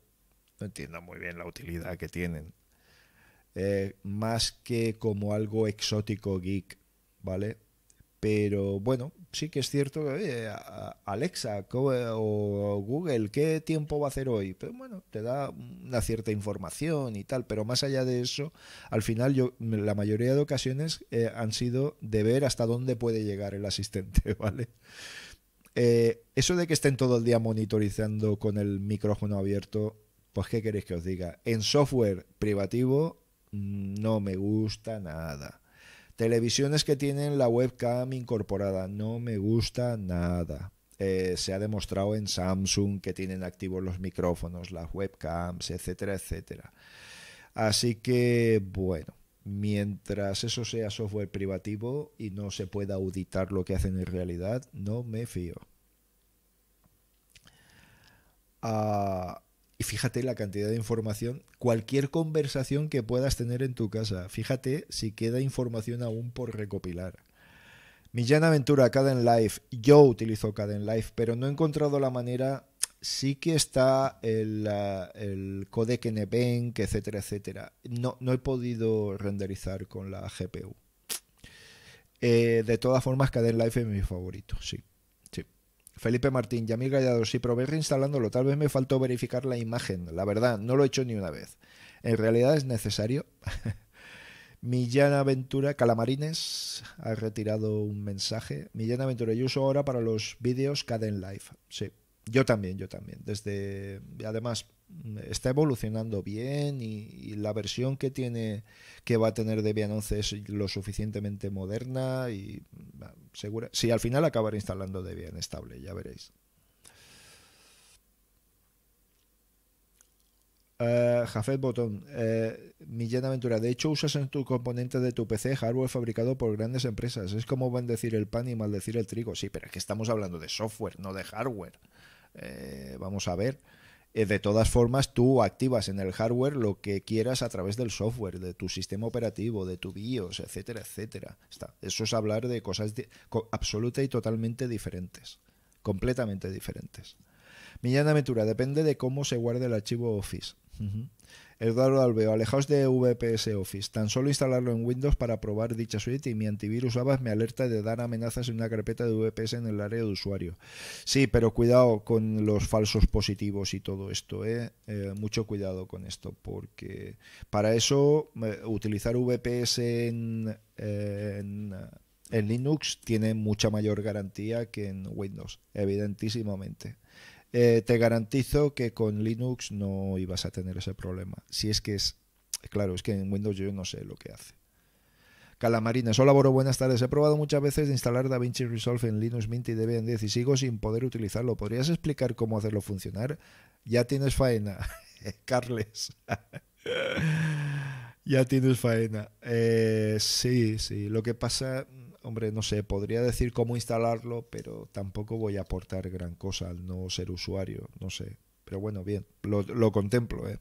no entiendo muy bien la utilidad que tienen, eh, más que como algo exótico geek, ¿vale? Pero bueno, sí que es cierto que Alexa o Google, ¿qué tiempo va a hacer hoy? Pero bueno, te da una cierta información y tal, pero más allá de eso, al final yo la mayoría de ocasiones eh, han sido de ver hasta dónde puede llegar el asistente, [laughs] ¿vale? Eh, eso de que estén todo el día monitorizando con el micrófono abierto, pues ¿qué queréis que os diga? En software privativo mm, no me gusta nada. Televisiones que tienen la webcam incorporada, no me gusta nada. Eh, se ha demostrado en Samsung que tienen activos los micrófonos, las webcams, etcétera, etcétera. Así que, bueno, mientras eso sea software privativo y no se pueda auditar lo que hacen en realidad, no me fío. Ah, y fíjate la cantidad de información, cualquier conversación que puedas tener en tu casa, fíjate si queda información aún por recopilar. Millán Aventura, Caden Life, yo utilizo Caden Life, pero no he encontrado la manera, sí que está el, el codec NVENC, etcétera, etcétera. No, no he podido renderizar con la GPU. Eh, de todas formas, Caden Life es mi favorito, sí. Felipe Martín, Yamil Gallado, sí, probé reinstalándolo, tal vez me faltó verificar la imagen, la verdad, no lo he hecho ni una vez. En realidad es necesario. [laughs] Millán Aventura, Calamarines, ha retirado un mensaje. Millán Aventura, yo uso ahora para los vídeos Caden Live. Sí, yo también, yo también. Desde, además, está evolucionando bien y, la versión que tiene que va a tener Debian 11 es lo suficientemente moderna y segura. Sí, al final acabaré instalando Debian estable, ya veréis. Uh, Jafet Botón, uh, Millán Aventura. De hecho, usas en tu componente de tu PC hardware fabricado por grandes empresas. Es como bendecir el pan y maldecir el trigo. Sí, pero es que estamos hablando de software, no de hardware. Eh, vamos a ver. Eh, de todas formas, tú activas en el hardware lo que quieras a través del software, de tu sistema operativo, de tu BIOS, etcétera, etcétera. Está. Eso es hablar de cosas absoluta y totalmente diferentes. Completamente diferentes. Millán Aventura, depende de cómo se guarde el archivo Office. Eduardo Alveo, alejaos de VPS Office. Tan solo instalarlo en Windows para probar dicha suite y mi antivirus ABAS me alerta de dar amenazas en una carpeta de VPS en el área de usuario. Sí, pero cuidado con los falsos positivos y todo esto. ¿eh? eh mucho cuidado con esto, porque para eso eh, utilizar VPS en, en Linux tiene mucha mayor garantía que en Windows, evidentísimamente. Eh, te garantizo que con Linux no ibas a tener ese problema. Si es que es, claro, es que en Windows yo no sé lo que hace. Calamarines, hola Boro, buenas tardes. He probado muchas veces de instalar DaVinci Resolve en Linux Mint y Debian 10 y sigo sin poder utilizarlo. ¿Podrías explicar cómo hacerlo funcionar? Ya tienes faena, [laughs] Carles. [laughs] ya tienes faena. Eh, sí, sí. Lo que pasa, hombre, no sé, podría decir cómo instalarlo, pero tampoco voy a aportar gran cosa al no ser usuario, no sé. Pero bueno, bien, lo, contemplo, ¿eh?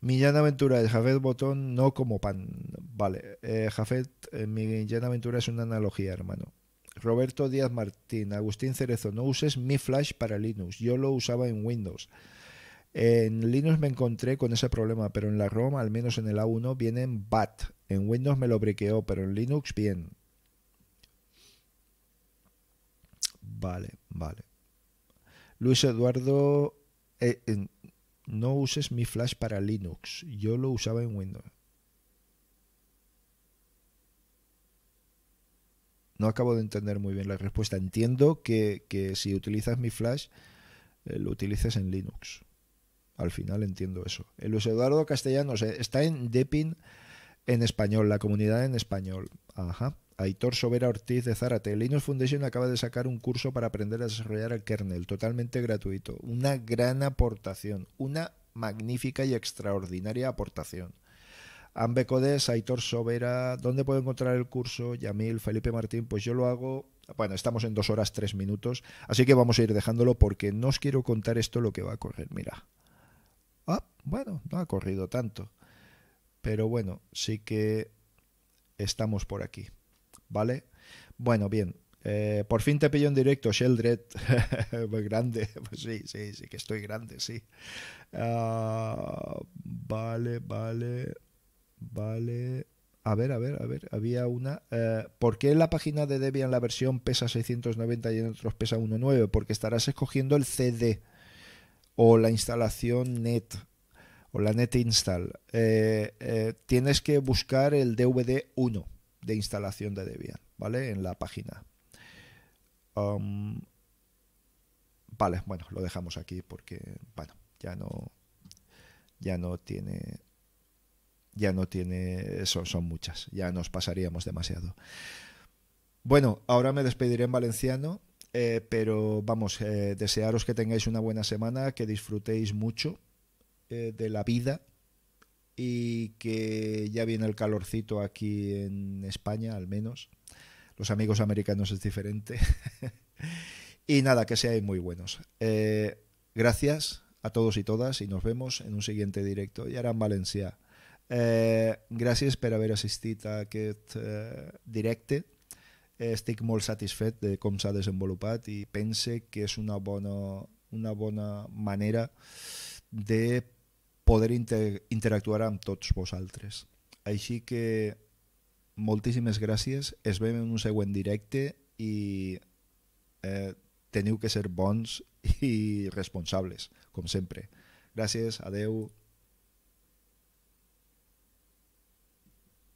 Millán Aventura, el Jafet Botón no como pan. Vale, eh, Jafet, eh, Millán Aventura es una analogía, hermano. Roberto Díaz Martín, Agustín Cerezo, no uses mi Flash para Linux, yo lo usaba en Windows. En Linux me encontré con ese problema, pero en la ROM, al menos en el A1, viene en BAT. En Windows me lo briqueó, pero en Linux bien. Vale, vale. Luis Eduardo, eh, no uses mi flash para Linux. Yo lo usaba en Windows. No acabo de entender muy bien la respuesta. Entiendo que, si utilizas mi flash, eh, lo utilices en Linux. Al final entiendo eso. El Luis Eduardo Castellanos está en Depin en español, la comunidad en español. Ajá. Aitor Sobera Ortiz de Zárate. Linux Foundation acaba de sacar un curso para aprender a desarrollar el kernel, totalmente gratuito. Una gran aportación, una magnífica y extraordinaria aportación. Ambe Codes, Aitor Sobera, ¿dónde puedo encontrar el curso? Yamil, Felipe Martín, pues yo lo hago. Bueno, estamos en dos horas tres minutos, así que vamos a ir dejándolo porque no os quiero contar esto lo que va a correr. Mira. Ah, bueno, no ha corrido tanto. Pero bueno, sí que estamos por aquí. ¿Vale? Bueno, bien. Eh, por fin te pillo en directo, Sheldred. [laughs] Grande. [laughs] Pues sí, sí, sí que estoy grande, sí. Ah, vale, vale. Vale. A ver, a ver, a ver. Había una. Eh, ¿Por qué en la página de Debian la versión pesa 690 y en otros pesa 1.9? Porque estarás escogiendo el CD o la instalación net o la net install. Eh, tienes que buscar el DVD 1 de instalación de Debian, ¿vale? En la página. Um, vale, bueno, lo dejamos aquí porque, bueno, ya no, ya no tiene ya no tiene eso son muchas ya nos pasaríamos demasiado bueno ahora me despediré en valenciano eh, pero vamos eh, desearos que tengáis una buena semana que disfrutéis mucho eh, de la vida y que ya viene el calorcito aquí en España al menos los amigos americanos es diferente [laughs] y nada que seáis muy buenos gracias a todos i totes i nos vemos en un siguiente directo i ara en valencià. Eh, gràcies per haver assistit a aquest eh, directe. Eh, estic molt satisfet de com s'ha desenvolupat i pense que és una bona, una bona manera de poder inter interactuar amb tots vosaltres. Així que moltíssimes gràcies, es veiem en un següent directe i eh, teniu que ser bons i responsables, com sempre. Gràcies, adeu.